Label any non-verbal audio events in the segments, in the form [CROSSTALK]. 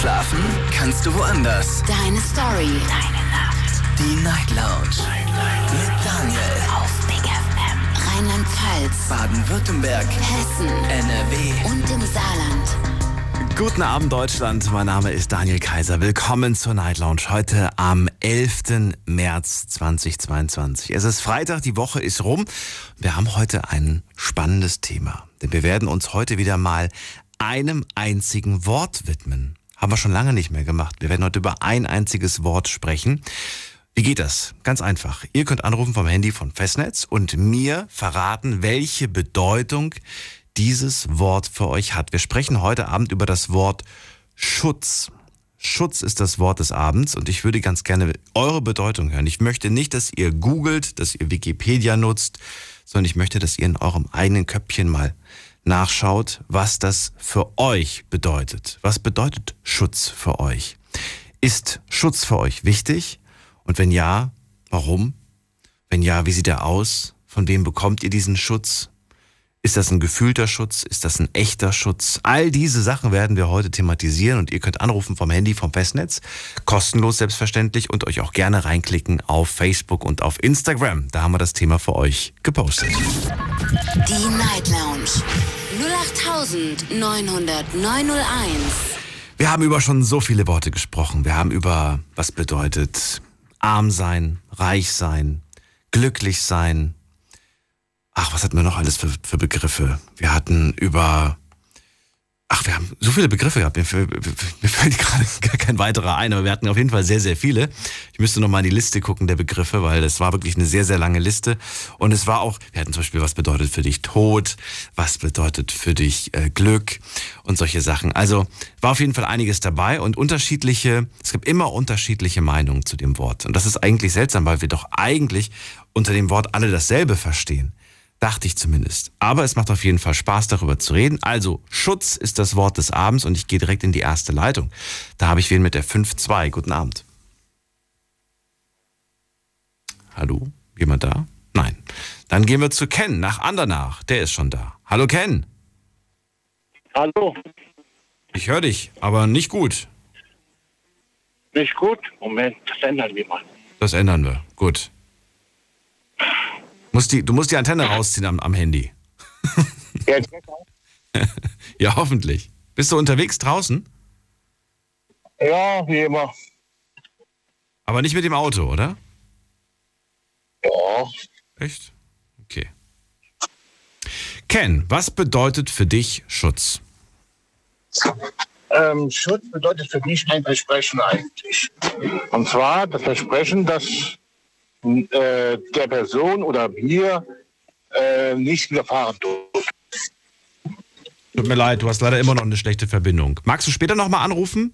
Schlafen kannst du woanders. Deine Story. Deine Nacht. Die Night Lounge. Mit Daniel. Auf Big FM. Rheinland-Pfalz. Baden-Württemberg. Hessen. NRW. Und im Saarland. Guten Abend, Deutschland. Mein Name ist Daniel Kaiser. Willkommen zur Night Lounge. Heute am 11. März 2022. Es ist Freitag, die Woche ist rum. Wir haben heute ein spannendes Thema. Denn wir werden uns heute wieder mal einem einzigen Wort widmen. Haben wir schon lange nicht mehr gemacht. Wir werden heute über ein einziges Wort sprechen. Wie geht das? Ganz einfach. Ihr könnt anrufen vom Handy von Festnetz und mir verraten, welche Bedeutung dieses Wort für euch hat. Wir sprechen heute Abend über das Wort Schutz. Schutz ist das Wort des Abends und ich würde ganz gerne eure Bedeutung hören. Ich möchte nicht, dass ihr googelt, dass ihr Wikipedia nutzt, sondern ich möchte, dass ihr in eurem eigenen Köpfchen mal nachschaut, was das für euch bedeutet. Was bedeutet Schutz für euch? Ist Schutz für euch wichtig? Und wenn ja, warum? Wenn ja, wie sieht er aus? Von wem bekommt ihr diesen Schutz? Ist das ein gefühlter Schutz? Ist das ein echter Schutz? All diese Sachen werden wir heute thematisieren und ihr könnt anrufen vom Handy, vom Festnetz. Kostenlos selbstverständlich und euch auch gerne reinklicken auf Facebook und auf Instagram. Da haben wir das Thema für euch gepostet. Die Night Lounge. 08901. Wir haben über schon so viele Worte gesprochen. Wir haben über, was bedeutet arm sein, reich sein, glücklich sein. Ach, was hatten wir noch alles für, für Begriffe? Wir hatten über, ach, wir haben so viele Begriffe gehabt. Mir, fällt- mir fällt [LAUGHS] gerade gar kein weiterer ein, aber wir hatten auf jeden Fall sehr, sehr viele. Ich müsste noch mal in die Liste gucken der Begriffe, weil das war wirklich eine sehr, sehr lange Liste. Und es war auch, wir hatten zum Beispiel, was bedeutet für dich Tod, was bedeutet für dich äh, Glück und solche Sachen. Also war auf jeden Fall einiges dabei und unterschiedliche, es gibt immer unterschiedliche Meinungen zu dem Wort. Und das ist eigentlich seltsam, weil wir doch eigentlich unter dem Wort alle dasselbe verstehen. Dachte ich zumindest. Aber es macht auf jeden Fall Spaß, darüber zu reden. Also, Schutz ist das Wort des Abends und ich gehe direkt in die erste Leitung. Da habe ich wen mit der 5-2. Guten Abend. Hallo? Jemand da? Nein. Dann gehen wir zu Ken nach Andernach. Der ist schon da. Hallo Ken. Hallo, Ich höre dich, aber nicht gut. nicht gut? Moment, das ändern wir mal. Das ändern wir. Gut. Musst die, du musst die Antenne rausziehen am, am Handy. [LAUGHS] Ja, hoffentlich. Bist du unterwegs draußen? ja, wie immer. Aber nicht mit dem Auto, oder? Ja, Echt? Okay. Ken, was bedeutet für dich Schutz? ähm, Schutz bedeutet für mich ein Versprechen eigentlich. Und zwar das Versprechen, dass äh, der Person oder mir äh, nicht widerfahren darf. Tut mir leid, du hast leider immer noch eine schlechte Verbindung. Magst du später nochmal anrufen?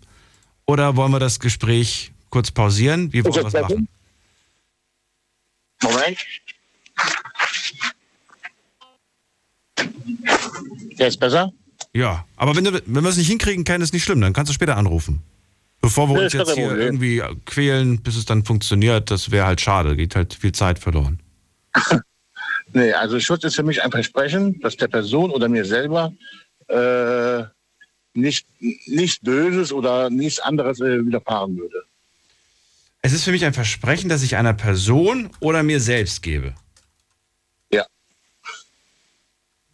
Oder wollen wir das Gespräch kurz pausieren? Wie wollen wir es machen? Moment. Jetzt besser? Ja, aber wenn, du, wenn wir es nicht hinkriegen, Ken, ist nicht schlimm, dann kannst du später anrufen. Bevor wir [LAUGHS] uns jetzt hier Problem. irgendwie quälen, bis es dann funktioniert, das wäre halt schade. Geht halt viel Zeit verloren. [LAUGHS] Nee, also Schutz ist für mich ein Versprechen, dass der Person oder mir selber äh, nicht, nicht Böses oder nichts anderes äh, widerfahren würde. Es ist für mich ein Versprechen, das ich einer Person oder mir selbst gebe. Ja.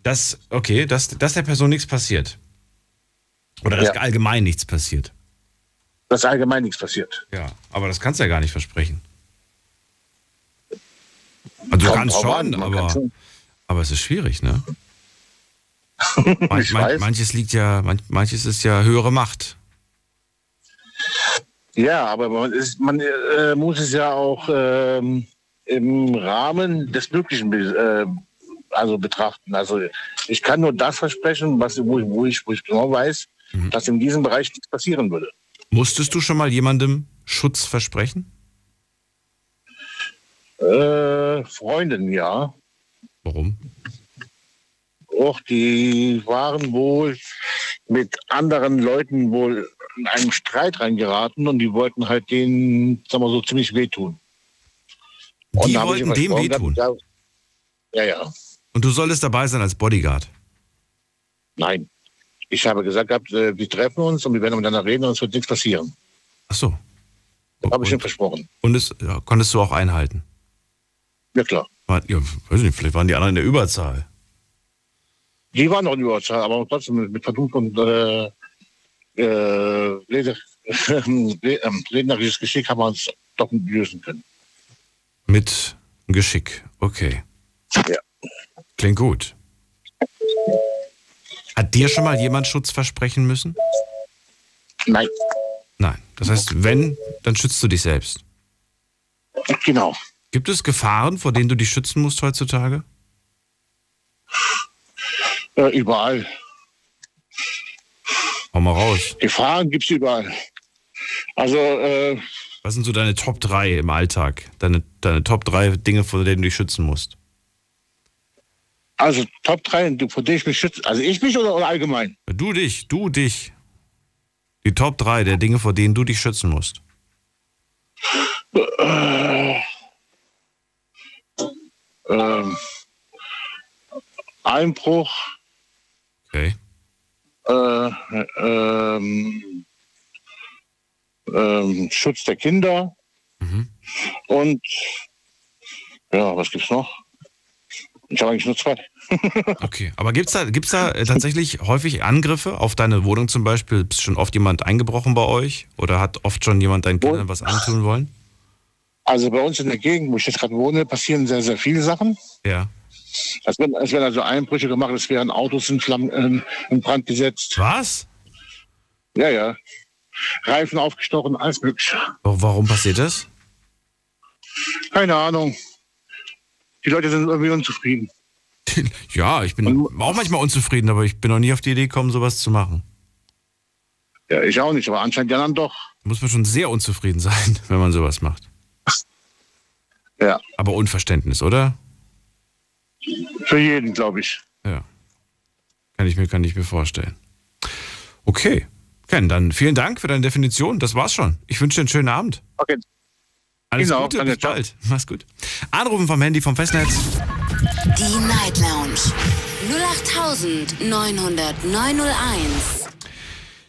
Dass, okay, dass, dass der Person nichts passiert. Oder dass Ja. allgemein nichts passiert. Dass allgemein nichts passiert. Ja, aber das kannst du ja gar nicht versprechen. Also du kannst schon, an, aber, kann schon. aber es ist schwierig, ne? [LAUGHS] Manch, Ich manch, weiß. manches liegt ja, manch, manches ist ja höhere Macht. Ja, aber man, ist, man äh, muss es ja auch ähm, im Rahmen des Möglichen äh, also betrachten. Also ich kann nur das versprechen, was, wo, ich- wo, ich, wo ich genau weiß, dass in diesem Bereich nichts passieren würde. Musstest du schon mal jemandem Schutz versprechen? Äh, Freundin, ja. Warum? Och, die waren wohl mit anderen Leuten wohl in einen Streit reingeraten und die wollten halt denen, sagen wir so, ziemlich wehtun. Und Die wollten dem wehtun. Ja, ja. Und du solltest dabei sein als Bodyguard. nein. Ich habe gesagt gehabt, äh, wir treffen uns und wir werden miteinander reden und es wird nichts passieren. Ach so. Das habe ich ihm versprochen. und es ja, konntest du auch einhalten? Ja klar. War, ja, weiß nicht, vielleicht waren die anderen in der Überzahl. Die waren noch in Überzahl, aber trotzdem mit, mit Vernunft und äh, äh, [LAUGHS] ähm, rednerisches Geschick haben wir uns doch lösen können. Mit Geschick. Okay. Ja. Klingt gut. Hat dir schon mal jemand Schutz versprechen müssen? Nein, Nein. Das heißt, wenn, dann schützt du dich selbst. genau. Gibt es Gefahren, vor denen du dich schützen musst heutzutage? Äh, überall. Hau mal raus. Gefahren gibt es überall. Also, äh, Was sind so deine Top 3 im Alltag? Deine, deine Top 3 Dinge, vor denen du dich schützen musst? Also Top 3, vor denen ich mich schütze. Also ich mich oder, oder allgemein? Du dich, du dich. Die Top 3 der Dinge, vor denen du dich schützen musst. Ähm, Einbruch, Okay. äh, ähm, ähm, Schutz der Kinder und ja, was gibt's noch? Ich habe eigentlich nur zwei. [LAUGHS] Okay. Aber gibt's da, gibt's da äh, tatsächlich häufig Angriffe auf deine Wohnung zum Beispiel? Ist schon oft jemand eingebrochen bei euch? Oder hat oft schon jemand deinen Kindern was antun wollen? Also bei uns in der Gegend, wo ich jetzt gerade wohne, passieren sehr, sehr viele Sachen. Ja. Es werden, es werden also Einbrüche gemacht, es werden Autos in, Flammen, in, in Brand gesetzt. Was? Ja, ja. Reifen aufgestochen, alles mögliche. Wa- Warum passiert das? Keine Ahnung. Die Leute sind irgendwie unzufrieden. [LAUGHS] Ja, ich bin auch manchmal unzufrieden, aber ich bin noch nie auf die Idee gekommen, sowas zu machen. Ja, ich auch nicht, aber anscheinend die anderen doch. Muss man schon sehr unzufrieden sein, [LAUGHS] wenn man sowas macht. [LAUGHS] Ja, Aber Unverständnis, oder? für jeden, glaube ich. Ja. Kann ich mir, kann ich mir vorstellen. Okay. Ken, dann vielen Dank für deine Definition. Das war's schon. Ich wünsche dir einen schönen Abend. Okay. Alles Genau, Gute, danke, bis ciao. bald. Mach's gut. Anrufen vom Handy vom Festnetz. Die Night Lounge 0890901.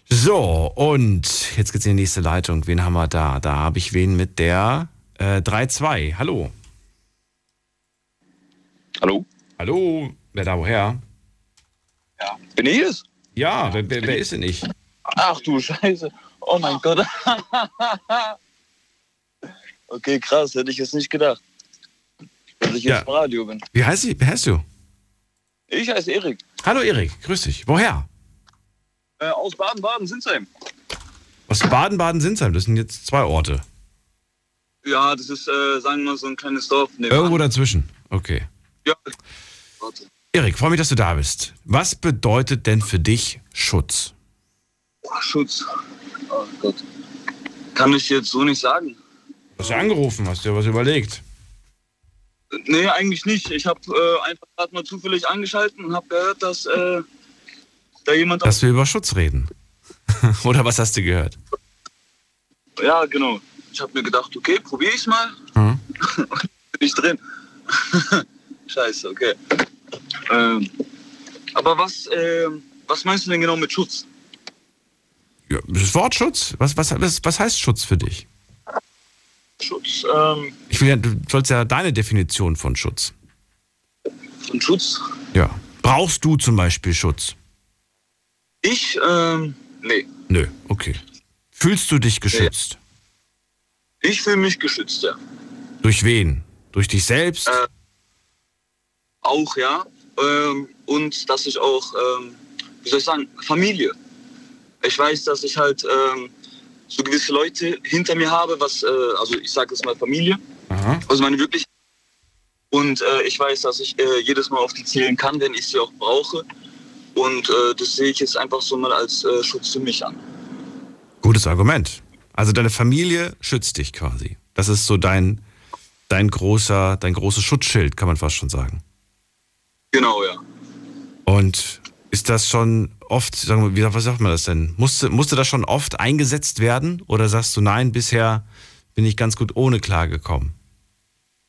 So, und jetzt geht's in die nächste Leitung. Wen haben wir da? Da habe ich wen mit der äh, 3-2. Hallo. Hallo? Hallo. Wer da woher? Ja. Bin ich es? Ja, wer, wer, wer ist denn ich? Ach du Scheiße. Oh mein Gott. [LAUGHS] okay, krass, hätte ich jetzt nicht gedacht. Dass ich Ja. jetzt im Radio bin. Wie heißt, wie heißt du? Ich heiße Erik. Hallo Erik, grüß dich. Woher? Äh, aus Baden-Baden, Sinsheim. Aus Baden-Baden-Sinsheim. Das sind jetzt zwei Orte. Ja, das ist, äh, sagen wir mal, so ein kleines Dorf. Irgendwo dazwischen. Okay. Ja. Warte. Erik, freue mich, dass du da bist. Was bedeutet denn für dich Schutz? Schutz. Oh Gott. Kann ich jetzt so nicht sagen. Du hast ja angerufen, hast dir was überlegt. Nee, eigentlich nicht. Ich habe äh, einfach gerade mal zufällig angeschalten und habe gehört, dass äh, da jemand... Dass wir über Schutz reden. [LAUGHS] Oder was hast du gehört? Ja, genau. Ich habe mir gedacht, okay, probiere ich's mal. Hm? [LAUGHS] Bin ich drin. [LAUGHS] Scheiße, okay. Ähm, aber was, ähm, was meinst du denn genau mit Schutz? Ja, das Wort Schutz? Was, was, was heißt Schutz für dich? Schutz, ähm, Ich will ja, du sollst ja deine Definition von Schutz. von Schutz? Ja. Brauchst du zum Beispiel Schutz? Ich, ähm, nee. Nö, okay. Fühlst du dich geschützt? Ich fühle mich geschützt, ja. Durch wen? Durch dich selbst? Äh, Auch, ja. Ähm, und dass ich auch, ähm, wie soll ich sagen, Familie. Ich weiß, dass ich halt ähm, so gewisse Leute hinter mir habe, was, äh, also ich sage jetzt mal Familie, Aha. also meine wirklich. Und äh, ich weiß, dass ich äh, jedes Mal auf die zählen kann, wenn ich sie auch brauche. Und äh, das sehe ich jetzt einfach so mal als äh, Schutz für mich an. Gutes Argument. Also deine Familie schützt dich quasi. Das ist so dein, dein großer, dein großes Schutzschild, kann man fast schon sagen. Genau, ja. Und ist das schon oft, sagen wir, wie, was sagt man das denn? Musste, musste das schon oft eingesetzt werden? Oder sagst du, nein, bisher bin ich ganz gut ohne klargekommen?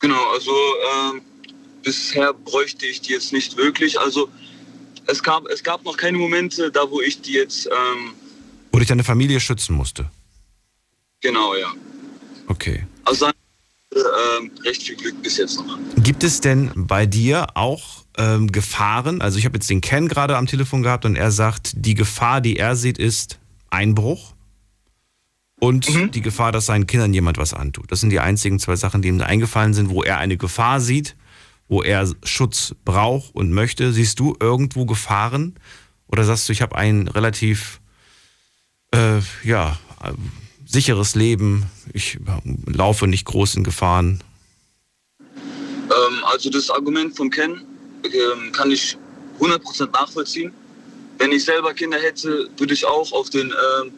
Genau, also ähm, bisher bräuchte ich die jetzt nicht wirklich. Also es gab, es gab noch keine Momente, da wo ich die jetzt, ähm, Wo dich deine Familie schützen musste. genau, ja. Okay. Also ähm, recht viel Glück bis jetzt noch. Gibt es denn bei dir auch ähm, Gefahren? Also ich habe jetzt den Ken gerade am Telefon gehabt und er sagt, die Gefahr, die er sieht, ist Einbruch und die Gefahr, dass seinen Kindern jemand was antut. Das sind die einzigen zwei Sachen, die ihm da eingefallen sind, wo er eine Gefahr sieht, wo er Schutz braucht und möchte. Siehst du irgendwo Gefahren? Oder sagst du, ich habe ein relativ äh, ja, sicheres Leben, ich laufe nicht großen Gefahren? Ähm, also das Argument vom Ken ähm, kann ich 100% nachvollziehen. Wenn ich selber Kinder hätte, würde ich auch auf den, ähm,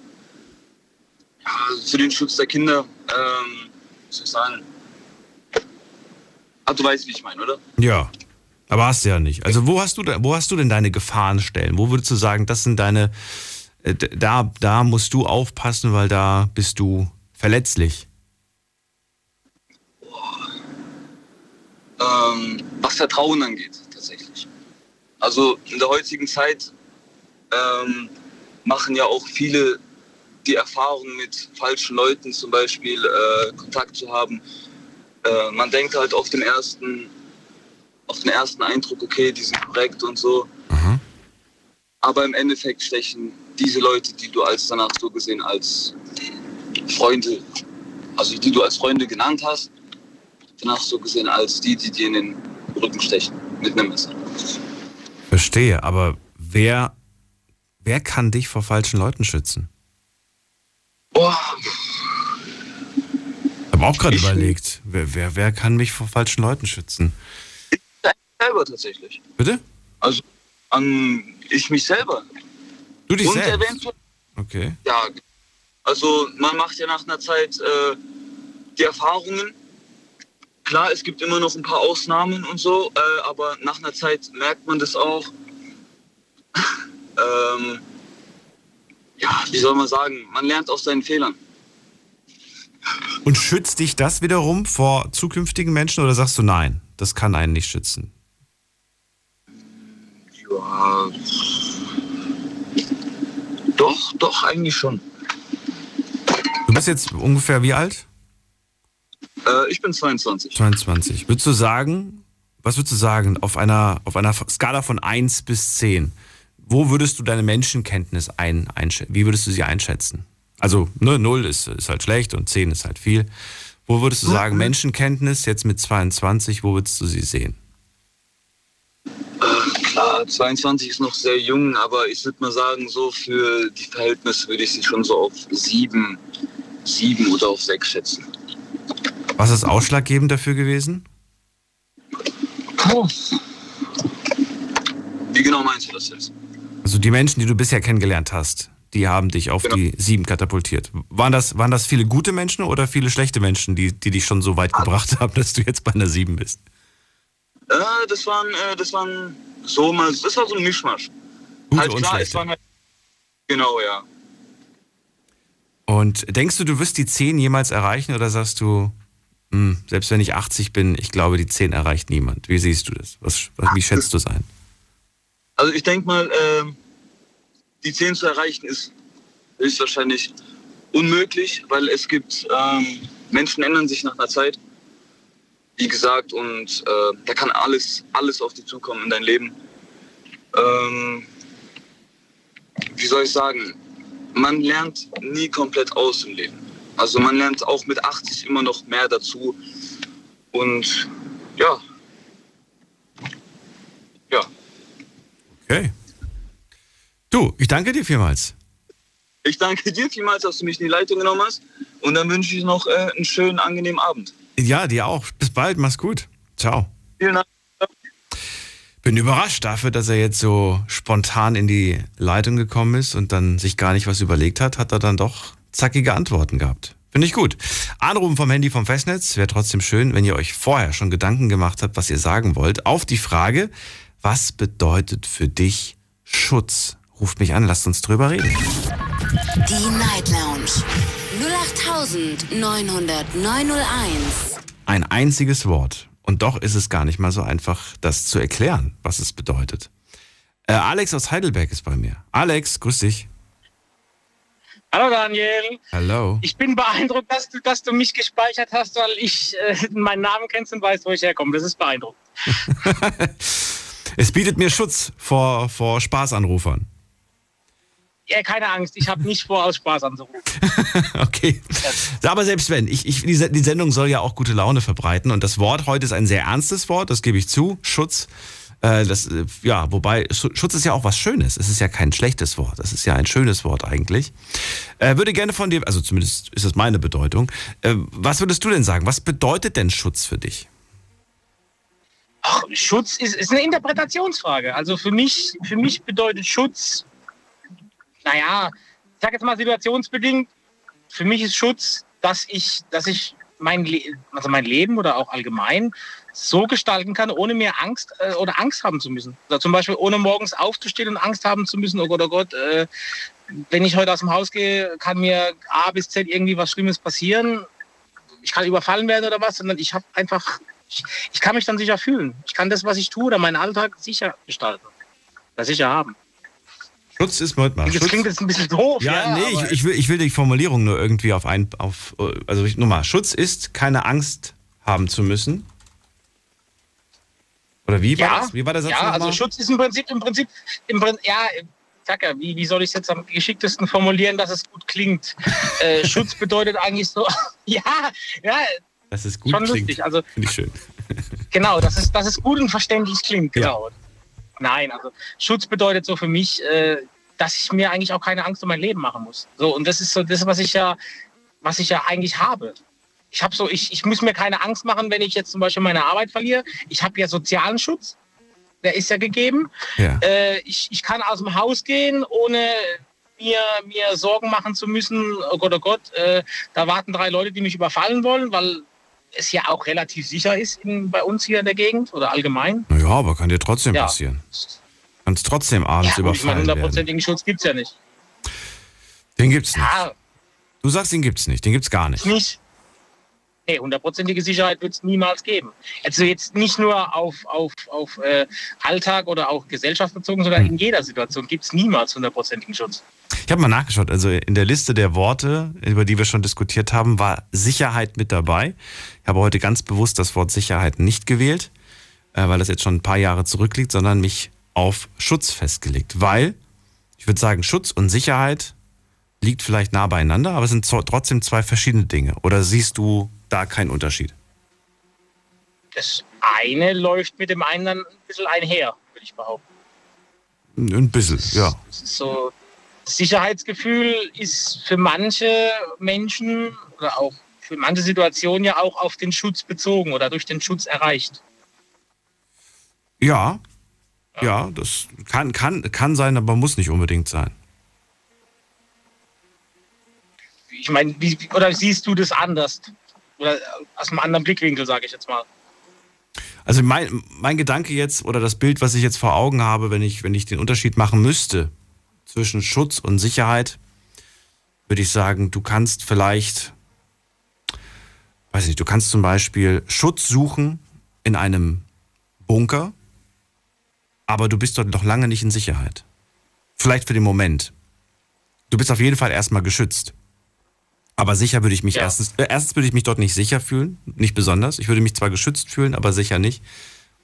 ja, für den Schutz der Kinder, ähm, soll ich sagen, ah, du weißt, wie ich meine, oder? Ja, aber hast du ja nicht. Also wo hast du, wo hast du denn deine Gefahrenstellen? Wo würdest du sagen, das sind deine, äh, da, da musst du aufpassen, weil da bist du verletzlich. ähm, was Vertrauen angeht. Also in der heutigen Zeit ähm, machen ja auch viele die Erfahrung mit falschen Leuten zum Beispiel äh, Kontakt zu haben. Äh, man denkt halt auf den ersten, auf den ersten Eindruck, okay, die sind korrekt und so. Mhm. Aber im Endeffekt stechen diese Leute, die du als danach so gesehen als Freunde, also die du als Freunde genannt hast, danach so gesehen als die, die dir in den Rücken stechen mit einem Messer. Verstehe, aber wer, wer kann dich vor falschen Leuten schützen? Boah, Ich habe auch gerade überlegt, wer, wer, wer kann mich vor falschen Leuten schützen? selber tatsächlich. Bitte? Also an ich mich selber. Du dich Und selbst? eventuell, Okay. ja, also man macht ja nach einer Zeit äh, die Erfahrungen. Klar, es gibt immer noch ein paar Ausnahmen und so, äh, aber nach einer Zeit merkt man das auch. [LAUGHS] ähm, ja, wie soll man sagen, man lernt aus seinen Fehlern. Und schützt dich das wiederum vor zukünftigen Menschen oder sagst du nein, das kann einen nicht schützen? Ja. Doch, doch, eigentlich schon. Du bist jetzt ungefähr wie alt? Äh, ich bin 22. 22. Würdest du sagen, was würdest du sagen, auf einer, auf einer Skala von 1 bis 10, wo würdest du deine Menschenkenntnis ein, einschätzen? Wie würdest du sie einschätzen? Also, ne, 0 ist, ist halt schlecht und 10 ist halt viel. Wo würdest du sagen, Menschenkenntnis jetzt mit 22, wo würdest du sie sehen? Klar, 22 ist noch sehr jung, aber ich würde mal sagen, so für die Verhältnisse würde ich sie schon so auf 7, 7 oder auf 6 schätzen. Was ist ausschlaggebend dafür gewesen? Wie genau meinst du das jetzt? Also die Menschen, die du bisher kennengelernt hast, die haben dich auf Genau. die 7 katapultiert. Waren das, waren das viele gute Menschen oder viele schlechte Menschen, die, die dich schon so weit gebracht haben, dass du jetzt bei einer 7 bist? Äh, das waren, äh, das waren so mal, das war so ein Mischmasch. Gute halt und klar, es schlechte. waren halt, genau, ja. Und denkst du, du wirst die 10 jemals erreichen oder sagst du, hm, selbst wenn ich 80 bin, ich glaube, die 10 erreicht niemand? Wie siehst du das? Was, wie schätzt du es ein? Also ich denke mal, ähm, die 10 zu erreichen ist höchstwahrscheinlich unmöglich, weil es gibt, ähm, Menschen ändern sich nach einer Zeit, wie gesagt, und äh, da kann alles, alles auf dich zukommen in dein Leben. Ähm, wie soll ich sagen, man lernt nie komplett aus im Leben. Also man lernt auch mit 80 immer noch mehr dazu. Und ja. Ja. Okay. Du, ich danke dir vielmals. Ich danke dir vielmals, dass du mich in die Leitung genommen hast. Und dann wünsche ich noch äh, einen schönen, angenehmen Abend. Ja, dir auch. Bis bald, mach's gut. Ciao. Vielen Dank. Bin überrascht dafür, dass er jetzt so spontan in die Leitung gekommen ist und dann sich gar nicht was überlegt hat, hat er dann doch zackige Antworten gehabt. Finde ich gut. Anrufen vom Handy vom Festnetz wäre trotzdem schön, wenn ihr euch vorher schon Gedanken gemacht habt, was ihr sagen wollt, auf die Frage, was bedeutet für dich Schutz? Ruft mich an, lasst uns drüber reden. Die Night Lounge 0890901. Ein einziges Wort. Und doch ist es gar nicht mal so einfach, das zu erklären, was es bedeutet. Äh, Alex aus Heidelberg ist bei mir. Alex, grüß dich. Hallo Daniel. Hallo. Ich bin beeindruckt, dass du, dass du mich gespeichert hast, weil ich äh, meinen Namen kennst und weißt, wo ich herkomme. Das ist beeindruckend. [LAUGHS] es bietet mir Schutz vor, vor Spaßanrufern. Ja, keine Angst, ich habe nicht vor, aus Spaß anzurufen. [LAUGHS] okay. Aber selbst wenn, ich, ich, die Sendung soll ja auch gute Laune verbreiten und das Wort heute ist ein sehr ernstes Wort, das gebe ich zu, Schutz. Äh, das, äh, ja, wobei Schutz ist ja auch was Schönes. Es ist ja kein schlechtes Wort. Es ist ja ein schönes Wort eigentlich. Äh, würde gerne von dir, also zumindest ist das meine Bedeutung. Äh, was würdest du denn sagen? Was bedeutet denn Schutz für dich? Ach, Schutz ist, ist eine Interpretationsfrage. Also für mich, für mich bedeutet Schutz naja, ich sage jetzt mal situationsbedingt, für mich ist Schutz, dass ich, dass ich mein, Le also mein Leben oder auch allgemein so gestalten kann, ohne mir Angst äh, oder Angst haben zu müssen. Also zum Beispiel ohne morgens aufzustehen und Angst haben zu müssen, oh Gott, oh Gott, äh, wenn ich heute aus dem Haus gehe, kann mir A bis Z irgendwie was Schlimmes passieren. Ich kann überfallen werden oder was, sondern ich habe einfach, ich, ich, kann mich dann sicher fühlen. Ich kann das, was ich tue oder meinen Alltag sicher gestalten, oder sicher haben. Schutz ist mal. Das Schutz, klingt jetzt ein bisschen doof. Ja, ja nee, ich, ich, will, ich will die Formulierung nur irgendwie auf ein. Auf, also nochmal, Schutz ist, keine Angst haben zu müssen. Oder wie war ja, das? Wie war der Satz? Ja, also Schutz ist im Prinzip, im Prinzip, im Prinzip ja, ja, wie, wie soll ich es jetzt am geschicktesten formulieren, dass es gut klingt? [LAUGHS] äh, Schutz bedeutet eigentlich so, [LAUGHS] ja, ja. Das ist gut schon klingt. lustig. Also, Finde ich schön. genau, dass es, dass es gut und verständlich klingt, Ja. Nein, also Schutz bedeutet so für mich, äh, dass ich mir eigentlich auch keine Angst um mein Leben machen muss. So, und das ist so das, was ich ja, was ich ja eigentlich habe. Ich habe so, ich, ich muss mir keine Angst machen, wenn ich jetzt zum Beispiel meine Arbeit verliere. Ich habe ja sozialen Schutz, der ist ja gegeben. Ja. Äh, ich, ich kann aus dem Haus gehen, ohne mir, mir Sorgen machen zu müssen. Oh Gott, oh Gott, äh, da warten drei Leute, die mich überfallen wollen, weil es ja auch relativ sicher ist in, bei uns hier in der Gegend oder allgemein. Naja, aber kann dir trotzdem Ja. passieren. Kannst trotzdem abends Ja, gut, ich meine, überfallen hundertprozentigen Schutz gibt es ja nicht. Den gibt's nicht. Ja, Du sagst, den gibt's nicht. Den gibt's gar nicht. nicht. Nee, hundertprozentige Sicherheit wird es niemals geben. Also jetzt nicht nur auf, auf, auf äh, Alltag oder auch Gesellschaft bezogen, sondern Hm. in jeder Situation gibt es niemals hundertprozentigen Schutz. Ich habe mal nachgeschaut. Also in der Liste der Worte, über die wir schon diskutiert haben, war Sicherheit mit dabei. Ich habe heute ganz bewusst das Wort Sicherheit nicht gewählt, äh, weil das jetzt schon ein paar Jahre zurückliegt, sondern mich auf Schutz festgelegt. Weil, ich würde sagen, Schutz und Sicherheit liegt vielleicht nah beieinander, aber es sind trotzdem zwei verschiedene Dinge. Oder siehst du da keinen Unterschied? Das eine läuft mit dem anderen ein bisschen einher, würde ich behaupten. Ein bisschen, ja. Das ist so, Sicherheitsgefühl ist für manche Menschen oder auch für manche Situationen ja auch auf den Schutz bezogen oder durch den Schutz erreicht. Ja, ja, das kann, kann, kann sein, aber muss nicht unbedingt sein. Ich meine, wie, oder siehst du das anders? Oder aus einem anderen Blickwinkel, sage ich jetzt mal. Also mein, mein Gedanke jetzt oder das Bild, was ich jetzt vor Augen habe, wenn ich, wenn ich den Unterschied machen müsste zwischen Schutz und Sicherheit, würde ich sagen, du kannst vielleicht, weiß nicht, du kannst zum Beispiel Schutz suchen in einem Bunker, aber du bist dort noch lange nicht in Sicherheit. Vielleicht für den Moment. Du bist auf jeden Fall erstmal geschützt. Aber sicher würde ich mich Ja. erstens, äh, erstens würde ich mich dort nicht sicher fühlen, nicht besonders. Ich würde mich zwar geschützt fühlen, aber sicher nicht,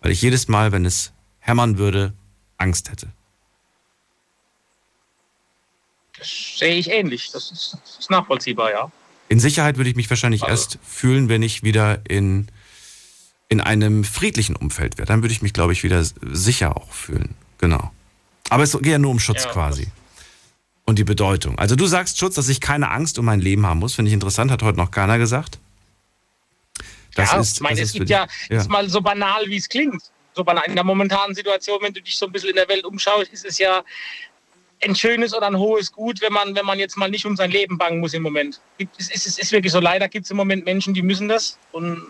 weil ich jedes Mal, wenn es hämmern würde, Angst hätte. Das sehe ich ähnlich. Das ist, das ist nachvollziehbar, ja. In Sicherheit würde ich mich wahrscheinlich Also- erst fühlen, wenn ich wieder in, in einem friedlichen Umfeld wäre. Dann würde ich mich, glaube ich, wieder sicher auch fühlen. Genau. Aber es geht ja nur um Schutz Ja, quasi. Und die Bedeutung. Also du sagst Schutz, dass ich keine Angst um mein Leben haben muss. Finde ich interessant, hat heute noch keiner gesagt. Das ja, ist, ich meine, es ist gibt dich- ja, jetzt mal so banal, wie es klingt. So banal in der momentanen Situation, wenn du dich so ein bisschen in der Welt umschaust, ist es ja ein schönes oder ein hohes Gut, wenn man, wenn man jetzt mal nicht um sein Leben bangen muss im Moment. Es ist, es ist wirklich so, leider gibt es im Moment Menschen, die müssen das. Und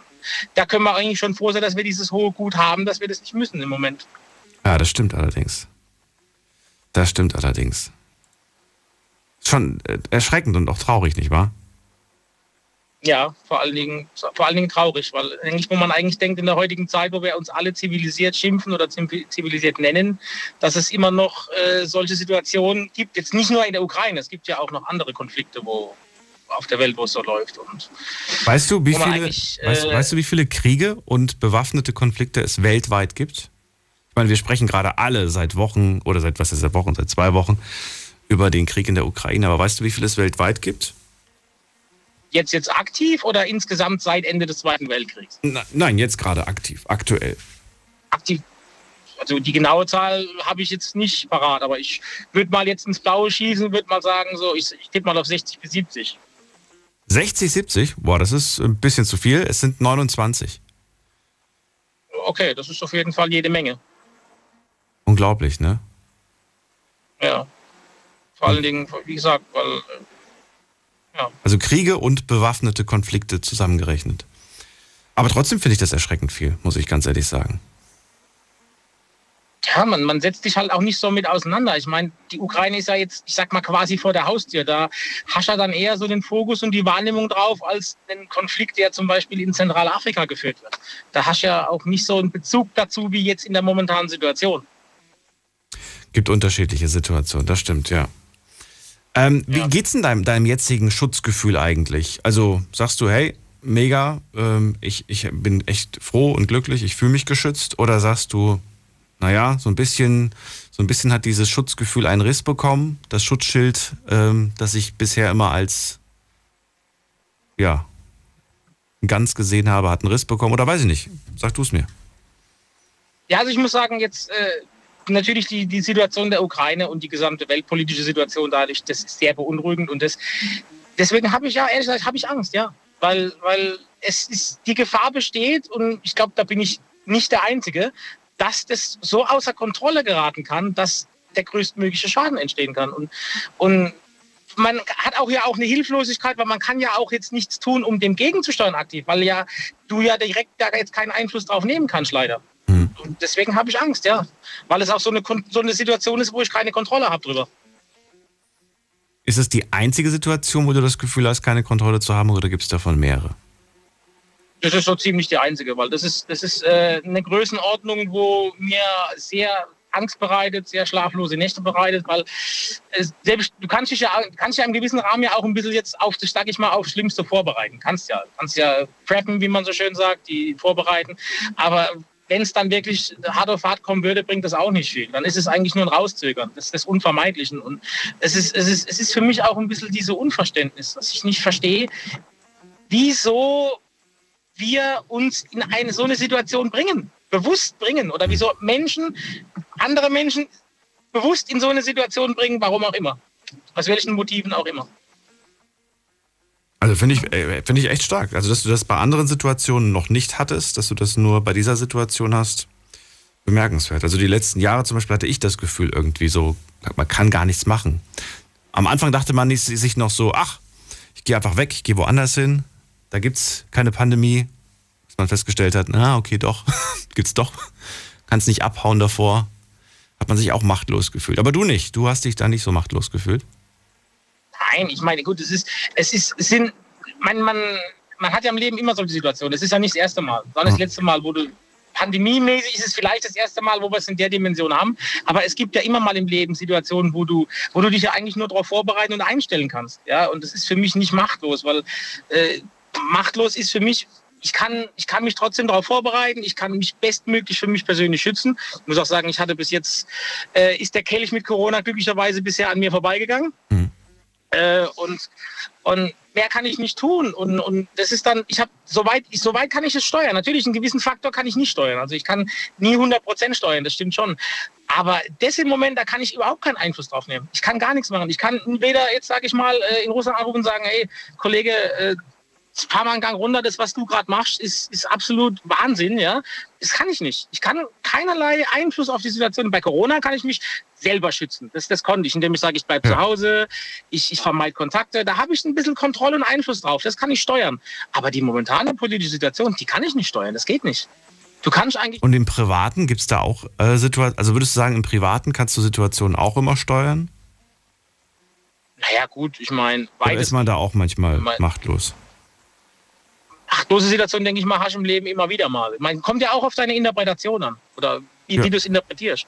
da können wir eigentlich schon froh sein, dass wir dieses hohe Gut haben, dass wir das nicht müssen im Moment. Ja, das stimmt allerdings. Das stimmt allerdings. Schon äh, erschreckend und auch traurig, nicht wahr? Ja, vor allen Dingen, vor allen Dingen traurig, weil eigentlich, wo man eigentlich denkt, in der heutigen Zeit, wo wir uns alle zivilisiert schimpfen oder zivilisiert nennen, dass es immer noch äh, solche Situationen gibt. Jetzt nicht nur in der Ukraine, es gibt ja auch noch andere Konflikte, wo auf der Welt, wo es so läuft. Und weißt du, wie viele, weißt, äh, weißt du, wie viele Kriege und bewaffnete Konflikte es weltweit gibt? Ich meine, wir sprechen gerade alle seit Wochen oder seit was ist seit Wochen, seit zwei Wochen über den Krieg in der Ukraine. Aber weißt du, wie viel es weltweit gibt? Jetzt, jetzt aktiv oder insgesamt seit Ende des Zweiten Weltkriegs? Na, nein, jetzt gerade aktiv, aktuell. Aktiv. Also die genaue Zahl habe ich jetzt nicht parat, aber ich würde mal jetzt ins Blaue schießen, würde mal sagen, so, ich, ich tippe mal auf 60 bis 70. 60, 70? Boah, das ist ein bisschen zu viel. Es sind 29. Okay, das ist auf jeden Fall jede Menge. Unglaublich, ne? Ja. Vor allen Dingen, wie gesagt, weil äh, ja. Also Kriege und bewaffnete Konflikte zusammengerechnet. Aber trotzdem finde ich das erschreckend viel, muss ich ganz ehrlich sagen. Ja, man, man setzt sich halt auch nicht so mit auseinander. Ich meine, die Ukraine ist ja jetzt, ich sag mal, quasi vor der Haustür. Da hast du dann eher so den Fokus und die Wahrnehmung drauf, als den Konflikt, der zum Beispiel in Zentralafrika geführt wird. Da hast du ja auch nicht so einen Bezug dazu wie jetzt in der momentanen Situation. Gibt unterschiedliche Situationen, das stimmt, ja. Ähm, ja. Wie geht's denn deinem, deinem jetzigen Schutzgefühl eigentlich? Also sagst du, hey, mega, ähm, ich, ich bin echt froh und glücklich, ich fühle mich geschützt? Oder sagst du, naja, so ein bisschen, so ein bisschen hat dieses Schutzgefühl einen Riss bekommen, das Schutzschild, ähm, das ich bisher immer als ja, ganz gesehen habe, hat einen Riss bekommen oder weiß ich nicht. Sag du es mir. Ja, also ich muss sagen, jetzt äh, natürlich die, die Situation der Ukraine und die gesamte weltpolitische Situation dadurch, das ist sehr beunruhigend und das, deswegen habe ich ja, ehrlich gesagt, habe ich Angst, ja. Weil, weil es ist, die Gefahr besteht und ich glaube, da bin ich nicht der Einzige, dass das so außer Kontrolle geraten kann, dass der größtmögliche Schaden entstehen kann. Und, und man hat auch ja auch eine Hilflosigkeit, weil man kann ja auch jetzt nichts tun, um dem gegenzusteuern aktiv, weil ja du ja direkt da jetzt keinen Einfluss drauf nehmen kannst, leider. Und deswegen habe ich Angst, ja. Weil es auch so eine, so eine Situation ist, wo ich keine Kontrolle habe drüber. Ist es die einzige Situation, wo du das Gefühl hast, keine Kontrolle zu haben, oder gibt es davon mehrere? Das ist so ziemlich die einzige, weil das ist, das ist äh, eine Größenordnung, wo mir sehr Angst bereitet, sehr schlaflose Nächte bereitet, weil äh, selbst, du kannst dich ja, kannst ja im gewissen Rahmen ja auch ein bisschen jetzt auf, sag ich mal, auf Schlimmste vorbereiten. Kannst ja, kannst ja preppen, wie man so schön sagt, die vorbereiten. Aber wenn es dann wirklich hart auf hart kommen würde, bringt das auch nicht viel. Dann ist es eigentlich nur ein Rauszögern. Das ist das Unvermeidlichen. Und es ist, es ist, es ist für mich auch ein bisschen diese Unverständnis, dass ich nicht verstehe, wieso wir uns in eine so eine Situation bringen, bewusst bringen oder wieso Menschen, andere Menschen bewusst in so eine Situation bringen, warum auch immer. Aus welchen Motiven auch immer. Also finde ich, äh, find ich echt stark. Also, dass du das bei anderen Situationen noch nicht hattest, dass du das nur bei dieser Situation hast, bemerkenswert. Also die letzten Jahre zum Beispiel hatte ich das Gefühl irgendwie so, man kann gar nichts machen. Am Anfang dachte man sich noch so, ach, ich gehe einfach weg, ich gehe woanders hin, da gibt es keine Pandemie. Bis man festgestellt hat, na, okay, doch, [LAUGHS] gibt's doch. Kannst nicht abhauen davor. Hat man sich auch machtlos gefühlt. Aber du nicht. Du hast dich da nicht so machtlos gefühlt. Nein, ich meine, gut, es ist, es ist, es sind, man, man, man hat ja im Leben immer solche Situationen. Es ist ja nicht das erste Mal, sondern das letzte Mal, wo du pandemiemäßig ist es vielleicht das erste Mal, wo wir es in der Dimension haben. Aber es gibt ja immer mal im Leben Situationen, wo du, wo du dich ja eigentlich nur darauf vorbereiten und einstellen kannst. Ja, und das ist für mich nicht machtlos, weil äh, machtlos ist für mich ich kann, ich kann mich trotzdem darauf vorbereiten, ich kann mich bestmöglich für mich persönlich schützen. Ich muss auch sagen, ich hatte bis jetzt, äh, ist der Kelch mit Corona glücklicherweise bisher an mir vorbeigegangen. Mhm. Äh, und, und mehr kann ich nicht tun. Und, und das ist dann, ich habe, soweit, ich, kann ich es steuern. Natürlich, einen gewissen Faktor kann ich nicht steuern. Also ich kann nie 100 Prozent steuern, das stimmt schon. Aber das im Moment, da kann ich überhaupt keinen Einfluss drauf nehmen. Ich kann gar nichts machen. Ich kann weder jetzt, sage ich mal, äh, in Russland anrufen und sagen, hey, Kollege, äh, fahr mal einen Gang runter, das, was du gerade machst, ist, ist absolut Wahnsinn, ja. Das kann ich nicht. Ich kann keinerlei Einfluss auf die Situation. Bei Corona kann ich mich selber schützen. Das, das konnte ich, indem ich sage, ich bleibe ja. zu Hause, ich, ich vermeide Kontakte. Da habe ich ein bisschen Kontrolle und Einfluss drauf. Das kann ich steuern. Aber die momentane politische Situation, die kann ich nicht steuern. Das geht nicht. Du kannst eigentlich. Und im Privaten gibt es da auch äh, Situationen, also würdest du sagen, im Privaten kannst du Situationen auch immer steuern? Naja, gut, ich meine. Oder ist man da auch manchmal machtlos? Machtlose Situation, denke ich mal, hast du im Leben immer wieder mal. Man kommt ja auch auf deine Interpretation an oder wie, Ja. du es interpretierst.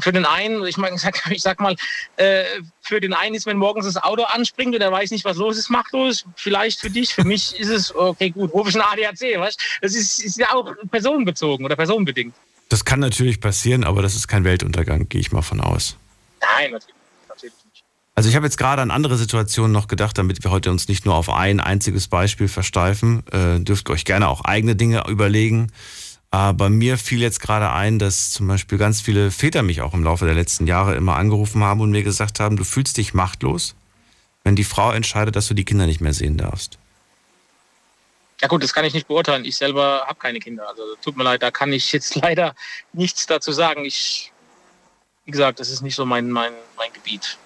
Für den einen, ich, mein, [LAUGHS] ich, sag, mal, äh, für den einen ist, wenn morgens das Auto anspringt und er weiß nicht, was los ist, machtlos. Vielleicht für dich, für mich ist es, okay, gut, ruf ich einen ADAC, weißt du? Das ist, ist ja auch personenbezogen oder personenbedingt. Das kann natürlich passieren, aber das ist kein Weltuntergang, gehe ich mal von aus. Nein, natürlich. Also ich habe jetzt gerade an andere Situationen noch gedacht, damit wir heute uns nicht nur auf ein einziges Beispiel versteifen. Äh, dürft ihr euch gerne auch eigene Dinge überlegen. Aber mir fiel jetzt gerade ein, dass zum Beispiel ganz viele Väter mich auch im Laufe der letzten Jahre immer angerufen haben und mir gesagt haben, du fühlst dich machtlos, wenn die Frau entscheidet, dass du die Kinder nicht mehr sehen darfst. Ja gut, das kann ich nicht beurteilen. Ich selber habe keine Kinder. Also tut mir leid, da kann ich jetzt [LAUGHS] leider nichts dazu sagen. Ich, wie gesagt, das ist nicht so mein, mein, mein Gebiet.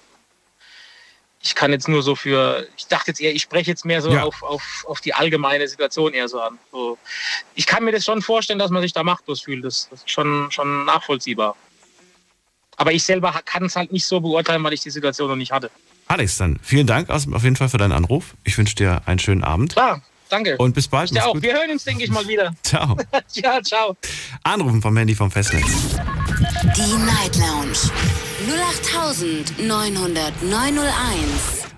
Ich kann jetzt nur so für, ich dachte jetzt eher, ich spreche jetzt mehr so Ja. auf, auf, auf die allgemeine Situation eher so an. So, ich kann mir das schon vorstellen, dass man sich da machtlos fühlt. Das, das ist schon, schon nachvollziehbar. Aber ich selber kann es halt nicht so beurteilen, weil ich die Situation noch nicht hatte. Alex, dann vielen Dank aus- auf jeden Fall für deinen Anruf. Ich wünsche dir einen schönen Abend Klar, danke. und bis bald. Mach's auch. gut. Wir hören uns, denke ich, mal wieder. [LAUGHS] Ciao. [LAUGHS] ja, ciao. Anrufen vom Handy vom Festnetz. Die Night Lounge 0890901.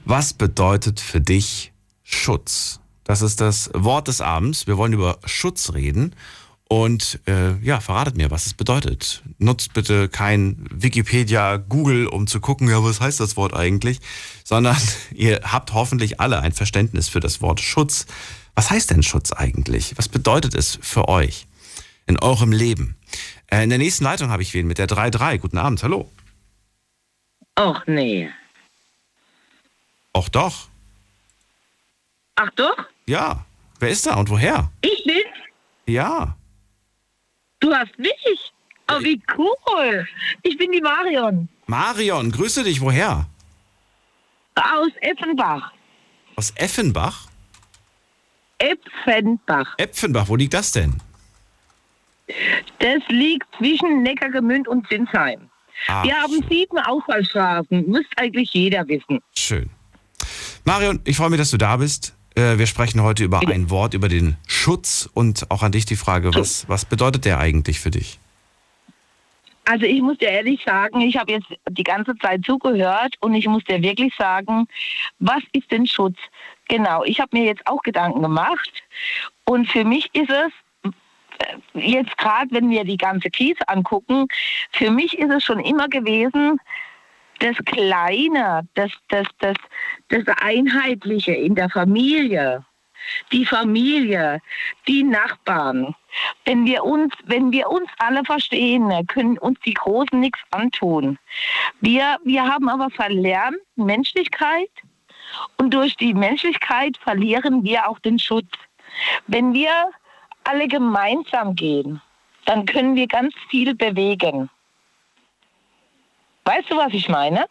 Was bedeutet für dich Schutz? Das ist das Wort des Abends. Wir wollen über Schutz reden. Und äh, ja, verratet mir, was es bedeutet. Nutzt bitte kein Wikipedia, Google, um zu gucken, ja, was heißt das Wort eigentlich, sondern [LAUGHS] ihr habt hoffentlich alle ein Verständnis für das Wort Schutz. Was heißt denn Schutz eigentlich? Was bedeutet es für euch in eurem Leben? Äh, in der nächsten Leitung habe ich wen mit der 3.3. Guten Abend, hallo. Ach nee. Auch doch. Ach doch, Ja. Wer ist da und woher? ich bin. Ja. Du hast mich. Oh, wie cool. Ich bin die Marion Marion, grüße dich. Woher? aus Effenbach. Aus Effenbach? Effenbach. Epfenbach, wo liegt das denn? Das liegt zwischen Neckargemünd und Sinsheim. Ah, Wir haben sieben Ausfallstraßen. Müsste eigentlich jeder wissen. Schön. Marion, ich freue mich, dass du da bist. Äh, Wir sprechen heute über ein Wort, über den Schutz und auch an dich die Frage, was, was bedeutet der eigentlich für dich? Also ich muss dir ehrlich sagen, ich habe jetzt die ganze Zeit zugehört und ich muss dir wirklich sagen, was ist denn Schutz? Genau, ich habe mir jetzt auch Gedanken gemacht und für mich ist es jetzt gerade, wenn wir die ganze Krise angucken, für mich ist es schon immer gewesen, das Kleine, das, das, das, das Einheitliche in der Familie, die Familie, die Nachbarn. Wenn wir uns, wenn wir uns alle verstehen, können uns die Großen nichts antun. Wir, wir haben aber verlernt Menschlichkeit und durch die Menschlichkeit verlieren wir auch den Schutz. Wenn wir alle gemeinsam gehen, dann können wir ganz viel bewegen. Weißt du, was ich meine?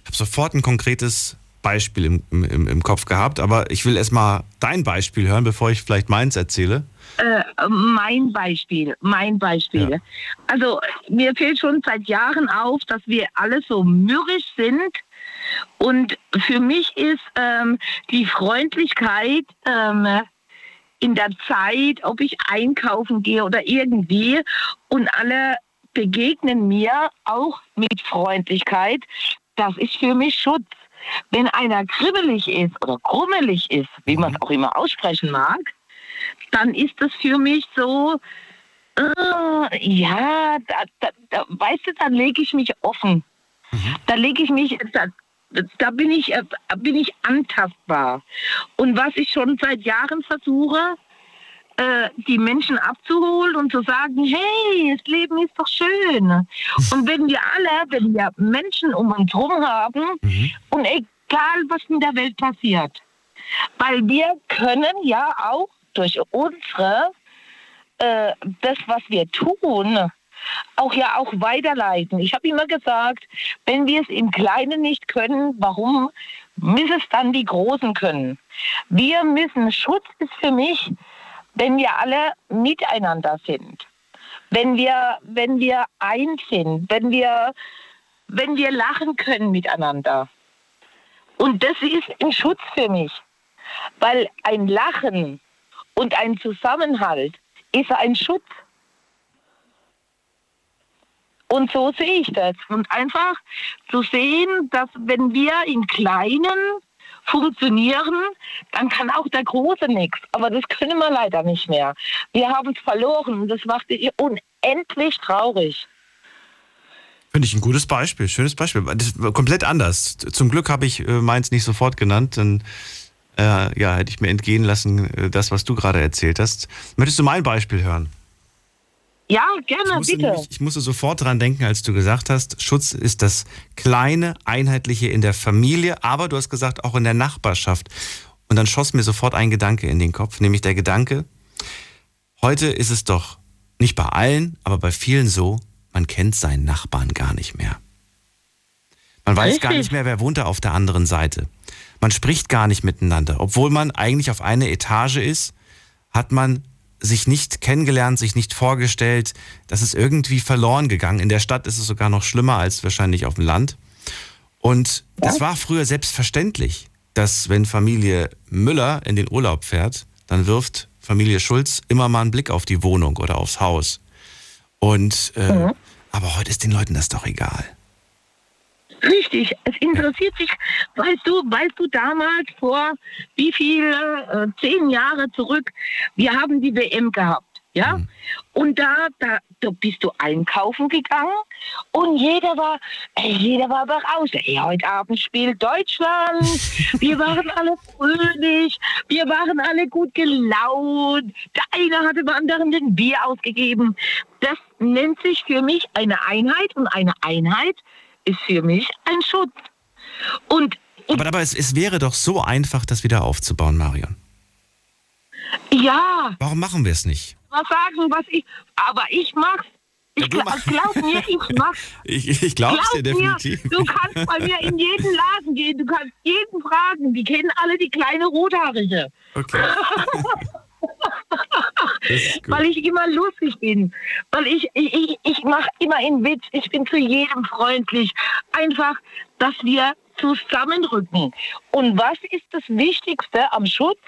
Ich habe sofort ein konkretes Beispiel im, im, im Kopf gehabt, aber ich will erst mal dein Beispiel hören, bevor ich vielleicht meins erzähle. Äh, mein Beispiel, mein Beispiel. Ja. Also mir fällt schon seit Jahren auf, dass wir alle so mürrisch sind. Und für mich ist ähm, die Freundlichkeit ähm, in der Zeit, ob ich einkaufen gehe oder irgendwie, und alle begegnen mir auch mit Freundlichkeit, das ist für mich Schutz. Wenn einer kribbelig ist oder krummelig ist, wie man es auch immer aussprechen mag, dann ist das für mich so, äh, ja, da, da, da, weißt du, dann lege ich mich offen. Da lege ich mich, da, da bin ich, äh, bin ich antastbar. Und was ich schon seit Jahren versuche, äh, die Menschen abzuholen und zu sagen, hey, das Leben ist doch schön. Und wenn wir alle, wenn wir Menschen um uns herum haben, und egal was in der Welt passiert, weil wir können ja auch durch unsere, äh, das, was wir tun, auch ja auch weiterleiten. Ich habe immer gesagt, wenn wir es im Kleinen nicht können, warum müssen es dann die Großen können? Wir müssen, Schutz ist für mich, wenn wir alle miteinander sind. Wenn wir, wenn wir eins sind, wenn wir, wenn wir lachen können miteinander. Und das ist ein Schutz für mich. Weil ein Lachen Und ein Zusammenhalt ist ein Schutz. Und so sehe ich das. Und einfach zu sehen, dass wenn wir in Kleinen funktionieren, dann kann auch der Große nichts. Aber das können wir leider nicht mehr. Wir haben es verloren. Das macht mich unendlich traurig. Finde ich ein gutes Beispiel, schönes Beispiel. Komplett anders. Zum Glück habe ich äh, meins nicht sofort genannt, dann äh, ja, hätte ich mir entgehen lassen, äh, das, was du gerade erzählt hast. Möchtest du mein Beispiel hören? Ja, gerne, ich musste, bitte. Nämlich, ich musste sofort dran denken, als du gesagt hast, Schutz ist das kleine, einheitliche in der Familie, aber du hast gesagt, auch in der Nachbarschaft. Und dann schoss mir sofort ein Gedanke in den Kopf, nämlich der Gedanke, heute ist es doch nicht bei allen, aber bei vielen so, man kennt seinen Nachbarn gar nicht mehr. Man weiß Richtig. gar nicht mehr, wer wohnt da auf der anderen Seite. Man spricht gar nicht miteinander. Obwohl man eigentlich auf eine Etage ist, hat man sich nicht kennengelernt, sich nicht vorgestellt. Das ist irgendwie verloren gegangen. In der Stadt ist es sogar noch schlimmer als wahrscheinlich auf dem Land. Und das war früher selbstverständlich, dass wenn Familie Müller in den Urlaub fährt, dann wirft Familie Schulz immer mal einen Blick auf die Wohnung oder aufs Haus. Und äh, aber heute ist den Leuten das doch egal. Richtig, es interessiert sich, weißt du, weißt du damals vor wie viel, äh, zehn Jahre zurück, wir haben die WM gehabt, ja? Und da, da, da bist du einkaufen gegangen und jeder war, ey, jeder war berauscht. Ey, heute Abend spielt Deutschland. [LAUGHS] Wir waren alle fröhlich, wir waren alle gut gelaunt. Der eine hatte dem anderen den Bier ausgegeben. Das nennt sich für mich eine Einheit und eine Einheit ist für mich ein Schutz. Und Aber, aber es, es wäre doch so einfach, das wieder aufzubauen, Marion. ja, Warum machen wir es nicht? was sagen, was ich, aber ich mach's. Ich Ja, glaub, glaub mir, ich [LAUGHS] mach's. Ich, ich glaube es dir Glaub mir, definitiv. du kannst bei mir in jeden Laden gehen, du kannst jeden fragen. Die kennen alle die kleine Rothaarige, Okay. [LAUGHS] [LAUGHS] Gut. weil ich immer lustig bin. Weil ich, ich, ich, ich mache immer einen Witz, ich bin zu jedem freundlich. Einfach, dass wir zusammenrücken. Und was ist das Wichtigste am Schutz?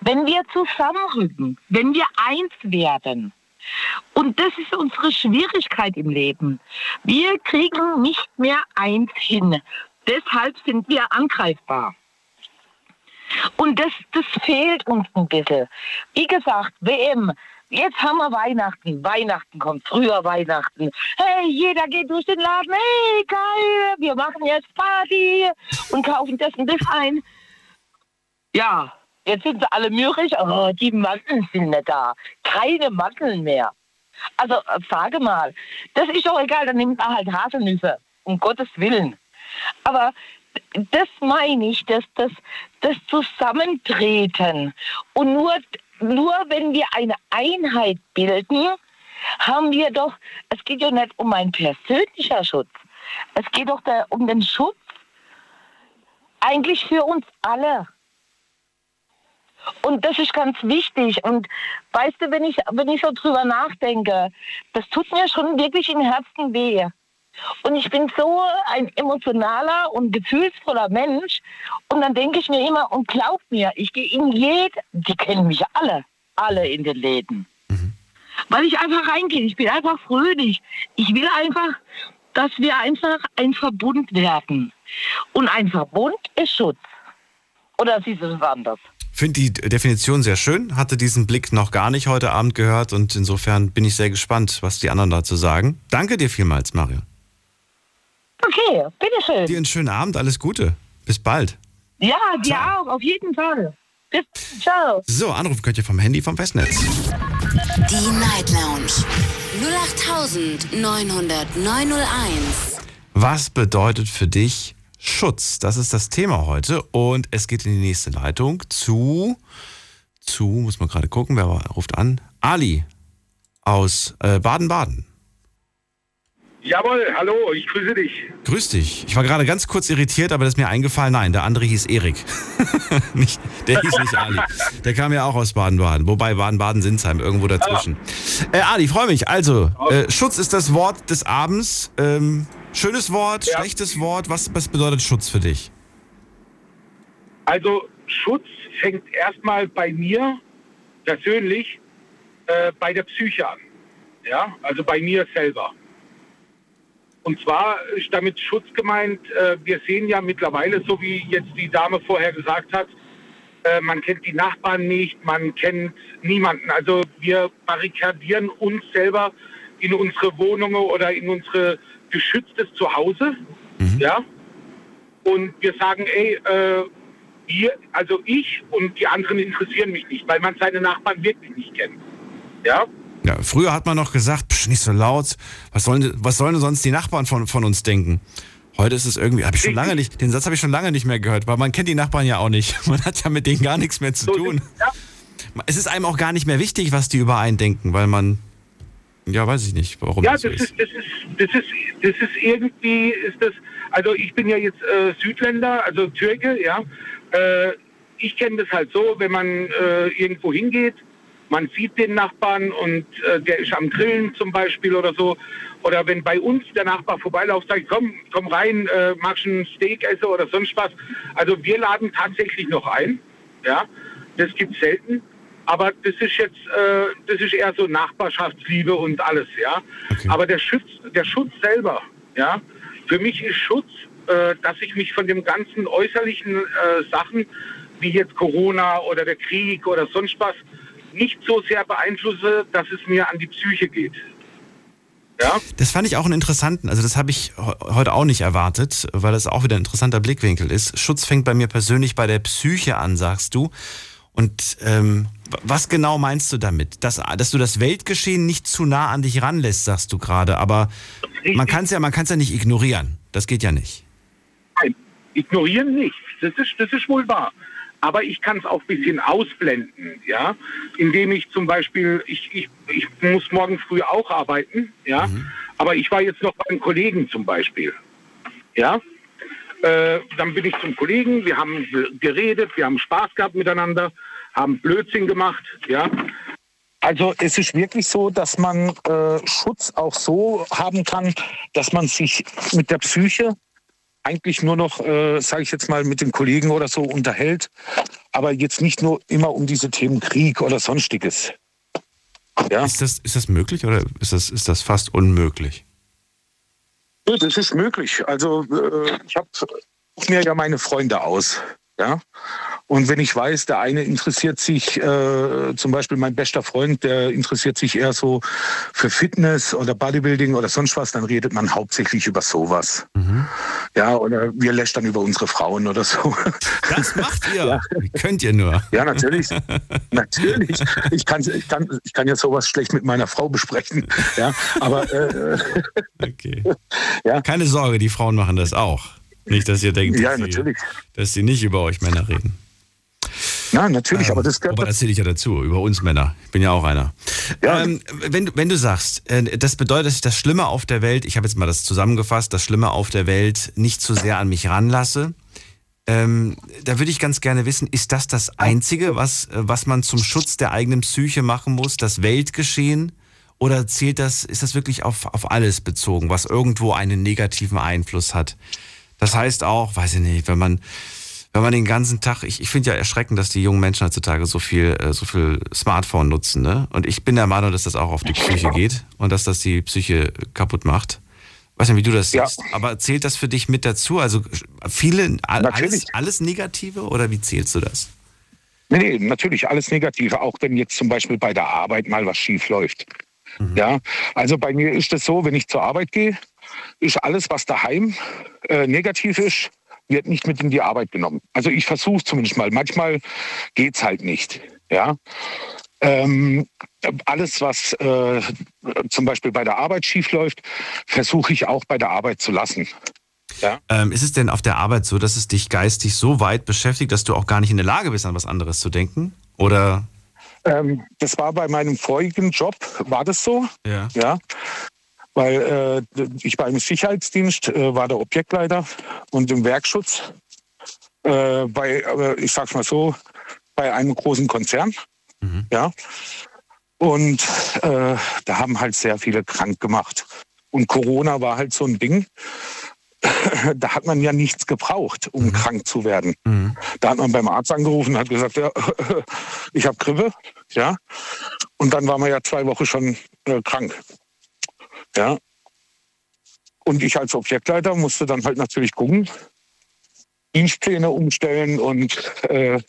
Wenn wir zusammenrücken, wenn wir eins werden. Und das ist unsere Schwierigkeit im Leben. Wir kriegen nicht mehr eins hin. Deshalb sind wir angreifbar. Und das, das fehlt uns ein bisschen. Wie gesagt, WM. Jetzt haben wir Weihnachten. Weihnachten kommt, früher Weihnachten. Hey, jeder geht durch den Laden. Hey, geil, wir machen jetzt Party und kaufen das und das ein. Ja, jetzt sind sie alle mürrisch. Oh, die Mandeln sind nicht da. Keine Mandeln mehr. Also, äh, sage mal, das ist doch egal, dann nimmt er halt Haselnüsse. Um Gottes Willen. Aber das meine ich, dass das, das Zusammentreten. Und nur, nur wenn wir eine Einheit bilden, haben wir doch, es geht ja nicht um einen persönlicher Schutz. Es geht doch da um den Schutz eigentlich für uns alle. Und das ist ganz wichtig. Und weißt du, wenn ich, wenn ich so drüber nachdenke, das tut mir schon wirklich im Herzen weh. Und ich bin so ein emotionaler und gefühlsvoller Mensch. Und dann denke ich mir immer, und glaub mir, ich gehe in jede, die kennen mich alle, alle in den Läden. Weil ich einfach reingehe. Ich bin einfach fröhlich. Ich will einfach, dass wir einfach ein Verbund werden. Und ein Verbund ist Schutz. Oder siehst du das anders? Finde die Definition sehr schön, hatte diesen Blick noch gar nicht heute Abend gehört und insofern bin ich sehr gespannt, was die anderen dazu sagen. Danke dir vielmals, Marion. Okay, bitteschön. Dir einen schönen Abend, alles Gute. Bis bald. Ja, dir Ciao. auch, auf jeden Fall. Bis, ciao. So, anrufen könnt ihr vom Handy vom Festnetz. Die Night Lounge 0890901. Was bedeutet für dich Schutz? Das ist das Thema heute und es geht in die nächste Leitung zu, zu, muss man gerade gucken, wer ruft an? Ali aus äh, Baden-Baden. Jawohl, hallo, ich grüße dich. Grüß dich. Ich war gerade ganz kurz irritiert, aber das ist mir eingefallen. Nein, der andere hieß Erik. [LAUGHS] nicht, der hieß nicht Ali. Der kam ja auch aus Baden-Baden. Wobei Baden-Baden-Sinsheim, irgendwo dazwischen. Äh, Ali, freue mich. Also, äh, Schutz ist das Wort des Abends. Ähm, schönes Wort, Ja. schlechtes Wort. Was, was bedeutet Schutz für dich? Also Schutz fängt erstmal bei mir persönlich äh, bei der Psyche an. Ja, also bei mir selber. Und zwar ist damit Schutz gemeint, äh, wir sehen ja mittlerweile, so wie jetzt die Dame vorher gesagt hat, äh, man kennt die Nachbarn nicht, man kennt niemanden. Also wir barrikadieren uns selber in unsere Wohnungen oder in unsere geschütztes Zuhause. Ja. Und wir sagen, ey, äh, wir, also ich und die anderen interessieren mich nicht, weil man seine Nachbarn wirklich nicht kennt. Ja. Ja, früher hat man noch gesagt, psch, nicht so laut, was sollen, was sollen sonst die Nachbarn von, von uns denken? Heute ist es irgendwie, habe ich schon lange nicht, den Satz habe ich schon lange nicht mehr gehört, weil man kennt die Nachbarn ja auch nicht. [LAUGHS] Man hat ja mit denen gar nichts mehr zu tun. ja. Es ist einem auch gar nicht mehr wichtig, was die über einen denken, weil man, ja, weiß ich nicht, warum Ja, das das so ist. ist, das ist, das ist, das ist irgendwie, ist das, also ich bin ja jetzt äh, Südländer, also Türke, ja. Äh, ich kenne das halt so, wenn man äh, irgendwo hingeht, man sieht den Nachbarn und äh, der ist am Grillen zum Beispiel oder so. Oder wenn bei uns der Nachbar vorbeiläuft, sagt, komm, komm rein, äh, magst du ein Steak essen oder sonst was. Also wir laden tatsächlich noch ein, ja. Das gibt's selten. Aber das ist jetzt, äh, das ist eher so Nachbarschaftsliebe und alles, ja. Okay. Aber der Schutz, der Schutz selber, ja. Für mich ist Schutz, äh, dass ich mich von dem ganzen äußerlichen äh, Sachen, wie jetzt Corona oder der Krieg oder sonst was, nicht so sehr beeinflusse, dass es mir an die Psyche geht. Ja, Das fand ich auch einen interessanten, also das habe ich he- heute auch nicht erwartet, weil das auch wieder ein interessanter Blickwinkel ist. Schutz fängt bei mir persönlich bei der Psyche an, sagst du. Und ähm, was genau meinst du damit? Dass, dass du das Weltgeschehen nicht zu nah an dich ranlässt, sagst du gerade. Aber man kann es ja, man kann's ja nicht ignorieren. Das geht ja nicht. Nein, ignorieren nicht. Das ist, das ist wohl wahr. Aber ich kann es auch ein bisschen ausblenden, ja, indem ich zum Beispiel, ich, ich, ich muss morgen früh auch arbeiten, ja, aber ich war jetzt noch beim Kollegen zum Beispiel, ja. Äh, dann bin ich zum Kollegen, wir haben ge- geredet, wir haben Spaß gehabt miteinander, haben Blödsinn gemacht, ja. Also es ist wirklich so, dass man äh, Schutz auch so haben kann, dass man sich mit der Psyche eigentlich nur noch, äh, sage ich jetzt mal, mit den Kollegen oder so unterhält, aber jetzt nicht nur immer um diese Themen Krieg oder sonstiges. Ja, Ist das, ist das möglich oder ist das, ist das fast unmöglich? Ja, das ist möglich. Also äh, ich habe mir ja meine Freunde aus. Ja. Und wenn ich weiß, der eine interessiert sich, äh, zum Beispiel mein bester Freund, der interessiert sich eher so für Fitness oder Bodybuilding oder sonst was, dann redet man hauptsächlich über sowas. Ja, oder wir lästern über unsere Frauen oder so. Das macht ihr. [LAUGHS] Wie könnt ihr nur? Ja, natürlich. natürlich. Ich kann, ich, kann, ich kann ja sowas schlecht mit meiner Frau besprechen. Ja, aber äh, [LAUGHS] Okay. Ja. Keine Sorge, die Frauen machen das auch. Nicht, dass ihr denkt, ja, dass, sie, dass sie nicht über euch Männer reden. Ja, natürlich, aber das gehört Aber das zähle ich ja dazu, über uns Männer. Ich bin ja auch einer. Ja. Ähm, wenn, du- wenn du sagst, äh, das bedeutet, dass ich das Schlimme auf der Welt, ich habe jetzt mal das zusammengefasst, das Schlimme auf der Welt nicht zu sehr an mich ranlasse, ähm, da würde ich ganz gerne wissen, ist das das Einzige, was, äh, was man zum Schutz der eigenen Psyche machen muss, das Weltgeschehen? Oder zählt das, ist das wirklich auf, auf alles bezogen, was irgendwo einen negativen Einfluss hat? Das heißt auch, weiß ich nicht, wenn man, wenn man den ganzen Tag, ich, ich finde ja erschreckend, dass die jungen Menschen heutzutage so viel, äh, so viel Smartphone nutzen, ne? Und ich bin der Meinung, dass das auch auf die Psyche geht und dass das die Psyche kaputt macht. Weiß nicht, wie du das Ja. siehst. Aber zählt das für dich mit dazu? Also viele, all- alles, alles Negative oder wie zählst du das? Nee, nee, natürlich alles Negative, auch wenn jetzt zum Beispiel bei der Arbeit mal was schief läuft. Ja, also bei mir ist es so, wenn ich zur Arbeit gehe, ist alles, was daheim äh, negativ ist, wird nicht mit in die Arbeit genommen. Also ich versuche zumindest mal. Manchmal geht's halt nicht. Ja. Ähm, alles, was äh, zum Beispiel bei der Arbeit schief läuft, versuche ich auch bei der Arbeit zu lassen. Ähm, ist es denn auf der Arbeit so, dass es dich geistig so weit beschäftigt, dass du auch gar nicht in der Lage bist, an was anderes zu denken? Oder Ähm, das war bei meinem vorigen Job, war das so? ja. Ja, weil äh, ich war im Sicherheitsdienst, äh, war der Objektleiter und im Werkschutz äh, bei, äh, ich sag's mal so, bei einem großen Konzern. Ja. Und äh, da haben halt sehr viele krank gemacht. Und Corona war halt so ein Ding. [LAUGHS] da hat man ja nichts gebraucht, um Mhm. krank zu werden. Da hat man beim Arzt angerufen und hat gesagt, ja, [LAUGHS] ich habe Grippe, ja. Und dann war man ja zwei Wochen schon äh, krank. Ja. Und ich als Objektleiter musste dann halt natürlich gucken, Dienstpläne umstellen und äh,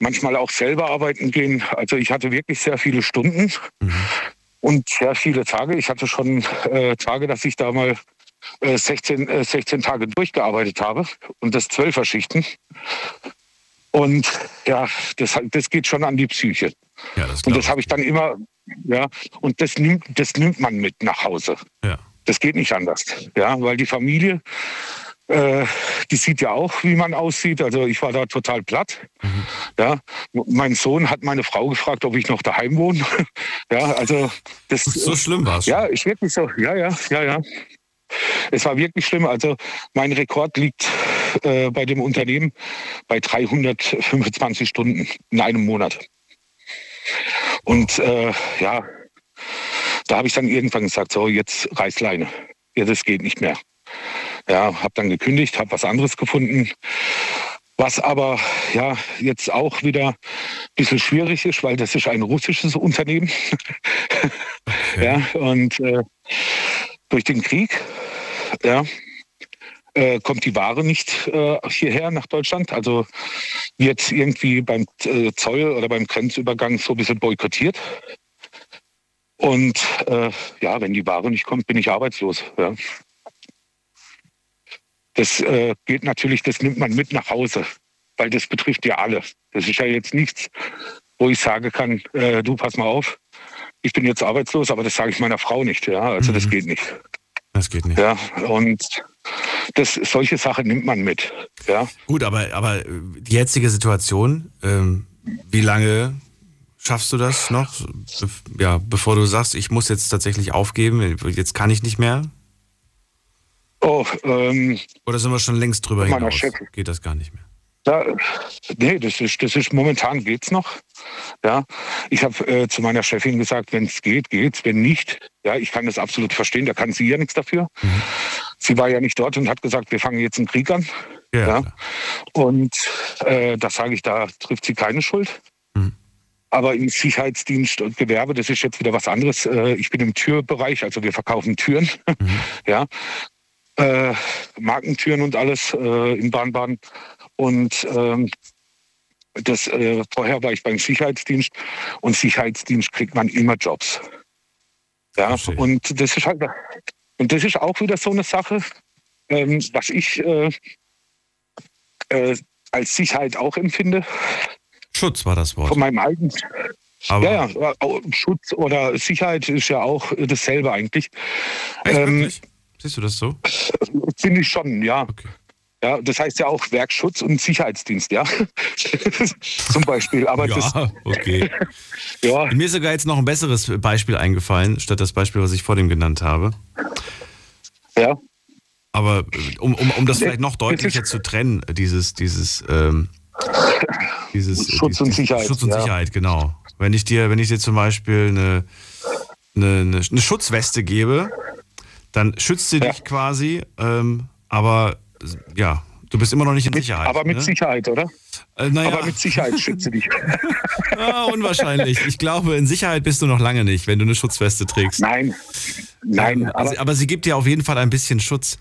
manchmal auch selber arbeiten gehen. Also ich hatte wirklich sehr viele Stunden und sehr viele Tage. Ich hatte schon äh, Tage, dass ich da mal äh, 16, äh, 16 Tage durchgearbeitet habe und das zwölfer Schichten. Und ja, das, das geht schon an die Psyche. Ja, das Und das habe ich dann immer, ja, und das nimmt, das nimmt man mit nach Hause. Ja. Das geht nicht anders. Ja, weil die Familie, äh, die sieht ja auch, wie man aussieht. Also ich war da total platt. Mhm. Ja, mein Sohn hat meine Frau gefragt, ob ich noch daheim wohne. [LAUGHS] ja, also das So schlimm war's schon. Ja, ist wirklich so. Ja, ja, ja, ja. Es war wirklich schlimm. Also mein Rekord liegt äh, bei dem Unternehmen bei 325 Stunden in einem Monat. Und äh, ja, da habe ich dann irgendwann gesagt, so jetzt Reißleine. Ja, das geht nicht mehr. Ja, habe dann gekündigt, habe was anderes gefunden. Was aber ja jetzt auch wieder ein bisschen schwierig ist, weil das ist ein russisches Unternehmen. [LAUGHS] Ja, und äh, durch den Krieg ja, äh, kommt die Ware nicht äh, hierher nach Deutschland. Also wird irgendwie beim äh, Zoll oder beim Grenzübergang so ein bisschen boykottiert. Und äh, ja, wenn die Ware nicht kommt, bin ich arbeitslos. Ja. Das äh, geht natürlich, das nimmt man mit nach Hause, weil das betrifft ja alle. Das ist ja jetzt nichts, wo ich sagen kann, äh, du pass mal auf, ich bin jetzt arbeitslos, aber das sage ich meiner Frau nicht. Ja, also das geht nicht. Das geht nicht. Ja, und das, solche Sachen nimmt man mit. Ja. Gut, aber, aber die jetzige Situation, ähm, wie lange schaffst du das noch? Ja, bevor du sagst, ich muss jetzt tatsächlich aufgeben, jetzt kann ich nicht mehr? Oh, ähm, Oder sind wir schon längst drüber hinaus? Chefin. Geht das gar nicht mehr? Da, nee, das ist, das ist momentan geht's noch. Ja, ich habe äh, zu meiner Chefin gesagt, wenn es geht, geht's. Wenn nicht, ja, ich kann das absolut verstehen. Da kann sie ja nichts dafür. Sie war ja nicht dort und hat gesagt, wir fangen jetzt einen Krieg an. Ja, Ja. Und äh, da sage ich, da trifft sie keine Schuld. Mhm. Aber im Sicherheitsdienst und Gewerbe, das ist jetzt wieder was anderes. Äh, ich bin im Türbereich, also wir verkaufen Türen. [LAUGHS] ja. Äh, Markentüren und alles äh, in Bahnbahn. Und ähm, das, äh, vorher war ich beim Sicherheitsdienst und Sicherheitsdienst kriegt man immer Jobs. Ja, Verstehe. und das ist halt, und das ist auch wieder so eine Sache, ähm, was ich äh, äh, als Sicherheit auch empfinde, Schutz war das Wort. von meinem eigenen. Aber Ja, ja, Schutz oder Sicherheit ist ja auch dasselbe eigentlich. Echt, ähm? Siehst du das so? Finde ich schon, ja. Okay. Ja, das heißt ja auch Werkschutz und Sicherheitsdienst, ja. [LAUGHS] Zum Beispiel. Aber das, Ja, okay. [LAUGHS] ja, Mir ist sogar jetzt noch ein besseres Beispiel eingefallen, statt das Beispiel, was ich vor dem genannt habe. ja. Aber äh, um, um, um das vielleicht noch deutlicher zu trennen, dieses, dieses, ähm, dieses Schutz dieses, und Sicherheit, Schutz und ja. Sicherheit, genau. Wenn ich dir, wenn ich dir zum Beispiel eine, eine, eine, eine Schutzweste gebe, dann schützt sie Ja. dich quasi, ähm, aber ja, du bist immer noch nicht in Sicherheit. aber mit ne? Sicherheit, oder? Äh, naja, Aber mit Sicherheit schütze dich. [LAUGHS] ah, unwahrscheinlich. Ich glaube, in Sicherheit bist du noch lange nicht, wenn du eine Schutzweste trägst. Nein, nein, Ähm, aber aber, aber sie gibt dir auf jeden Fall ein bisschen Schutz.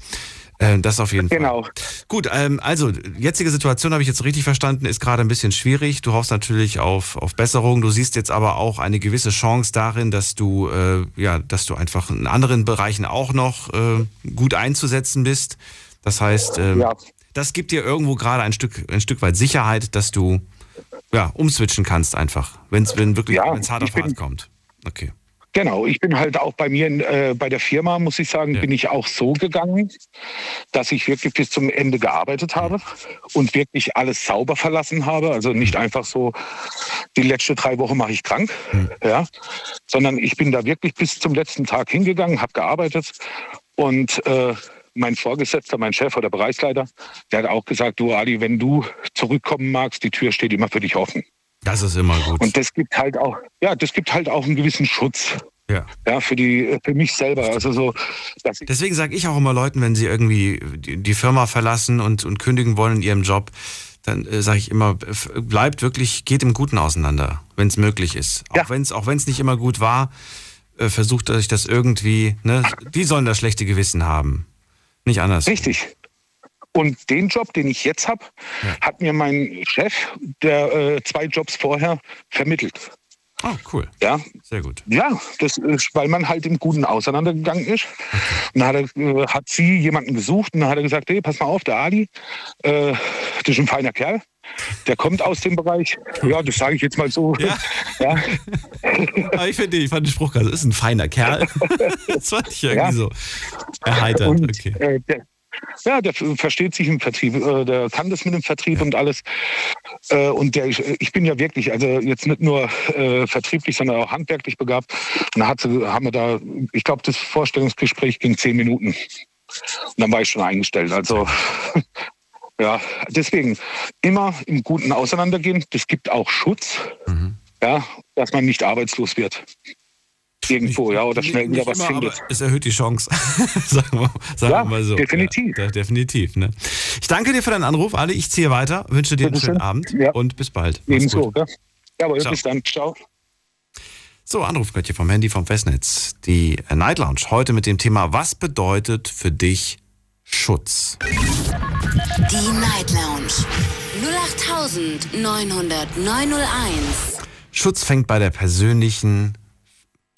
Ähm, das auf jeden Fall. genau. Gut, ähm, also jetzige Situation habe ich jetzt richtig verstanden, ist gerade ein bisschen schwierig. Du hoffst natürlich auf, auf Besserung. Du siehst jetzt aber auch eine gewisse Chance darin, dass du äh, ja, dass du einfach in anderen Bereichen auch noch äh, gut einzusetzen bist. Das heißt, ähm, Ja. das gibt dir irgendwo gerade ein Stück ein Stück weit Sicherheit, dass du ja umswitchen kannst einfach, wenn's, wenn wirklich Ja, wenn's hart auf kommt. Okay. Genau, ich bin halt auch bei mir äh, bei der Firma, muss ich sagen, Ja. bin ich auch so gegangen, dass ich wirklich bis zum Ende gearbeitet habe und wirklich alles sauber verlassen habe. Also nicht einfach so, die letzte drei Wochen mache ich krank, ja, sondern ich bin da wirklich bis zum letzten Tag hingegangen, habe gearbeitet und äh, mein Vorgesetzter, mein Chef oder Bereichsleiter, der hat auch gesagt, du Ali, wenn du zurückkommen magst, die Tür steht immer für dich offen. Das ist immer gut. Und das gibt halt auch, ja, das gibt halt auch einen gewissen Schutz. Ja. Ja, für die, für mich selber. Also so, Deswegen sage ich auch immer Leuten, wenn sie irgendwie die, Firma verlassen und, und kündigen wollen in ihrem Job, dann äh, sage ich immer, bleibt wirklich, geht im Guten auseinander, wenn es möglich ist. Auch Ja. wenn es auch wenn's nicht immer gut war, äh, versucht euch das irgendwie, ne? Die sollen das schlechte Gewissen haben. Nicht anders. richtig. Und den Job, den ich jetzt habe, hat mir mein Chef, der äh, zwei Jobs vorher, vermittelt. Oh, cool. Ja, Sehr gut. Ja, das ist, weil man halt im Guten auseinandergegangen ist. Und dann hat, er, äh, hat sie jemanden gesucht und dann hat er gesagt, hey, pass mal auf, der Ali, äh, das ist ein feiner Kerl, der kommt aus dem Bereich. Ja, das sage ich jetzt mal so. Ja. Ja, Aber ich finde, ich fand den Spruch gerade, ist ein feiner Kerl. [LAUGHS] das fand ich irgendwie Ja. so erheiternd. Und Okay. äh, der, ja, der versteht sich im Vertrieb, äh, der kann das mit dem Vertrieb und alles. Äh, und der, ich, bin ja wirklich, also jetzt nicht nur äh, vertrieblich, sondern auch handwerklich begabt. Und da hat sie, haben wir da, ich glaube, das Vorstellungsgespräch ging zehn Minuten. Und dann war ich schon eingestellt. Also [LAUGHS] ja, deswegen immer im Guten auseinandergehen. Das gibt auch Schutz, Mhm. ja, dass man nicht arbeitslos wird. Irgendwo, ja, oder schnell wieder Nicht was immer, findet. aber es erhöht die Chance. [LAUGHS] sagen wir, sagen Ja, wir mal so. definitiv. Ja, definitiv. Ne? Ich danke dir für deinen Anruf, Ali. Ich ziehe weiter, wünsche dir einen schönen Abend Ja. und bis bald. Mach's Ebenso, gut. Jawohl, Ciao. bis dann. Ciao. So, Anruf gleich hier vom Handy vom Festnetz. Die Night Lounge heute mit dem Thema, was bedeutet für dich Schutz? Die Night Lounge 08901. Schutz fängt bei der persönlichen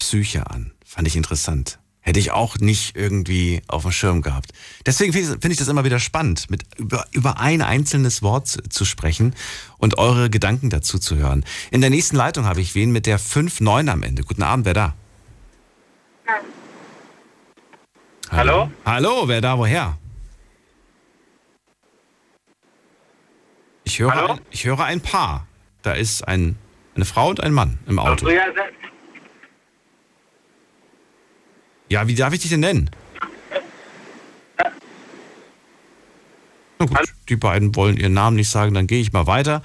Psyche an. Fand ich interessant. Hätte ich auch nicht irgendwie auf dem Schirm gehabt. Deswegen finde ich- das immer wieder spannend, mit über, über ein einzelnes Wort zu- sprechen und eure Gedanken dazu zu hören. In der nächsten Leitung habe ich wen mit der 5-9 am Ende. Guten Abend, wer da? Hallo? Hallo, wer da, woher? Ich höre, Hallo? Ein, ich höre ein Paar. Da ist ein, eine Frau und ein Mann im Auto. Ja, Ja, wie darf ich dich denn nennen? Na gut, die beiden wollen ihren Namen nicht sagen, dann gehe ich mal weiter.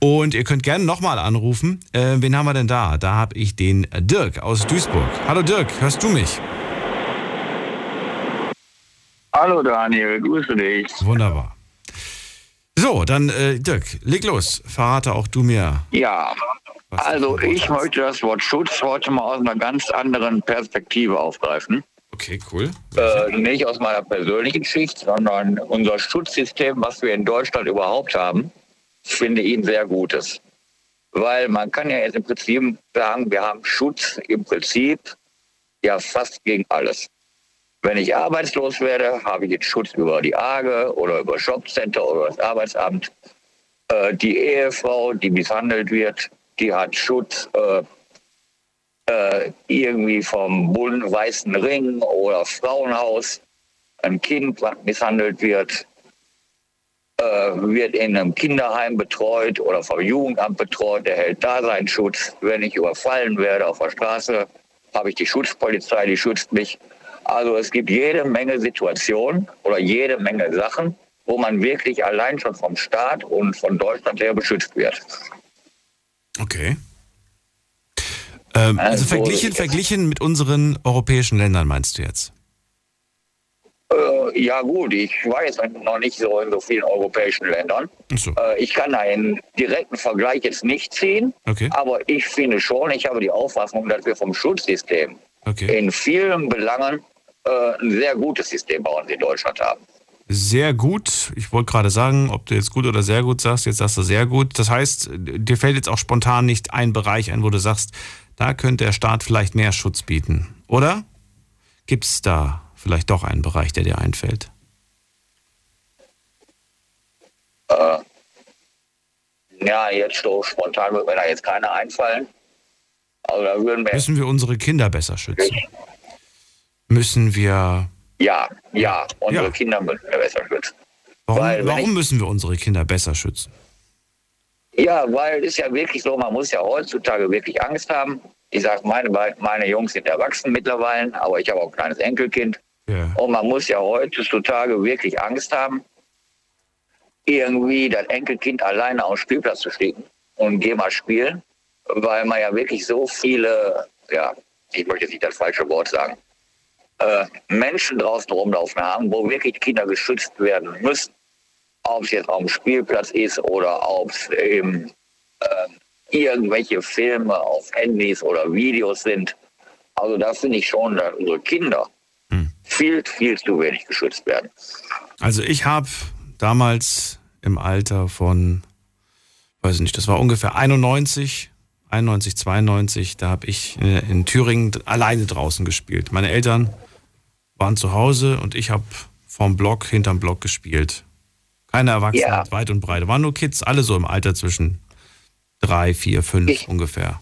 Und ihr könnt gerne nochmal anrufen. Äh, wen haben wir denn da? Da habe ich den Dirk aus Duisburg. Hallo Dirk, hörst du mich? Hallo Daniel, grüße dich. Wunderbar. So, dann äh, Dirk, leg los. Verrate auch du mir. Ja, also ich möchte das Wort Schutz heute mal aus einer ganz anderen Perspektive aufgreifen. Okay, cool. Äh, nicht aus meiner persönlichen Schicht, sondern unser Schutzsystem, was wir in Deutschland überhaupt haben, finde ich ein sehr gutes. Weil man kann ja jetzt im Prinzip sagen, wir haben Schutz im Prinzip ja fast gegen alles. Wenn ich arbeitslos werde, habe ich jetzt Schutz über die AGE oder über Jobcenter oder das Arbeitsamt. Äh, die Ehefrau, die misshandelt wird, die hat Schutz äh, äh, irgendwie vom Bund Weißen Ring oder Frauenhaus. Ein Kind, was misshandelt wird, äh, wird in einem Kinderheim betreut oder vom Jugendamt betreut, der hält da seinen Schutz. Wenn ich überfallen werde auf der Straße, habe ich die Schutzpolizei, die schützt mich. Also es gibt jede Menge Situationen oder jede Menge Sachen, wo man wirklich allein schon vom Staat und von Deutschland her beschützt wird. Okay. Ähm, also Also, verglichen, ich- verglichen mit unseren europäischen Ländern meinst du jetzt? Äh, ja gut, ich war jetzt noch nicht so in so vielen europäischen Ländern. So. Äh, ich kann einen direkten Vergleich jetzt nicht ziehen, Okay. aber ich finde schon, ich habe die Auffassung, dass wir vom Schutzsystem Okay. in vielen Belangen äh, ein sehr gutes System bei uns in Deutschland haben. Sehr gut. Ich wollte gerade sagen, ob du jetzt gut oder sehr gut sagst. Jetzt sagst du sehr gut. Das heißt, dir fällt jetzt auch spontan nicht ein Bereich ein, wo du sagst, da könnte der Staat vielleicht mehr Schutz bieten. Oder? Gibt es da vielleicht doch einen Bereich, der dir einfällt? Äh, ja, jetzt so spontan wird mir da jetzt keiner einfallen. Also da würden wir, Müssen wir unsere Kinder besser schützen? Müssen wir. Ja, ja, unsere Ja. Kinder müssen wir besser schützen. Warum, Weil, warum ich- müssen wir unsere Kinder besser schützen? Ja, weil es ist ja wirklich so, man muss ja heutzutage wirklich Angst haben. Ich sage, meine, meine Jungs sind erwachsen mittlerweile, aber ich habe auch ein kleines Enkelkind. Ja. Und man muss ja heutzutage wirklich Angst haben, irgendwie das Enkelkind alleine auf den Spielplatz zu schicken und geh mal spielen, weil man ja wirklich so viele ja, ich möchte jetzt nicht das falsche Wort sagen, äh, Menschen draußen rumlaufen haben, wo wirklich Kinder geschützt werden müssen. Ob es jetzt auf dem Spielplatz ist oder ob es eben äh, irgendwelche Filme auf Handys oder Videos sind. Also da finde ich schon, dass unsere Kinder viel, viel zu wenig geschützt werden. Also ich habe damals im Alter von, weiß ich nicht, das war ungefähr 91, 91, 92, da habe ich in Thüringen alleine draußen gespielt. Meine Eltern waren zu Hause und ich habe vorm Block, hinterm Block gespielt. Keine Erwachsenen, Ja. weit und breit. Waren nur Kids, alle so im Alter zwischen drei, vier, fünf ungefähr.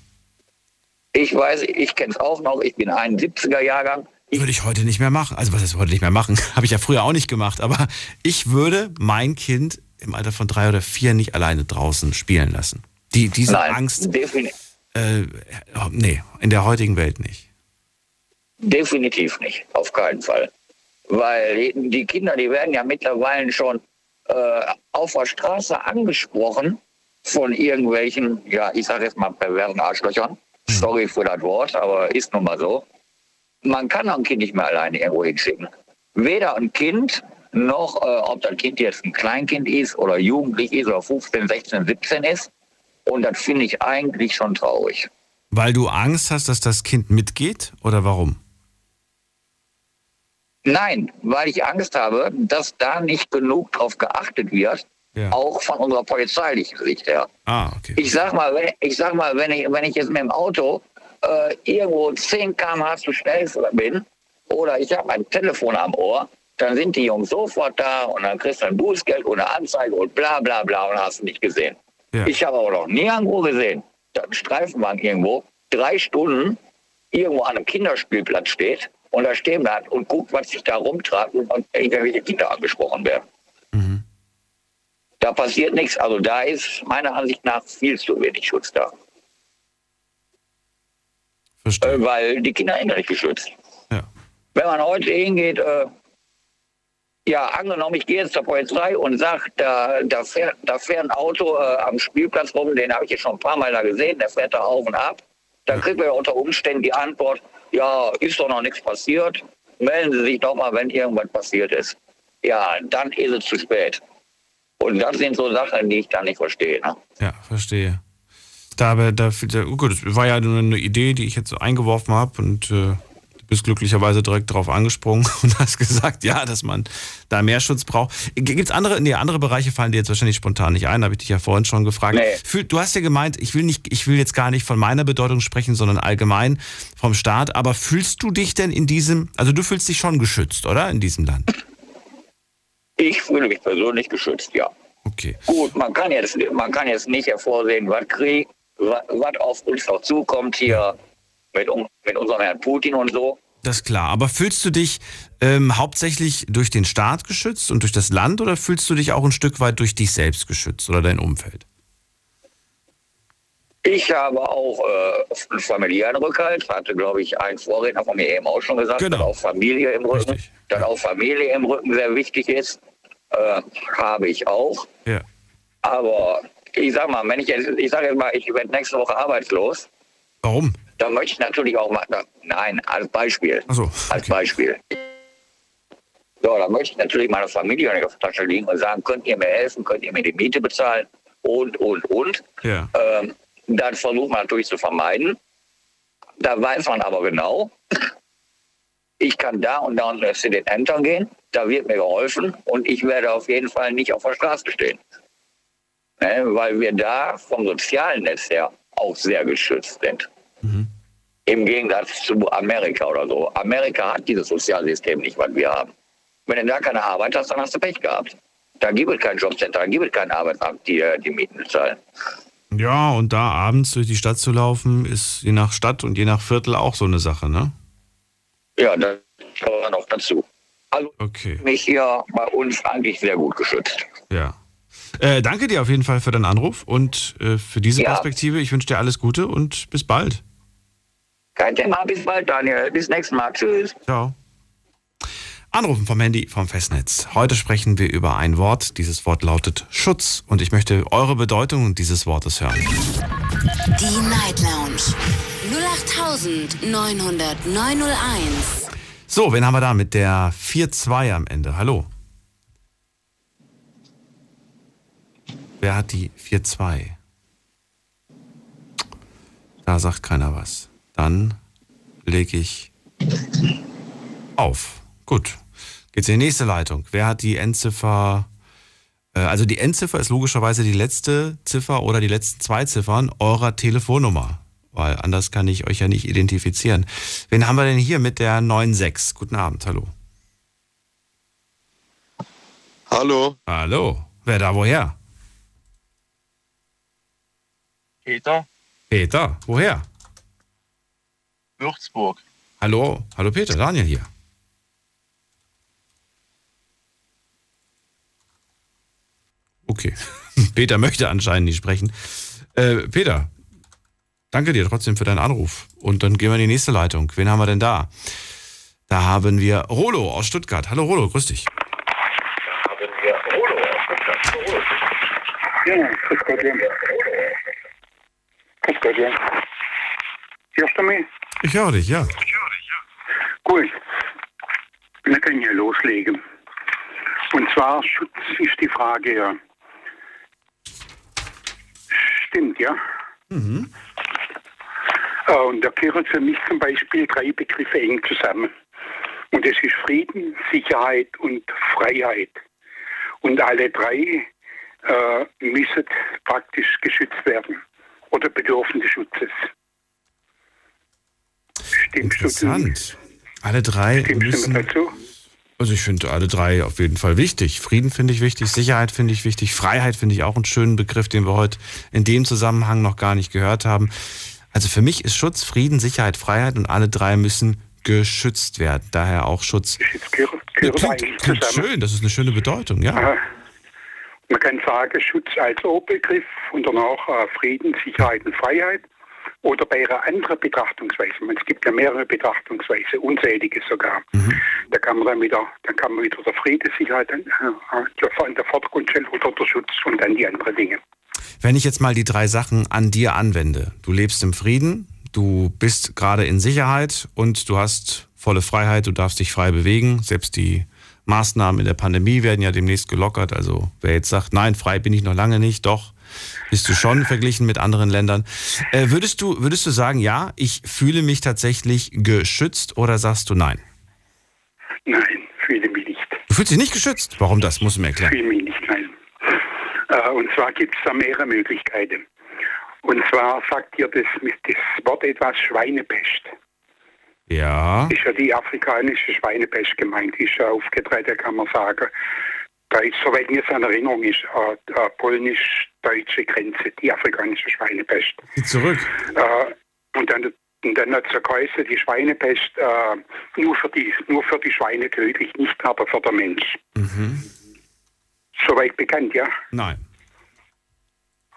Ich weiß, ich kenne es auch noch, ich bin ein 70er Jahrgang. Würde ich heute nicht mehr machen. Also was heißt heute nicht mehr machen? [LAUGHS] Habe ich ja früher auch nicht gemacht. Aber ich würde mein Kind im Alter von drei oder vier nicht alleine draußen spielen lassen. Die, diese Nein, Angst, defini äh, nee, in der heutigen Welt nicht. Definitiv nicht, auf keinen Fall. Weil die- Kinder, die werden ja mittlerweile schon äh, auf der Straße angesprochen von irgendwelchen, ja, ich sage jetzt mal perversen Arschlöchern. Sorry für das Wort, aber ist nun mal so. Man kann ein Kind nicht mehr alleine irgendwo hinschicken. Weder ein Kind, noch äh, ob das Kind jetzt ein Kleinkind ist oder jugendlich ist oder 15, 16, 17 ist. Und das finde ich eigentlich schon traurig. Weil du Angst hast, dass das Kind mitgeht? Oder warum? Nein, weil ich Angst habe, dass da nicht genug drauf geachtet wird, Ja. auch von unserer polizeilichen Sicht her. Ah, okay. Ich sag mal, wenn ich sag mal, wenn ich, wenn ich jetzt mit dem Auto äh, irgendwo 10 km/h zu schnell bin oder ich habe mein Telefon am Ohr, dann sind die Jungs sofort da und dann kriegst du ein Bußgeld ohne Anzeige und bla bla bla und hast du nicht gesehen. Ja. Ich habe aber noch nie irgendwo gesehen, dass ein Streifenwagen irgendwo drei Stunden irgendwo an einem Kinderspielplatz steht und da stehen bleibt und guckt, was sich da rumtreibt und irgendwelche Kinder angesprochen werden. Da passiert nichts. Also da ist meiner Ansicht nach viel zu wenig Schutz da. Verstehe. Äh, weil die Kinder nicht geschützt. Ja. Wenn man heute hingeht, äh, ja, angenommen, ich gehe jetzt zur Polizei und sage, da, da, fährt, da fährt ein Auto äh, am Spielplatz rum, den habe ich jetzt schon ein paar Mal da gesehen, der fährt da auf und ab. Dann kriegt man ja unter Umständen die Antwort, ja, ist doch noch nichts passiert, melden Sie sich doch mal, wenn irgendwas passiert ist. Ja, dann ist es zu spät. Und das sind so Sachen, die ich da nicht verstehe. Ne? Ja, verstehe. Da, aber da, oh gut, das war ja nur eine Idee, die ich jetzt so eingeworfen habe und äh, bist glücklicherweise direkt darauf angesprungen [LAUGHS] und hast gesagt, ja, dass man da mehr Schutz braucht. Gibt es andere, nee, andere Bereiche fallen dir jetzt wahrscheinlich spontan nicht ein, habe ich dich ja vorhin schon gefragt. Nee. Du hast ja gemeint, ich will, nicht, ich will jetzt gar nicht von meiner Bedeutung sprechen, sondern allgemein vom Staat, aber fühlst du dich denn in diesem, also du fühlst dich schon geschützt, oder, in diesem Land? Ich fühle mich persönlich geschützt, ja. Okay. Gut, man kann jetzt, man kann jetzt nicht hervorsehen, was Krieg, was auf uns noch zukommt hier mit, mit unserem Herrn Putin und so. Das ist klar. Aber fühlst du dich ähm, hauptsächlich durch den Staat geschützt und durch das Land oder fühlst du dich auch ein Stück weit durch dich selbst geschützt oder dein Umfeld? Ich habe auch äh, einen familiären Rückhalt, hatte, glaube ich, ein Vorredner von mir eben auch schon gesagt, Genau. dass auch Familie im Rücken, Richtig. dass auch Familie im Rücken sehr wichtig ist. Äh, habe ich auch. Ja. Aber ich sag mal, wenn ich jetzt, ich sage jetzt mal, ich werde nächste Woche arbeitslos, Warum? Dann möchte ich natürlich auch mal, nein, als Beispiel. Achso. als Beispiel. So, da möchte ich natürlich meine Familie auf der Tasche liegen und sagen, könnt ihr mir helfen, könnt ihr mir die Miete bezahlen und, und, und. Ja. Ähm, das versucht man natürlich zu vermeiden. Da weiß man aber genau, ich kann da und da und da zu den Ämtern gehen, da wird mir geholfen und ich werde auf jeden Fall nicht auf der Straße stehen. Ne, weil wir da vom sozialen Netz her auch sehr geschützt sind. Im Gegensatz zu Amerika oder so. Amerika hat dieses Sozialsystem nicht, was wir haben. Wenn du da keine Arbeit hast, dann hast du Pech gehabt. Da gibt es kein Jobcenter, da gibt es kein Arbeitsamt, die äh, die Mieten bezahlen. Ja, und da abends durch die Stadt zu laufen, ist je nach Stadt und je nach Viertel auch so eine Sache, ne? Ja, das kommt noch dazu. Also Okay. mich hier bei uns eigentlich sehr gut geschützt. Ja. Äh, danke dir auf jeden Fall für deinen Anruf und äh, für diese Ja. Perspektive. Ich wünsche dir alles Gute und bis bald. Kein Thema, bis bald, Daniel. Bis nächstes Mal. Tschüss. Ciao. Anrufen vom Handy vom Festnetz. Heute sprechen wir über ein Wort. Dieses Wort lautet Schutz. Und ich möchte eure Bedeutung dieses Wortes hören. Die Night Lounge 08901. So, wen haben wir da mit der 4-2 am Ende? Hallo. Wer hat die 4-2? Da sagt keiner was. Dann lege ich auf. Gut. Geht's in die nächste Leitung. Wer hat die Endziffer? äh, Also die Endziffer ist logischerweise die letzte Ziffer oder die letzten zwei Ziffern eurer Telefonnummer. Weil anders kann ich euch ja nicht identifizieren. Wen haben wir denn hier mit der 96? Guten Abend, hallo. Hallo. Hallo. Wer da woher? Peter, Peter, woher? Würzburg. Hallo, hallo Peter, Daniel hier. Okay, [LAUGHS] Peter möchte anscheinend nicht sprechen. Äh, Peter, danke dir trotzdem für deinen Anruf. Und dann gehen wir in die nächste Leitung. Wen haben wir denn da? Da haben wir Rolo aus Stuttgart. Hallo Rolo, grüß dich. Ja, grüß Gott, ja. Grüß Gott, ja. Hörst du mich? Ich höre dich, ja. Gut. Wir können ja loslegen. Und zwar Schutz ist die Frage, ja. Stimmt, ja. Mhm. Äh, Und da gehören für mich zum Beispiel drei Begriffe eng zusammen. Und das ist Frieden, Sicherheit und Freiheit. Und alle drei äh, müssen praktisch geschützt werden oder bedürfen des Schutzes. Stimmst Interessant. Alle drei du müssen. dazu? Also ich finde alle drei auf jeden Fall wichtig. Frieden finde ich wichtig, Sicherheit finde ich wichtig, Freiheit finde ich auch einen schönen Begriff, den wir heute in dem Zusammenhang noch gar nicht gehört haben. Also für mich ist Schutz, Frieden, Sicherheit, Freiheit und alle drei müssen geschützt werden. Daher auch Schutz. Gehören Klingt, klingt schön, das ist eine schöne Bedeutung, ja. Aha. Man kann sagen, Schutz als Oberbegriff und danach äh, Frieden, Sicherheit und Freiheit. Oder bei einer anderen Betrachtungsweise. Man, Es gibt ja mehrere Betrachtungsweisen, unzählige sogar. Da kann man dann wieder, dann kann man wieder der Friede, Sicherheit an, äh, an der Vordergrund stellen oder der Schutz und dann die anderen Dinge. Wenn ich jetzt mal die drei Sachen an dir anwende. Du lebst im Frieden, du bist gerade in Sicherheit und du hast volle Freiheit, du darfst dich frei bewegen. Selbst die Maßnahmen in der Pandemie werden ja demnächst gelockert. Also wer jetzt sagt, nein, frei bin ich noch lange nicht, doch, bist du schon verglichen mit anderen Ländern. Äh, würdest, du, würdest du sagen, ja, ich fühle mich tatsächlich geschützt oder sagst du nein? Nein, fühle mich nicht. Du fühlst dich nicht geschützt? Warum das? Musst du mir erklären. Fühle mich nicht, nein. Äh, und zwar gibt es da mehrere Möglichkeiten. Und zwar sagt ihr das, das Wort etwas Schweinepest. Ja. Ist ja die afrikanische Schweinepest gemeint, ist ja aufgetreten, kann man sagen. Deutsch, soweit mir es an Erinnerung ist, äh, äh, polnisch-deutsche Grenze, die afrikanische Schweinepest. Zurück. Äh, und dann, und dann hat es geheißen, die Schweinepest äh, nur, für die, nur für die Schweine tödlich, nicht aber für den Mensch. Mhm. Soweit bekannt, ja? Nein.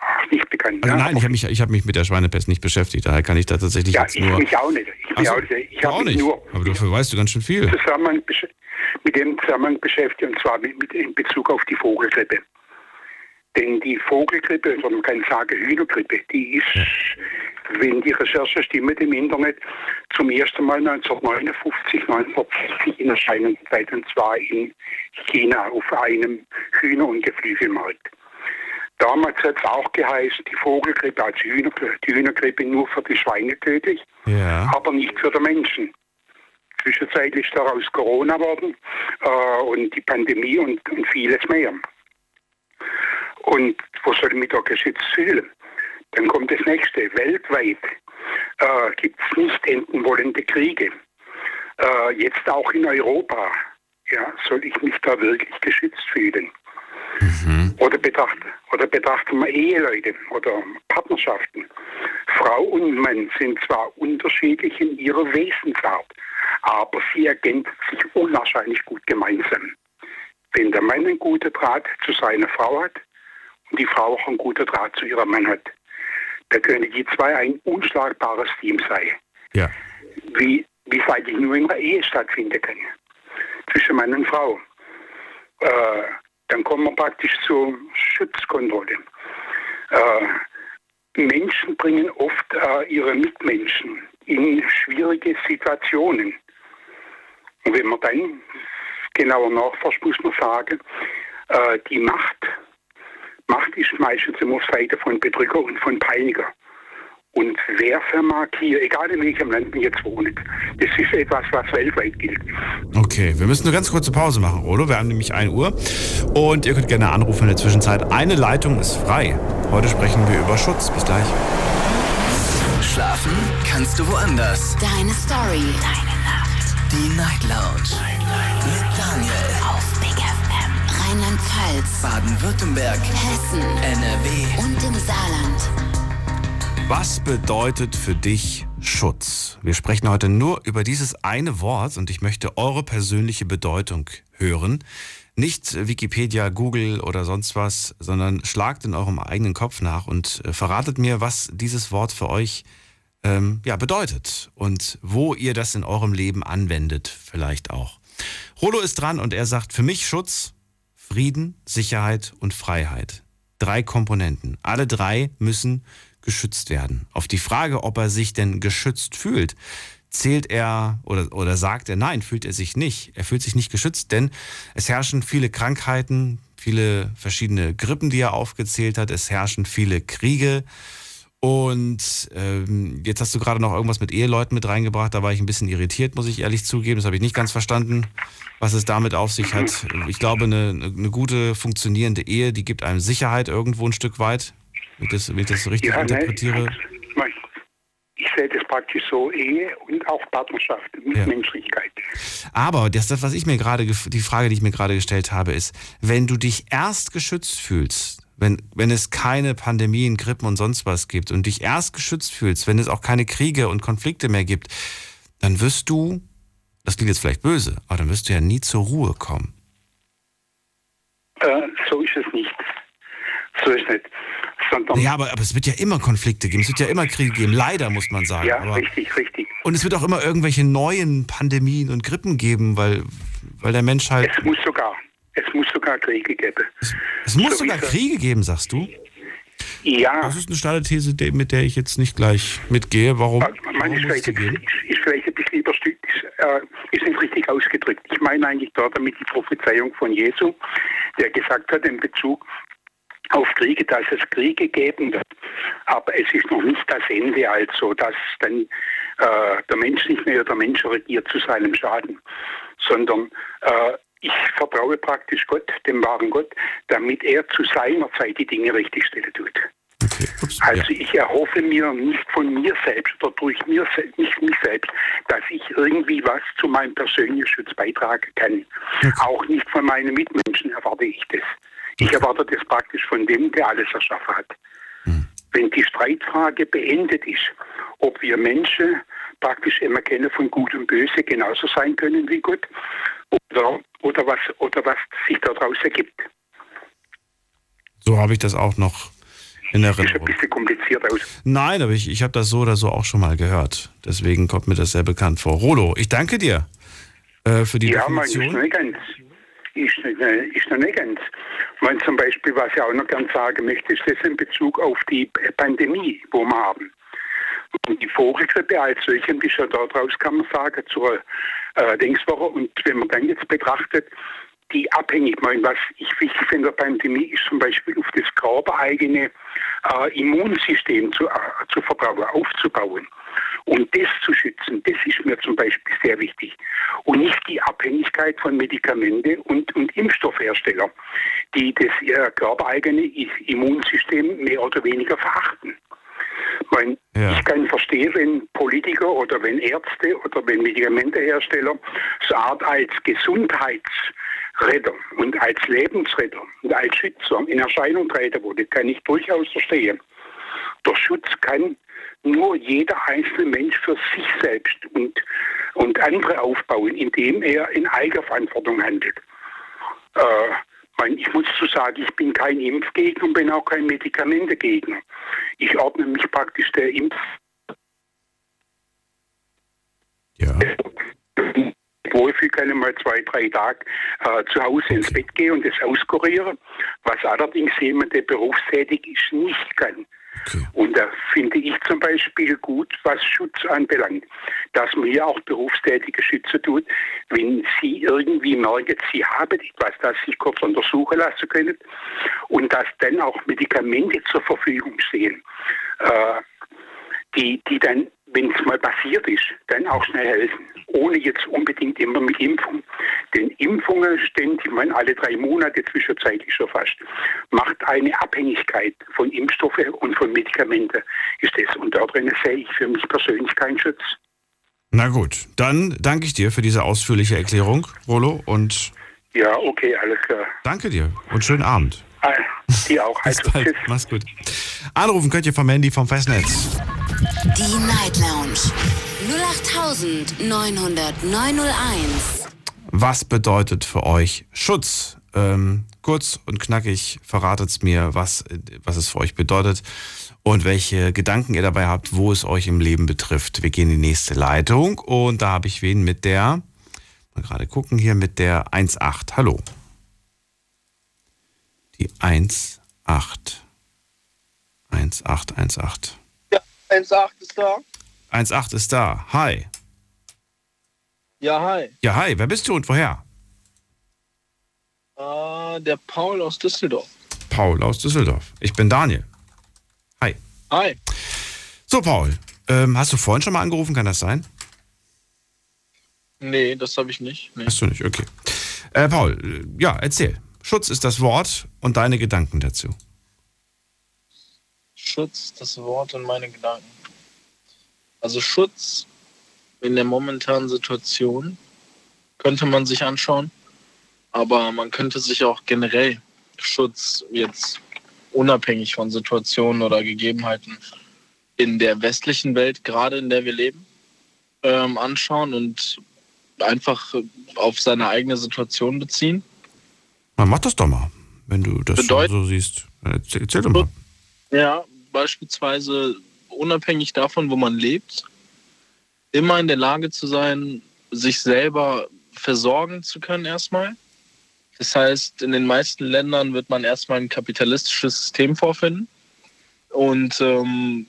Ach, nicht bekannt. Also ja? nein, ich habe mich, ich hab mich mit der Schweinepest nicht beschäftigt. Daher kann ich da tatsächlich ja, jetzt ich nur. mich auch nicht. Ich, mich so, auch nicht. ich du habe auch nicht. nur Aber dafür weißt du ganz schön viel. Besch- mit dem Zusammenhang beschäftigt, und zwar mit, mit, in Bezug auf die Vogelgrippe. Denn die Vogelgrippe, oder man kann sagen Hühnergrippe, die ist, wenn die Recherche stimmt im Internet, zum ersten Mal 1959, 1960 in Erscheinung getreten, und zwar in China auf einem Hühner- und Geflügelmarkt. Damals hat es auch geheißen, die Vogelgrippe als Hühner, die Hühnergrippe nur für die Schweine tödlich, Ja. aber nicht für den Menschen. Zwischenzeitlich ist daraus Corona worden äh, und die Pandemie und, und vieles mehr. Und wo soll ich mich da geschützt fühlen? Dann kommt das nächste. Weltweit äh, gibt es nicht enden wollende Kriege. Äh, jetzt auch in Europa. Ja, soll ich mich da wirklich geschützt fühlen? Oder, betrachten, oder betrachten wir Eheleute oder Partnerschaften. Frau und Mann sind zwar unterschiedlich in ihrer Wesensart, aber sie ergänzen sich unwahrscheinlich gut gemeinsam. Wenn der Mann einen guten Draht zu seiner Frau hat und die Frau auch einen guten Draht zu ihrem Mann hat, dann können die zwei ein unschlagbares Team sein. Ja. Wie, wie es eigentlich nur in der Ehe stattfinden kann. zwischen Mann und Frau. Äh, dann kommen wir praktisch zur Schutzkontrolle. Äh, Menschen bringen oft äh, ihre Mitmenschen in schwierige Situationen. Und wenn man dann genauer nachforscht, muss man sagen, äh, die Macht, Macht ist meistens immer auf Seite von Betrüger und von Peiniger. Und wer vermag hier, egal in welchem Land man jetzt wohnt, das ist etwas, was weltweit gilt. Okay, wir müssen eine ganz kurze Pause machen, Rolo. Wir haben nämlich 1 Uhr und ihr könnt gerne anrufen in der Zwischenzeit. Eine Leitung ist frei. Heute sprechen wir über Schutz. Bis gleich. Schlafen kannst du woanders. Deine Story. Deine. Die Night Lounge. Mit Daniel. Auf Big FM. Rheinland-Pfalz. Baden-Württemberg. Hessen. NRW. Und im Saarland. Was bedeutet für dich Schutz? Wir sprechen heute nur über dieses eine Wort und ich möchte eure persönliche Bedeutung hören. Nicht Wikipedia, Google oder sonst was, sondern schlagt in eurem eigenen Kopf nach und äh, verratet mir, was dieses Wort für euch ähm, ja, bedeutet und wo ihr das in eurem Leben anwendet, vielleicht auch. Rolo ist dran und er sagt, für mich Schutz, Frieden, Sicherheit und Freiheit. Drei Komponenten. Alle drei müssen geschützt werden. Auf die Frage, ob er sich denn geschützt fühlt, zählt er oder, oder sagt er, nein, fühlt er sich nicht. Er fühlt sich nicht geschützt, denn es herrschen viele Krankheiten, viele verschiedene Grippen, die er aufgezählt hat. Es herrschen viele Kriege. Und ähm, jetzt hast du gerade noch irgendwas mit Eheleuten mit reingebracht. Da war ich ein bisschen irritiert, muss ich ehrlich zugeben. Das habe ich nicht ganz verstanden, was es damit auf sich hat. Ich glaube, eine, eine gute, funktionierende Ehe, die gibt einem Sicherheit irgendwo ein Stück weit. Wenn ich das, wenn ich das richtig ja, interpretiere. Nein, ich sehe das praktisch so Ehe und auch Partnerschaft und ja. Menschlichkeit. Aber das, das, was ich mir gerade, die Frage, die ich mir gerade gestellt habe, ist, wenn du dich erst geschützt fühlst, wenn, wenn es keine Pandemien, Grippen und sonst was gibt und dich erst geschützt fühlst, wenn es auch keine Kriege und Konflikte mehr gibt, dann wirst du, das klingt jetzt vielleicht böse, aber dann wirst du ja nie zur Ruhe kommen. Äh, so ist es nicht. So ist es nicht sondern. Ja, aber, aber es wird ja immer Konflikte geben, es wird ja immer Kriege geben, leider muss man sagen. Ja, aber, richtig, richtig. Und es wird auch immer irgendwelche neuen Pandemien und Grippen geben, weil, weil der Mensch halt. Es muss sogar, es muss sogar Kriege geben. Es, es muss so sogar Kriege geben, sagst du? Ja. Das ist eine steile These, mit der ich jetzt nicht gleich mitgehe. Warum? Meine warum ist, vielleicht, ist vielleicht ein bisschen überstückt, ist, äh, ist nicht richtig ausgedrückt. Ich meine eigentlich dort damit die Prophezeiung von Jesu, der gesagt hat in Bezug auf Kriege, dass es Kriege geben wird. Aber es ist noch nicht das Ende, also dass dann äh, der Mensch nicht mehr der Mensch regiert zu seinem Schaden, sondern äh, ich vertraue praktisch Gott, dem wahren Gott, damit er zu seiner Zeit die Dinge richtigstellen tut. Okay. Ups, also ja. ich erhoffe mir nicht von mir selbst oder durch mir, nicht mich selbst, dass ich irgendwie was zu meinem persönlichen Schutz beitragen kann. Okay. Auch nicht von meinen Mitmenschen erwarte ich das. Ich erwarte das praktisch von dem, der alles erschaffen hat. Mhm. Wenn die Streitfrage beendet ist, ob wir Menschen praktisch immer kennen von Gut und Böse genauso sein können wie Gott oder, oder, was, oder was sich daraus ergibt. So habe ich das auch noch in Erinnerung. Sieht ein bisschen kompliziert aus. Nein, aber ich, ich habe das so oder so auch schon mal gehört. Deswegen kommt mir das sehr bekannt vor. Rolo, ich danke dir äh, für die ja, Definition. Ja, nicht ganz. Ist, äh, ist noch nicht ganz. Man zum Beispiel, was ich auch noch gerne sagen möchte, ist das in Bezug auf die Pandemie, wo wir haben. Und die Vogelgrippe als solche ist ja daraus, kann man sagen, zur äh, Denkwoche. Und wenn man dann jetzt betrachtet, die abhängig, ich meine, was ich wichtig finde der Pandemie, ist zum Beispiel auf das körpereigene äh, Immunsystem zu, äh, zu vertrauen, aufzubauen. Und das zu schützen, das ist mir zum Beispiel sehr wichtig. Und nicht die Abhängigkeit von Medikamente und, und Impfstoffherstellern, die das ihr körpereigene Immunsystem mehr oder weniger verachten. Meine, ja. Ich kann verstehen, wenn Politiker oder wenn Ärzte oder wenn Medikamentehersteller so eine Art als Gesundheitsretter und als Lebensretter und als Schützer in Erscheinung treten würde, kann ich durchaus verstehen. Der Schutz kann nur jeder einzelne Mensch für sich selbst und, und andere aufbauen, indem er in Eigenverantwortung handelt. Äh, ich muss zu sagen, ich bin kein Impfgegner und bin auch kein Medikamentegegner. Ich ordne mich praktisch der Impf. Ja. wohlfühle, kann ich mal zwei, drei Tage äh, zu Hause ins Bett gehen und das auskurieren, was allerdings jemand, der berufstätig ist, nicht kann. Okay. Und da finde ich zum Beispiel gut, was Schutz anbelangt, dass man hier auch berufstätige Schütze tut, wenn sie irgendwie merken, sie haben etwas, das sich kurz untersuchen lassen können und dass dann auch Medikamente zur Verfügung stehen, äh, die, die dann wenn es mal passiert ist, dann auch schnell helfen. Ohne jetzt unbedingt immer mit Impfung. Denn Impfungen ständig, ich meine alle drei Monate zwischenzeitlich schon fast, macht eine Abhängigkeit von Impfstoffen und von Medikamenten. Ist das. Und darin sehe ich für mich persönlich keinen Schutz. Na gut, dann danke ich dir für diese ausführliche Erklärung, Rolo. Und ja, okay, alles klar. Danke dir und schönen Abend. Dir auch. Bis also, bald. Tschüss. Mach's gut. Anrufen könnt ihr vom Handy vom Festnetz. Die Night Lounge 0890901. Was bedeutet für euch Schutz? Ähm, kurz und knackig verratet es mir, was, was es für euch bedeutet und welche Gedanken ihr dabei habt, wo es euch im Leben betrifft. Wir gehen in die nächste Leitung und da habe ich wen mit der, mal gerade gucken hier, mit der 1.8. Hallo. Die 1.8. 1.818. 1,8 ist da. 1,8 ist da. Hi. Ja, hi. Ja, hi. Wer bist du und woher? Uh, der Paul aus Düsseldorf. Paul aus Düsseldorf. Ich bin Daniel. Hi. Hi. So, Paul. Ähm, hast du vorhin schon mal angerufen? Kann das sein? Nee, das habe ich nicht. Nee. Hast du nicht, okay. Äh, Paul, äh, ja, erzähl. Schutz ist das Wort und deine Gedanken dazu. Schutz, das Wort und meine Gedanken. Also Schutz in der momentanen Situation könnte man sich anschauen, aber man könnte sich auch generell Schutz jetzt unabhängig von Situationen oder Gegebenheiten in der westlichen Welt, gerade in der wir leben, ähm, anschauen und einfach auf seine eigene Situation beziehen. Man macht das doch mal, wenn du das so siehst. Erzähl, erzähl doch mal. Ja, beispielsweise unabhängig davon, wo man lebt, immer in der Lage zu sein, sich selber versorgen zu können erstmal. Das heißt, in den meisten Ländern wird man erstmal ein kapitalistisches System vorfinden und ähm,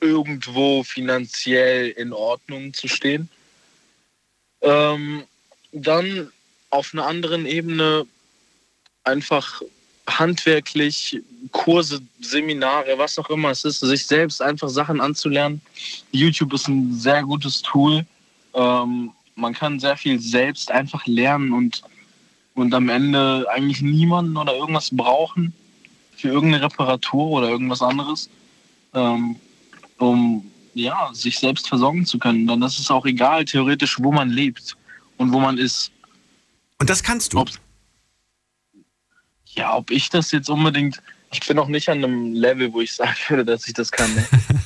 irgendwo finanziell in Ordnung zu stehen. Ähm, dann auf einer anderen Ebene einfach handwerklich Kurse, Seminare, was auch immer es ist, sich selbst einfach Sachen anzulernen. YouTube ist ein sehr gutes Tool. Ähm, man kann sehr viel selbst einfach lernen und, und am Ende eigentlich niemanden oder irgendwas brauchen für irgendeine Reparatur oder irgendwas anderes, ähm, um ja, sich selbst versorgen zu können. Dann ist es auch egal, theoretisch, wo man lebt und wo man ist. Und das kannst du? Ob's ja, ob ich das jetzt unbedingt, ich bin noch nicht an einem Level, wo ich sagen würde, dass ich das kann. Ne? [LAUGHS]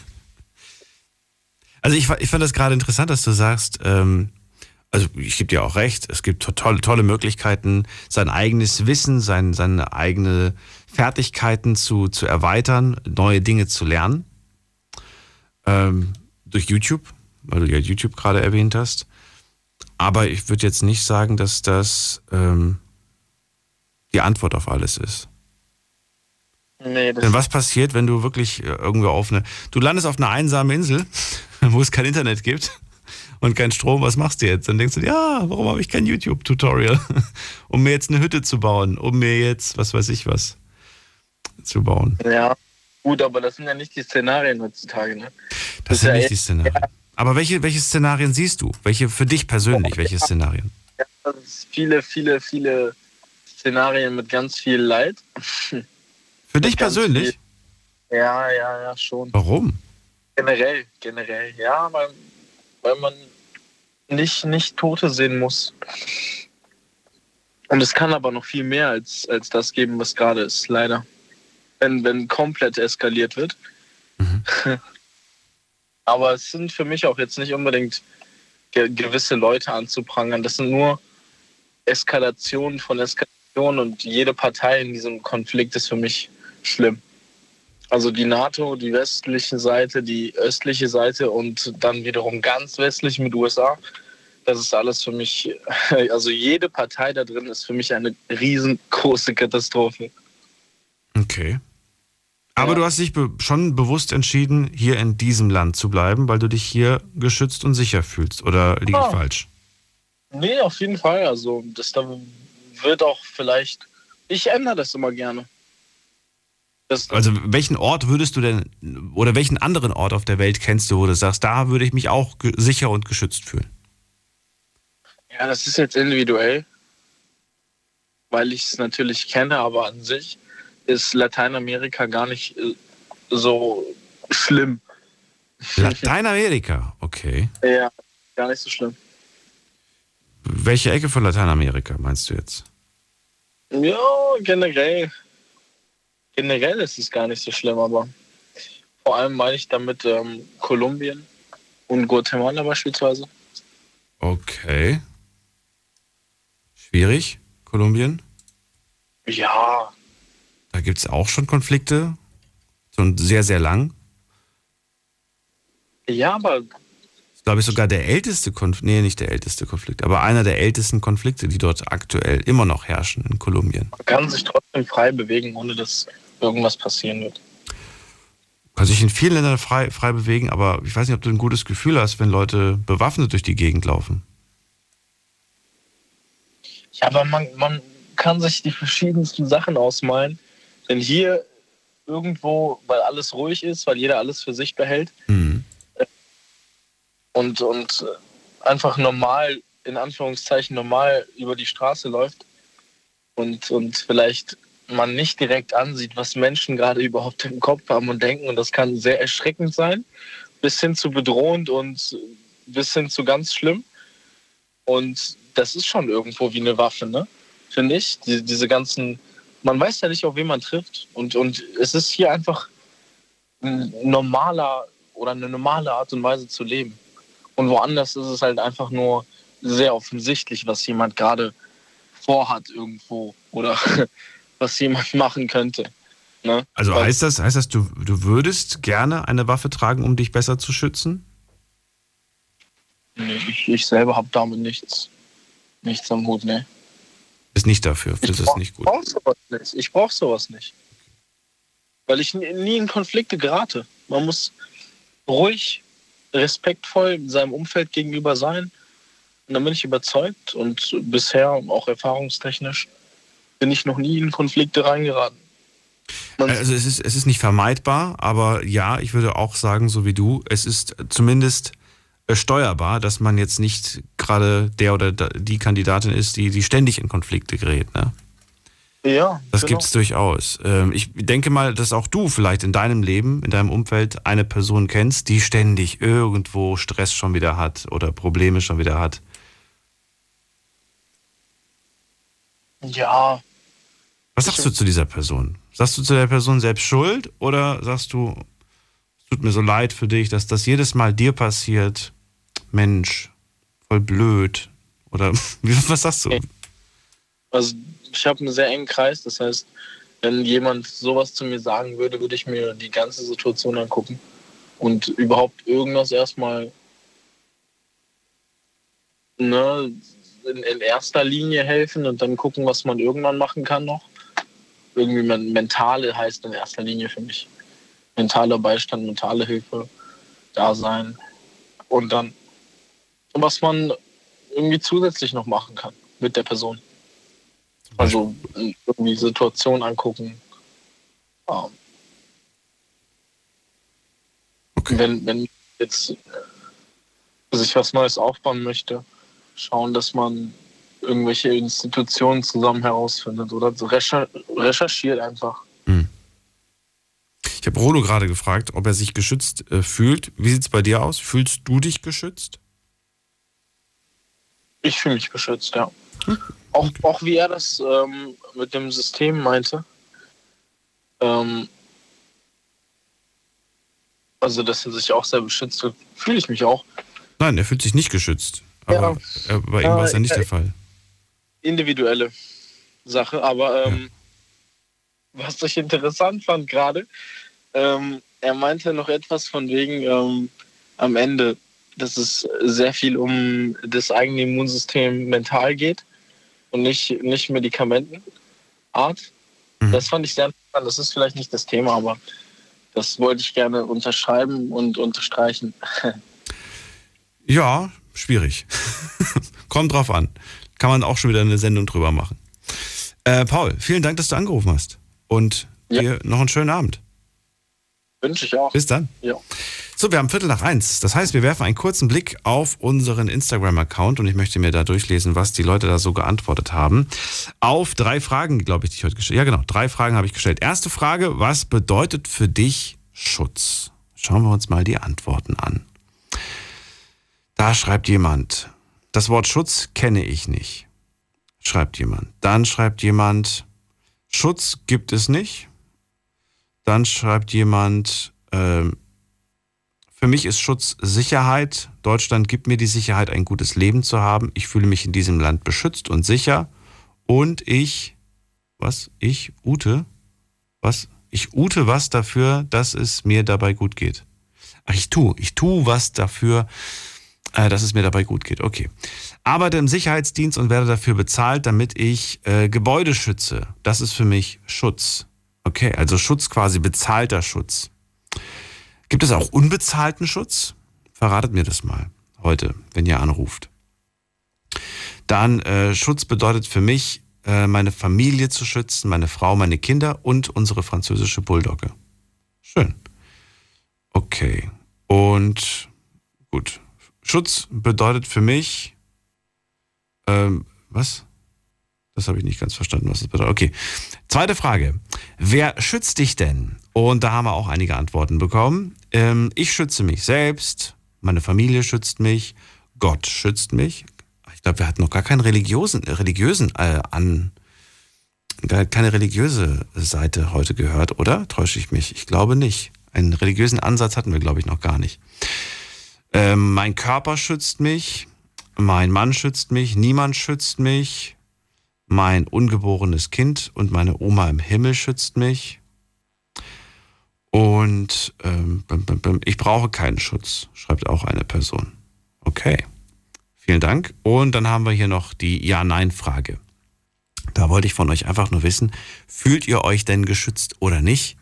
also ich, ich fand das gerade interessant, dass du sagst, ähm, also ich gebe dir auch recht, es gibt tolle, tolle Möglichkeiten, sein eigenes Wissen, sein, seine eigene Fertigkeiten zu, zu erweitern, neue Dinge zu lernen. Ähm, durch YouTube, weil du ja YouTube gerade erwähnt hast. Aber ich würde jetzt nicht sagen, dass das ähm, die Antwort auf alles ist. Nee, Denn was passiert, wenn du wirklich äh, irgendwo auf eine. Du landest auf einer einsamen Insel, [LAUGHS] wo es kein Internet gibt und kein Strom, was machst du jetzt? Dann denkst du, ja, warum habe ich kein YouTube-Tutorial? [LAUGHS] um mir jetzt eine Hütte zu bauen, um mir jetzt, was weiß ich was, zu bauen. Ja, gut, aber das sind ja nicht die Szenarien heutzutage, ne? Das, das sind ja nicht die Szenarien. Ja. Aber welche, welche Szenarien siehst du? Welche für dich persönlich, welche Szenarien? Ja, viele, viele, viele Szenarien mit ganz viel Leid. Für dich persönlich? Viel, ja, ja, ja, schon. Warum? Generell, generell, ja, weil, weil man nicht, nicht Tote sehen muss. Und es kann aber noch viel mehr als, als das geben, was gerade ist, leider. Wenn, wenn komplett eskaliert wird. Mhm. [LAUGHS] aber es sind für mich auch jetzt nicht unbedingt ge gewisse Leute anzuprangern. Das sind nur Eskalationen von Eskalationen und jede Partei in diesem Konflikt ist für mich schlimm. Also die NATO, die westliche Seite, die östliche Seite und dann wiederum ganz westlich mit USA. das ist alles für mich, [LAUGHS] also jede Partei da drin ist für mich eine riesengroße Katastrophe. Okay. Aber ja. du hast dich schon bewusst entschieden, hier in diesem Land zu bleiben, weil du dich hier geschützt und sicher fühlst. Oder liege ich oh. falsch? Nee, auf jeden Fall. Also, das da wird auch vielleicht. Ich ändere das immer gerne. Das also, welchen Ort würdest du denn, oder welchen anderen Ort auf der Welt kennst du, wo du sagst, da würde ich mich auch sicher und geschützt fühlen? Ja, das ist jetzt individuell, weil ich es natürlich kenne, aber an sich ist Lateinamerika gar nicht äh, so schlimm. Lateinamerika, okay. Ja, gar nicht so schlimm. Welche Ecke von Lateinamerika meinst du jetzt? Ja, generell. Generell ist es gar nicht so schlimm, aber vor allem meine ich damit ähm, Kolumbien und Guatemala beispielsweise. Okay. Schwierig, Kolumbien? Ja, da gibt es auch schon Konflikte. Und sehr, sehr lang. Ja, aber. Glaube ich, sogar der älteste Konflikt. Nee, nicht der älteste Konflikt, aber einer der ältesten Konflikte, die dort aktuell immer noch herrschen in Kolumbien. Man kann sich trotzdem frei bewegen, ohne dass irgendwas passieren wird. Kann sich in vielen Ländern frei, frei bewegen, aber ich weiß nicht, ob du ein gutes Gefühl hast, wenn Leute bewaffnet durch die Gegend laufen. Ja, aber man, man kann sich die verschiedensten Sachen ausmalen denn hier irgendwo, weil alles ruhig ist, weil jeder alles für sich behält mhm. Und, und einfach normal, in Anführungszeichen normal über die Straße läuft und, und vielleicht man nicht direkt ansieht, was Menschen gerade [LAUGHS] überhaupt im Kopf haben und denken. Und das kann sehr erschreckend sein, bis hin zu bedrohend und bis hin zu ganz schlimm. Und das ist schon irgendwo wie eine Waffe, ne? Finde ich. Die, diese ganzen man weiß ja nicht, auf wen man trifft. Und, und es ist hier einfach ein normaler oder eine normale Art und Weise zu leben. Und woanders ist es halt einfach nur sehr offensichtlich, was jemand gerade vorhat irgendwo oder [LAUGHS] was jemand machen könnte. Ne? Also Weil, heißt das, heißt das du, du würdest gerne eine Waffe tragen, um dich besser zu schützen? Nee, ich, ich selber habe damit nichts, nichts am Hut, ne. Ist nicht dafür, das ist nicht gut. Brauch sowas nicht. Ich brauche sowas nicht. Weil ich nie in Konflikte gerate. Man muss ruhig, respektvoll seinem Umfeld gegenüber sein. Und dann bin ich überzeugt und bisher auch erfahrungstechnisch bin ich noch nie in Konflikte reingeraten. Man also es ist, es ist nicht vermeidbar, aber ja, ich würde auch sagen, so wie du, es ist zumindest steuerbar, dass man jetzt nicht gerade der oder die Kandidatin ist, die, die ständig in Konflikte gerät. Ne? Ja. Das genau. gibt es durchaus. Ähm, ich denke mal, dass auch du vielleicht in deinem Leben, in deinem Umfeld eine Person kennst, die ständig irgendwo Stress schon wieder hat oder Probleme schon wieder hat. Ja. Was sagst du zu dieser Person? Sagst du zu der Person selbst schuld oder sagst du, es tut mir so leid für dich, dass das jedes Mal dir passiert? Mensch, voll blöd. Oder [LAUGHS] was sagst du? Also ich habe einen sehr engen Kreis, das heißt, wenn jemand sowas zu mir sagen würde, würde ich mir die ganze Situation angucken und überhaupt irgendwas erstmal ne, in, in, erster Linie helfen und dann gucken, was man irgendwann machen kann noch. Irgendwie mentale heißt in erster Linie für mich. Mentaler Beistand, mentale Hilfe, da sein und dann was man irgendwie zusätzlich noch machen kann mit der Person. Also irgendwie Situation angucken. Ja. Okay. Wenn, wenn jetzt sich was Neues aufbauen möchte, schauen, dass man irgendwelche Institutionen zusammen herausfindet oder so recherchiert einfach. Hm. Ich habe Rolo gerade gefragt, ob er sich geschützt äh, fühlt. Wie sieht es bei dir aus? Fühlst du dich geschützt? Ich fühle mich geschützt, ja. Hm. Auch, auch wie er das ähm, mit dem System meinte. Ähm, also, dass er sich auch sehr beschützt fühlt, fühle ich mich auch. Nein, er fühlt sich nicht geschützt. Aber ja. bei ihm war es ja nicht der Fall. Individuelle Sache, aber ähm, ja. was ich interessant fand gerade, ähm, er meinte noch etwas von wegen ähm, am Ende, dass es sehr viel um das eigene Immunsystem mental geht und nicht, nicht Medikamentenart. Mhm. Das fand ich sehr interessant. Das ist vielleicht nicht das Thema, aber das wollte ich gerne unterschreiben und unterstreichen. [LAUGHS] Ja, schwierig. [LAUGHS] Kommt drauf an. Kann man auch schon wieder eine Sendung drüber machen. Äh, Paul, vielen Dank, dass du angerufen hast. Und ja. dir noch einen schönen Abend. Wünsche ich auch. Bis dann. Ja. So, wir haben Viertel nach eins. Das heißt, wir werfen einen kurzen Blick auf unseren Instagram-Account und ich möchte mir da durchlesen, was die Leute da so geantwortet haben. Auf drei Fragen, glaube ich, die ich heute gestellt habe. Ja, genau, drei Fragen habe ich gestellt. Erste Frage, was bedeutet für dich Schutz? Schauen wir uns mal die Antworten an. Da schreibt jemand, das Wort Schutz kenne ich nicht. Schreibt jemand. Dann schreibt jemand, Schutz gibt es nicht. Dann schreibt jemand, äh, für mich ist Schutz Sicherheit. Deutschland gibt mir die Sicherheit, ein gutes Leben zu haben. Ich fühle mich in diesem Land beschützt und sicher. Und ich, was? Ich, Ute? Was? Ich ute was dafür, dass es mir dabei gut geht. Ach, ich tue. Ich tue was dafür, äh, dass es mir dabei gut geht. Okay. Arbeite im Sicherheitsdienst und werde dafür bezahlt, damit ich äh, Gebäude schütze. Das ist für mich Schutz. Okay, also Schutz quasi bezahlter Schutz. Gibt es auch unbezahlten Schutz? Verratet mir das mal heute, wenn ihr anruft. Dann äh, Schutz bedeutet für mich, äh, meine Familie zu schützen, meine Frau, meine Kinder und unsere französische Bulldogge. Schön. Okay. Und gut. Schutz bedeutet für mich, ähm, was? Das habe ich nicht ganz verstanden, was das bedeutet. Okay. Zweite Frage. Wer schützt dich denn? Und da haben wir auch einige Antworten bekommen. Ähm, ich schütze mich selbst, meine Familie schützt mich, Gott schützt mich. Ich glaube, wir hatten noch gar keinen religiösen, religiösen äh, an, keine religiöse Seite heute gehört, oder? Täusche ich mich? Ich glaube nicht. Einen religiösen Ansatz hatten wir, glaube ich, noch gar nicht. Ähm, mein Körper schützt mich, mein Mann schützt mich, niemand schützt mich, mein ungeborenes Kind und meine Oma im Himmel schützt mich. Und ähm, ich brauche keinen Schutz, schreibt auch eine Person. Okay, vielen Dank. Und dann haben wir hier noch die Ja-Nein-Frage. Da wollte ich von euch einfach nur wissen, fühlt ihr euch denn geschützt oder nicht?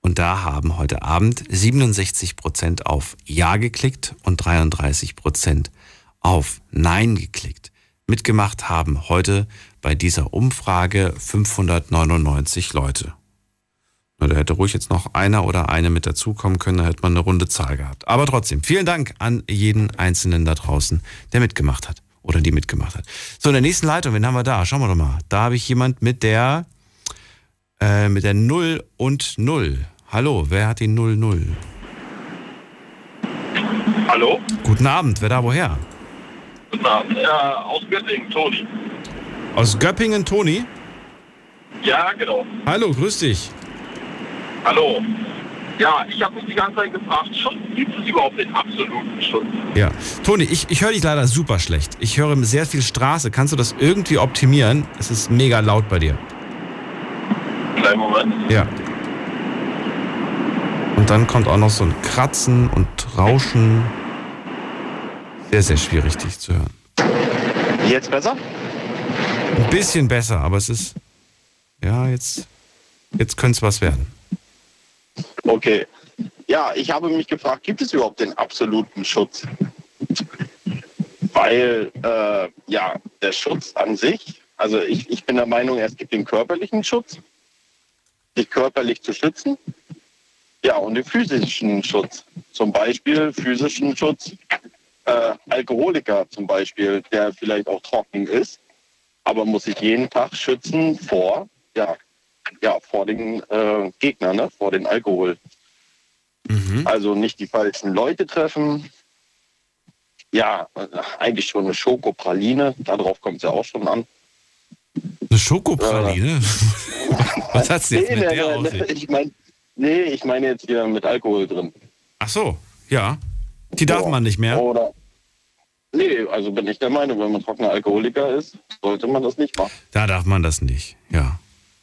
Und da haben heute Abend 67 Prozent auf Ja geklickt und 33 Prozent auf Nein geklickt. Mitgemacht haben heute bei dieser Umfrage 599 Leute. Da hätte ruhig jetzt noch einer oder eine mit dazukommen können, da hätte man eine runde Zahl gehabt. Aber trotzdem, vielen Dank an jeden Einzelnen da draußen, der mitgemacht hat oder die mitgemacht hat. So, in der nächsten Leitung, wen haben wir da? Schauen wir doch mal. Da habe ich jemand mit der, äh, mit der 0 und 0. Hallo, wer hat die 00? Hallo? Guten Abend, wer da woher? Guten Abend, äh, aus Göppingen, Toni. Aus Göppingen, Toni? Ja, genau. Hallo, grüß dich. Hallo. Ja, ich habe mich die ganze Zeit gefragt, Schutz, gibt es überhaupt den absoluten Schutz? Ja. Toni, ich, ich höre dich leider super schlecht. Ich höre sehr viel Straße. Kannst du das irgendwie optimieren? Es ist mega laut bei dir. Kleinen Moment. Ja. Und dann kommt auch noch so ein Kratzen und Rauschen. Sehr, sehr schwierig, dich zu hören. Jetzt besser? Ein bisschen besser, aber es ist. Ja, jetzt, jetzt könnte es was werden. Okay. Ja, ich habe mich gefragt, gibt es überhaupt den absoluten Schutz? Weil, äh, ja, der Schutz an sich, also ich, ich bin der Meinung, es gibt den körperlichen Schutz, dich körperlich zu schützen. Ja, und den physischen Schutz. Zum Beispiel physischen Schutz, äh, Alkoholiker zum Beispiel, der vielleicht auch trocken ist, aber muss sich jeden Tag schützen vor, ja, ja, vor den äh, Gegnern, ne? vor den Alkohol. Mhm. Also nicht die falschen Leute treffen. Ja, eigentlich schon eine Schokopraline, darauf kommt es ja auch schon an. Eine Schokopraline? Äh, [LAUGHS] Was hat's jetzt nee, mit nee, der nee, Ich mein, nee, ich meine jetzt hier mit Alkohol drin. Ach so, ja. Die darf ja. man nicht mehr? Oder, nee, also bin ich der Meinung, wenn man trockener Alkoholiker ist, sollte man das nicht machen. Da darf man das nicht, ja.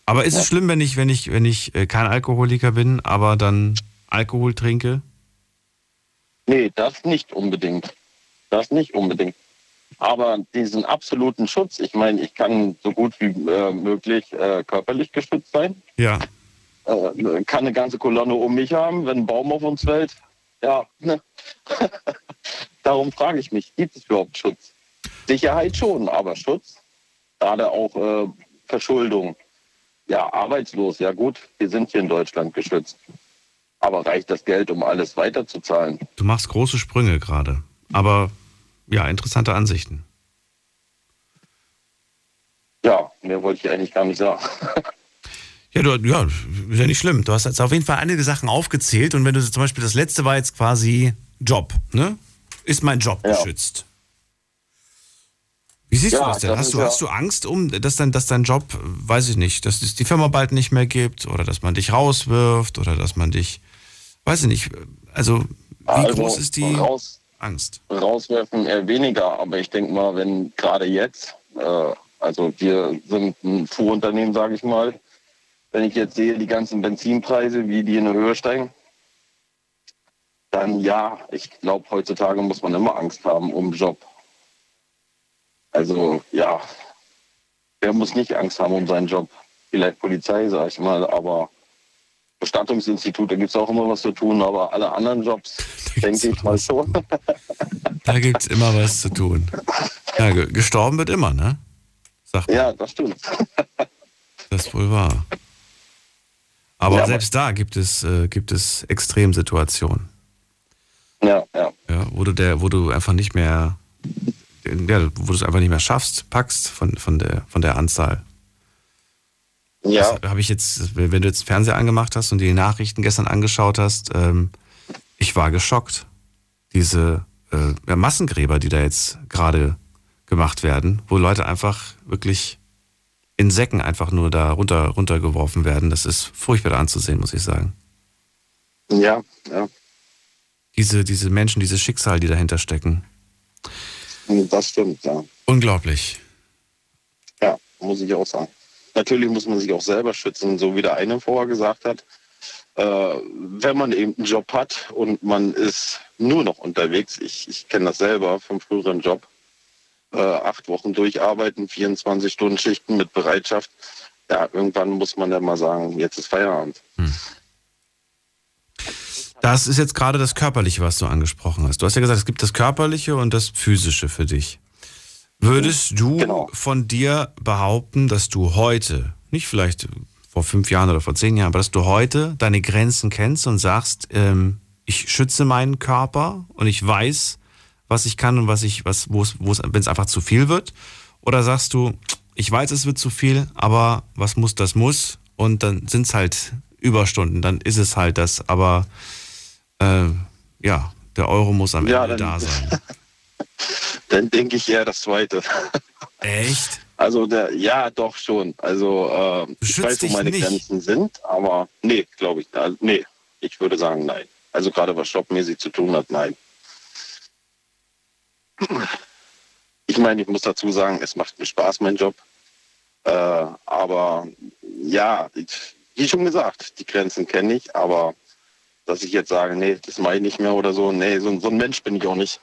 Aber ist ja. es schlimm, wenn ich, wenn ich, wenn ich äh, kein Alkoholiker bin, aber dann Alkohol trinke? Nee, das nicht unbedingt. Das nicht unbedingt. Aber diesen absoluten Schutz, ich meine, ich kann so gut wie äh, möglich äh, körperlich geschützt sein. Ja. Äh, kann eine ganze Kolonne um mich haben, wenn ein Baum auf uns fällt. Ja, ne? [LAUGHS] Darum frage ich mich, gibt es überhaupt Schutz? Sicherheit schon, aber Schutz, gerade auch äh, Verschuldung. Ja, arbeitslos, ja gut, wir sind hier in Deutschland geschützt. Aber reicht das Geld, um alles weiterzuzahlen? Du machst große Sprünge gerade. Aber ja, interessante Ansichten. Ja, mehr wollte ich eigentlich gar nicht sagen. Ja, du, ja, ist ja nicht schlimm. Du hast jetzt auf jeden Fall einige Sachen aufgezählt und wenn du zum Beispiel das letzte war jetzt quasi Job, ne? Ist mein Job Ja. geschützt? Wie siehst du Ja, das denn? das Hast du, ja- hast du Angst um, dass dein, dass dein Job, weiß ich nicht, dass es die Firma bald nicht mehr gibt oder dass man dich rauswirft oder dass man dich, weiß ich nicht, also wie Also, groß ist die raus, Angst? rauswerfen eher weniger, aber ich denke mal, wenn gerade jetzt, äh, also wir sind ein Fuhrunternehmen, sage ich mal, wenn ich jetzt sehe, die ganzen Benzinpreise, wie die in die Höhe steigen, dann ja, ich glaube, heutzutage muss man immer Angst haben um den Job. Also ja, wer muss nicht Angst haben um seinen Job? Vielleicht Polizei, sage ich mal, aber Bestattungsinstitut, da gibt es auch immer was zu tun, aber alle anderen Jobs, [LAUGHS] denke ich mal schon. Da gibt es immer was zu tun. Ja, ge- gestorben wird immer, ne? Sagt man. Ja, das stimmt. [LAUGHS] Das ist wohl wahr. Aber Ja, aber- selbst da gibt es, äh, gibt es Extremsituationen. Ja, ja. Ja, wo du der, wo du einfach nicht mehr, ja, wo du es einfach nicht mehr schaffst, packst von, von der, von der Anzahl. Ja. habe ich jetzt, wenn du jetzt Fernseher angemacht hast und die Nachrichten gestern angeschaut hast, ähm, ich war geschockt. Diese äh, Massengräber, die da jetzt gerade gemacht werden, wo Leute einfach wirklich in Säcken einfach nur da runter, runtergeworfen werden, das ist furchtbar anzusehen, muss ich sagen. Ja, ja. Diese, diese Menschen, dieses Schicksal, die dahinter stecken. Das stimmt, ja. Unglaublich. Ja, muss ich auch sagen. Natürlich muss man sich auch selber schützen, so wie der eine vorher gesagt hat. Äh, wenn man eben einen Job hat und man ist nur noch unterwegs, ich, ich kenne das selber vom früheren Job, äh, acht Wochen durcharbeiten, 24 Stunden Schichten mit Bereitschaft. Ja, irgendwann muss man dann mal sagen, jetzt ist Feierabend. Das ist jetzt gerade das Körperliche, was du angesprochen hast. Du hast ja gesagt, es gibt das Körperliche und das Physische für dich. Würdest du von dir behaupten, dass du heute, nicht vielleicht vor fünf Jahren oder vor zehn Jahren, aber dass du heute deine Grenzen kennst und sagst, ähm, ich schütze meinen Körper und ich weiß, was ich kann und was ich, was, wo es, wenn es einfach zu viel wird? Oder sagst du, ich weiß, es wird zu viel, aber was muss, das muss und dann sind es halt Überstunden, dann ist es halt das, aber äh, ja, der Euro muss am Ja, Ende dann- da sein. [LAUGHS] Dann denke ich eher das Zweite. Echt? Also der, ja, doch schon. Also äh, ich weiß, wo meine nicht? Grenzen sind, aber nee, glaube ich. Also, nee, ich würde sagen nein. Also gerade was jobmäßig zu tun hat, nein. Ich meine, ich muss dazu sagen, es macht mir Spaß, mein Job. Äh, aber ja, ich, wie schon gesagt, die Grenzen kenne ich, aber dass ich jetzt sage, nee, das mache ich nicht mehr oder so, nee, so, so ein Mensch bin ich auch nicht.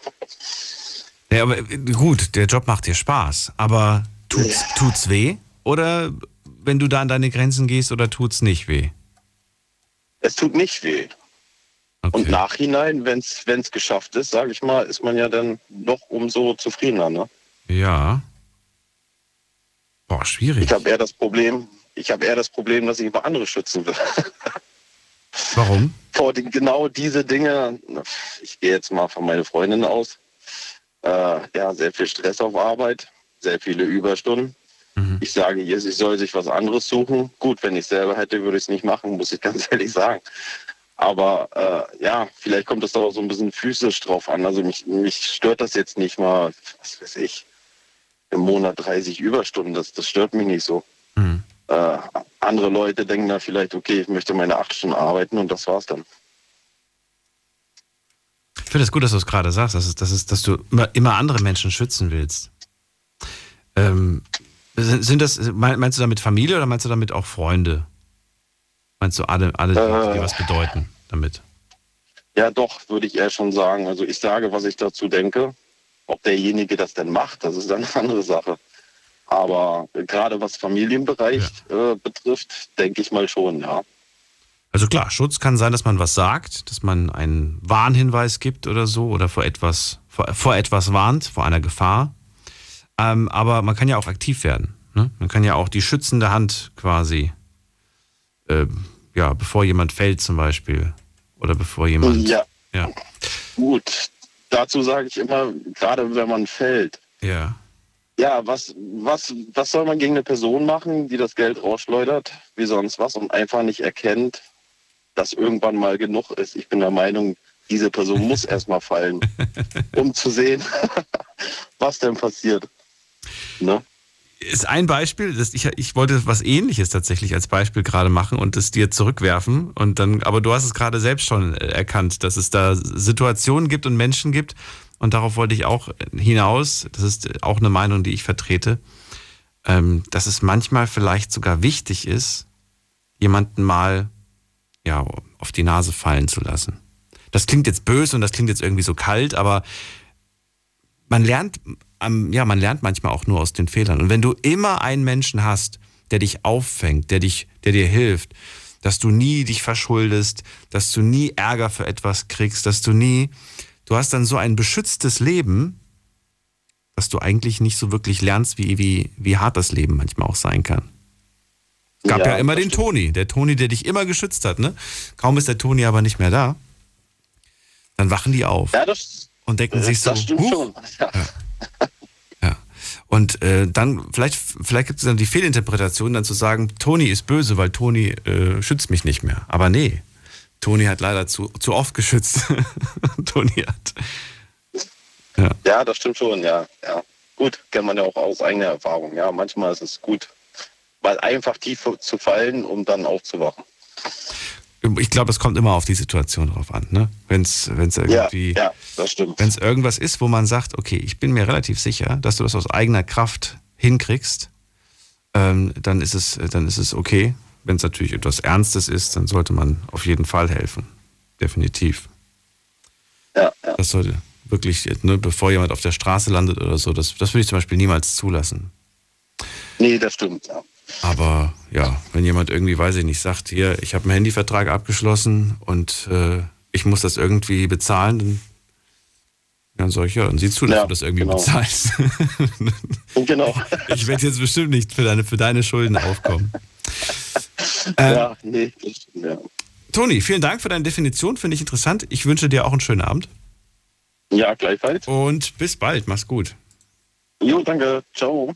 Ja, aber äh, gut, der Job macht dir Spaß, aber tut's, tut's weh? Oder wenn du da an deine Grenzen gehst oder tut's nicht weh? Es tut nicht weh. Und nachhinein, wenn es geschafft ist, sage ich mal, ist man ja dann noch umso zufriedener. Ne? Ja. Boah, schwierig. Ich habe eher das Problem, ich habe eher das Problem, dass ich über andere schützen will. [LAUGHS] Warum? Vor die, genau diese Dinge, ich gehe jetzt mal von meiner Freundin aus, äh, ja, sehr viel Stress auf Arbeit, sehr viele Überstunden. Ich sage ihr, sie soll sich was anderes suchen. Gut, wenn ich selber hätte, würde ich es nicht machen, muss ich [LAUGHS] ganz ehrlich sagen. Aber äh, ja, vielleicht kommt es auch so ein bisschen physisch drauf an. Also mich, mich stört das jetzt nicht mal, was weiß ich, im Monat 30 Überstunden. Das, das stört mich nicht so. Äh, andere Leute denken da vielleicht, okay, ich möchte meine acht Stunden arbeiten und das war's dann. Ich finde es gut, dass du es gerade sagst, dass, es, dass, es, dass du immer, immer andere Menschen schützen willst. Ähm, sind, sind das, mein- meinst du damit Familie oder meinst du damit auch Freunde? Meinst du alle, alle die, die Äh. was bedeuten damit? Ja, doch, würde ich eher schon sagen. Also ich sage, was ich dazu denke. Ob derjenige das denn macht, das ist eine andere Sache. Aber gerade was Familienbereich ja. äh, betrifft, denke ich mal schon, ja. Also klar, Schutz kann sein, dass man was sagt, dass man einen Warnhinweis gibt oder so oder vor etwas, vor, vor etwas warnt, vor einer Gefahr. Ähm, aber man kann ja auch aktiv werden. Ne? Man kann ja auch die schützende Hand quasi, äh, ja, bevor jemand fällt zum Beispiel oder bevor jemand. Ja. ja. Gut, dazu sage ich immer, gerade wenn man fällt. Ja. Ja, was, was, was soll man gegen eine Person machen, die das Geld rausschleudert, wie sonst was, und einfach nicht erkennt, dass irgendwann mal genug ist? Ich bin der Meinung, diese Person muss [LAUGHS] erstmal fallen, um zu sehen, [LAUGHS] was denn passiert. Ne? ist ein Beispiel, das ich, ich wollte was ähnliches tatsächlich als Beispiel gerade machen und es dir zurückwerfen. Und dann, aber du hast es gerade selbst schon erkannt, dass es da Situationen gibt und Menschen gibt. Und darauf wollte ich auch hinaus. Das ist auch eine Meinung, die ich vertrete, ähm, dass es manchmal vielleicht sogar wichtig ist, jemanden mal ja, auf die Nase fallen zu lassen. Das klingt jetzt böse und das klingt jetzt irgendwie so kalt, aber man lernt ja, man lernt manchmal auch nur aus den Fehlern. Und wenn du immer einen Menschen hast, der dich auffängt, der dich, der dir hilft, dass du nie dich verschuldest, dass du nie Ärger für etwas kriegst, dass du nie, du hast dann so ein beschütztes Leben, dass du eigentlich nicht so wirklich lernst, wie, wie, wie hart das Leben manchmal auch sein kann. Es gab ja, ja immer den Toni, der Toni, der dich immer geschützt hat, ne? Kaum ist der Toni aber nicht mehr da, dann wachen die auf ja, das, und denken sich so, das stimmt schon. Ja. Ja. Und äh, dann, vielleicht, vielleicht gibt es dann die Fehlinterpretation, dann zu sagen, Toni ist böse, weil Toni äh, schützt mich nicht mehr. Aber nee, Toni hat leider zu, zu oft geschützt. [LAUGHS] Toni hat. Ja. ja, das stimmt schon, ja. ja. Gut, kennt man ja auch aus eigener Erfahrung. Ja, manchmal ist es gut, mal einfach tief zu fallen, um dann aufzuwachen ich glaube, es kommt immer auf die Situation drauf an, ne? Wenn es irgendwie, ja, ja, das stimmt. Wenn es irgendwas ist, wo man sagt, okay, ich bin mir relativ sicher, dass du das aus eigener Kraft hinkriegst, ähm, dann ist es, dann ist es okay. Wenn es natürlich etwas Ernstes ist, dann sollte man auf jeden Fall helfen, definitiv. Ja, ja. Das sollte wirklich, ne, bevor jemand auf der Straße landet oder so, das, das würde ich zum Beispiel niemals zulassen. Nee, das stimmt, ja. Aber ja, wenn jemand irgendwie, weiß ich nicht, sagt, hier, ich habe einen Handyvertrag abgeschlossen und äh, ich muss das irgendwie bezahlen, dann, dann sage ich, ja, dann sieh zu, dass ja, du das irgendwie genau. bezahlst. [LAUGHS] genau. [LAUGHS] Ich werde jetzt bestimmt nicht für deine, für deine Schulden aufkommen. Ähm, ja, nee, das stimmt, ja. Toni, vielen Dank für deine Definition, finde ich interessant. Ich wünsche dir auch einen schönen Abend. Ja, gleichfalls. Und bis bald, mach's gut. Jo, danke. Ciao.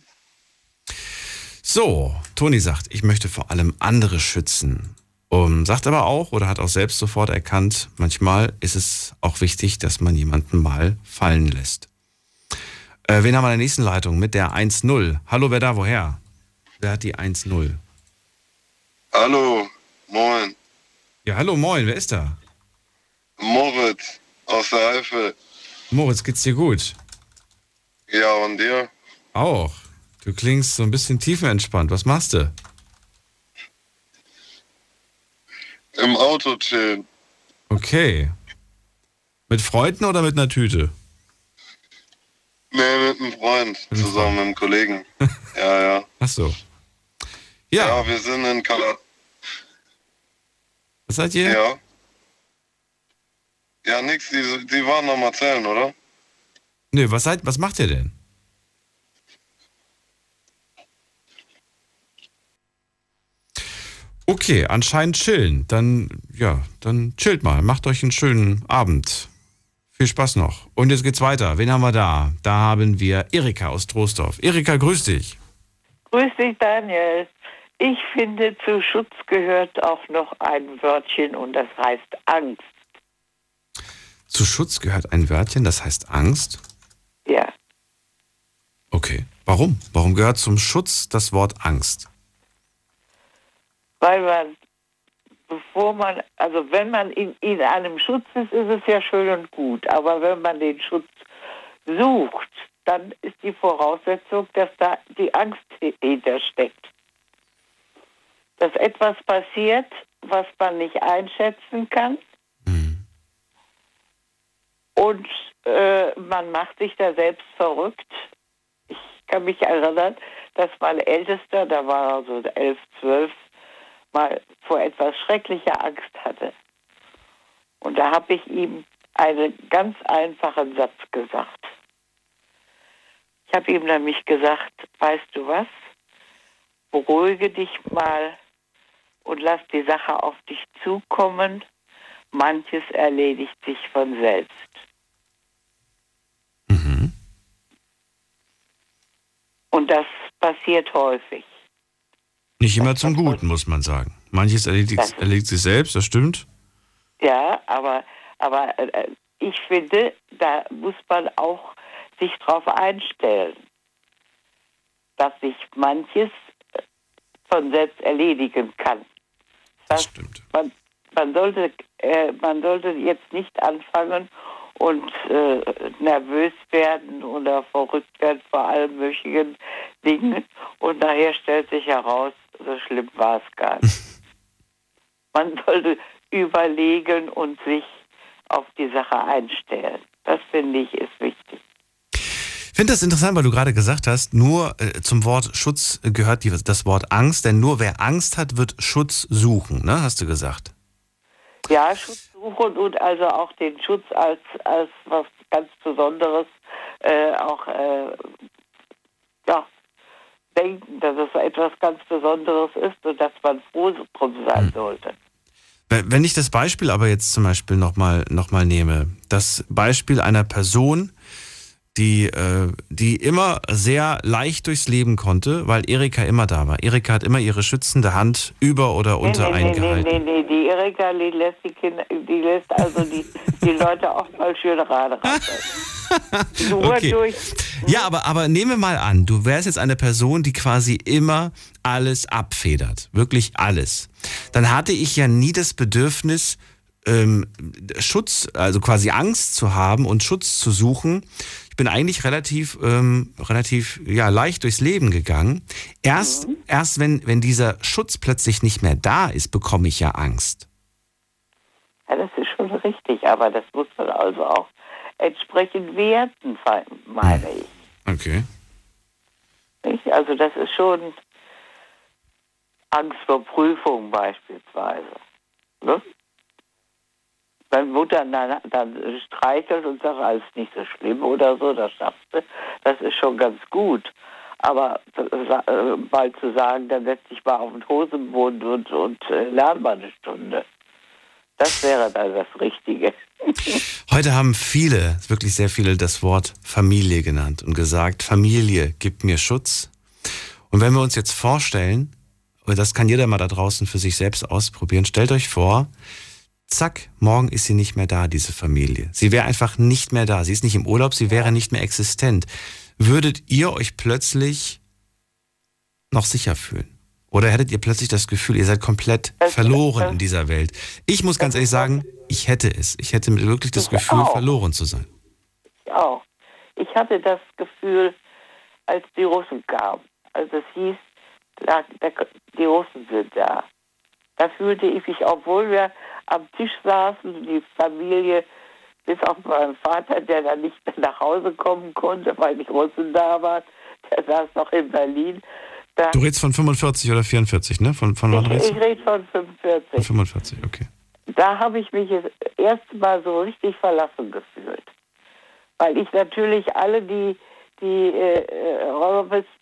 So, Toni sagt, ich möchte vor allem andere schützen. Um, sagt aber auch oder hat auch selbst sofort erkannt, manchmal ist es auch wichtig, dass man jemanden mal fallen lässt. Äh, wen haben wir in der nächsten Leitung mit der 1-0? Hallo, wer da, woher? Wer hat die 1-0? Hallo, moin. Ja, hallo, moin, wer ist da? Moritz aus der Eifel. Moritz, geht's dir gut? Ja, und dir? Auch. Du klingst so ein bisschen tiefenentspannt. Was machst du? Im Auto chillen. Okay. Mit Freunden oder mit einer Tüte? Nee, mit einem Freund. Zusammen mit einem Kollegen. [LAUGHS] ja, ja. Ach so. Ja. Ja, wir sind in Kalat. Was seid ihr? Ja. Ja, nix. Die, die waren noch mal zählen, oder? Nö, was, seid, was macht ihr denn? Okay, anscheinend chillen. Dann, ja, dann chillt mal. Macht euch einen schönen Abend. Viel Spaß noch. Und jetzt geht's weiter. Wen haben wir da? Da haben wir Erika aus Troisdorf. Erika, grüß dich. Grüß dich, Daniel. Ich finde, zu Schutz gehört auch noch ein Wörtchen und das heißt Angst. Zu Schutz gehört ein Wörtchen, das heißt Angst? Ja. Okay. Warum? Warum gehört zum Schutz das Wort Angst? weil man, bevor man, also wenn man in, in einem Schutz ist, ist es ja schön und gut, aber wenn man den Schutz sucht, dann ist die Voraussetzung, dass da die Angst hintersteckt. Dass etwas passiert, was man nicht einschätzen kann. Mhm. Und äh, man macht sich da selbst verrückt. Ich kann mich erinnern, dass mein Ältester, da war er so elf, zwölf, mal vor etwas schrecklicher Angst hatte. Und da habe ich ihm einen ganz einfachen Satz gesagt. Ich habe ihm nämlich gesagt, weißt du was, beruhige dich mal und lass die Sache auf dich zukommen. Manches erledigt sich von selbst. Und das passiert häufig. Nicht immer zum Guten, muss man sagen. Manches erledigt, Das- erledigt sich selbst, das stimmt. Ja, aber, aber äh, ich finde, da muss man auch sich drauf einstellen, dass sich manches äh, von selbst erledigen kann. Das, stimmt. Man, man, sollte, äh, man sollte jetzt nicht anfangen und äh, nervös werden oder verrückt werden vor allen möglichen Dingen und nachher stellt sich heraus, so schlimm war es gar nicht. [LAUGHS] man sollte überlegen und sich auf die Sache einstellen. Das finde ich ist wichtig. Ich finde das interessant, weil du gerade gesagt hast, nur äh, zum Wort Schutz gehört die, das Wort Angst, denn nur wer Angst hat, wird Schutz suchen, ne? Hast du gesagt. Ja, Schutz suchen und also auch den Schutz als, als was ganz Besonderes äh, auch äh, ja, denken, dass es etwas ganz Besonderes ist und dass man froh drum sein sollte. Wenn wenn ich das Beispiel aber jetzt zum Beispiel nochmal noch mal nehme, das Beispiel einer Person, die, äh, die immer sehr leicht durchs Leben konnte, weil Erika immer da war. Erika hat immer ihre schützende Hand über oder unter nee, nee, nee, eingehalten. nee, nee, die Erika, die lässt die Kinder, die lässt also die, die Leute auch mal schön gerade [LAUGHS] Okay. durch Ja, aber, aber nehme mal an, du wärst jetzt eine Person, die quasi immer alles abfedert. Wirklich alles. Dann hatte ich ja nie das Bedürfnis, ähm, Schutz, also quasi Angst zu haben und Schutz zu suchen. Ich bin eigentlich relativ, ähm, relativ ja, leicht durchs Leben gegangen. Erst, erst wenn, wenn dieser Schutz plötzlich nicht mehr da ist, bekomme ich ja Angst. Ja, das ist schon richtig, aber das muss man also auch entsprechend werten, meine ich. Okay. Nicht? Also das ist schon Angst vor Prüfung beispielsweise. Ne? Wenn Mutter dann, dann streichelt und sagt, alles nicht so schlimm oder so, das schaffst du, das ist schon ganz gut. Aber äh, mal zu sagen, dann setz dich mal auf den Hosenboden und, und äh, lern mal eine Stunde. Das wäre dann das Richtige. [LAUGHS] Heute haben viele, wirklich sehr viele, das Wort Familie genannt und gesagt, Familie gibt mir Schutz. Und wenn wir uns jetzt vorstellen, und das kann jeder mal da draußen für sich selbst ausprobieren, stellt euch vor, zack, morgen ist sie nicht mehr da, diese Familie. Sie wäre einfach nicht mehr da. Sie ist nicht im Urlaub, sie wäre nicht mehr existent. Würdet ihr euch plötzlich noch sicher fühlen? Oder hättet ihr plötzlich das Gefühl, ihr seid komplett verloren in dieser Welt? Ich muss ganz ehrlich sagen, ich hätte es. Ich hätte wirklich das Gefühl, auch. verloren zu sein. Ich auch. Ich hatte das Gefühl, als die Russen kamen, als es hieß, die Russen sind da. Da fühlte ich mich, obwohl wir am Tisch saßen, die Familie, bis auf meinen Vater, der dann nicht mehr nach Hause kommen konnte, weil die Russen da waren, der saß noch in Berlin. Da, Du redest von 45 oder 44, ne? Von, von wann ich redest ich du? rede von Von 45. 45, okay. da habe ich mich das erste Mal so richtig verlassen gefühlt. Weil ich natürlich alle die, die äh, äh,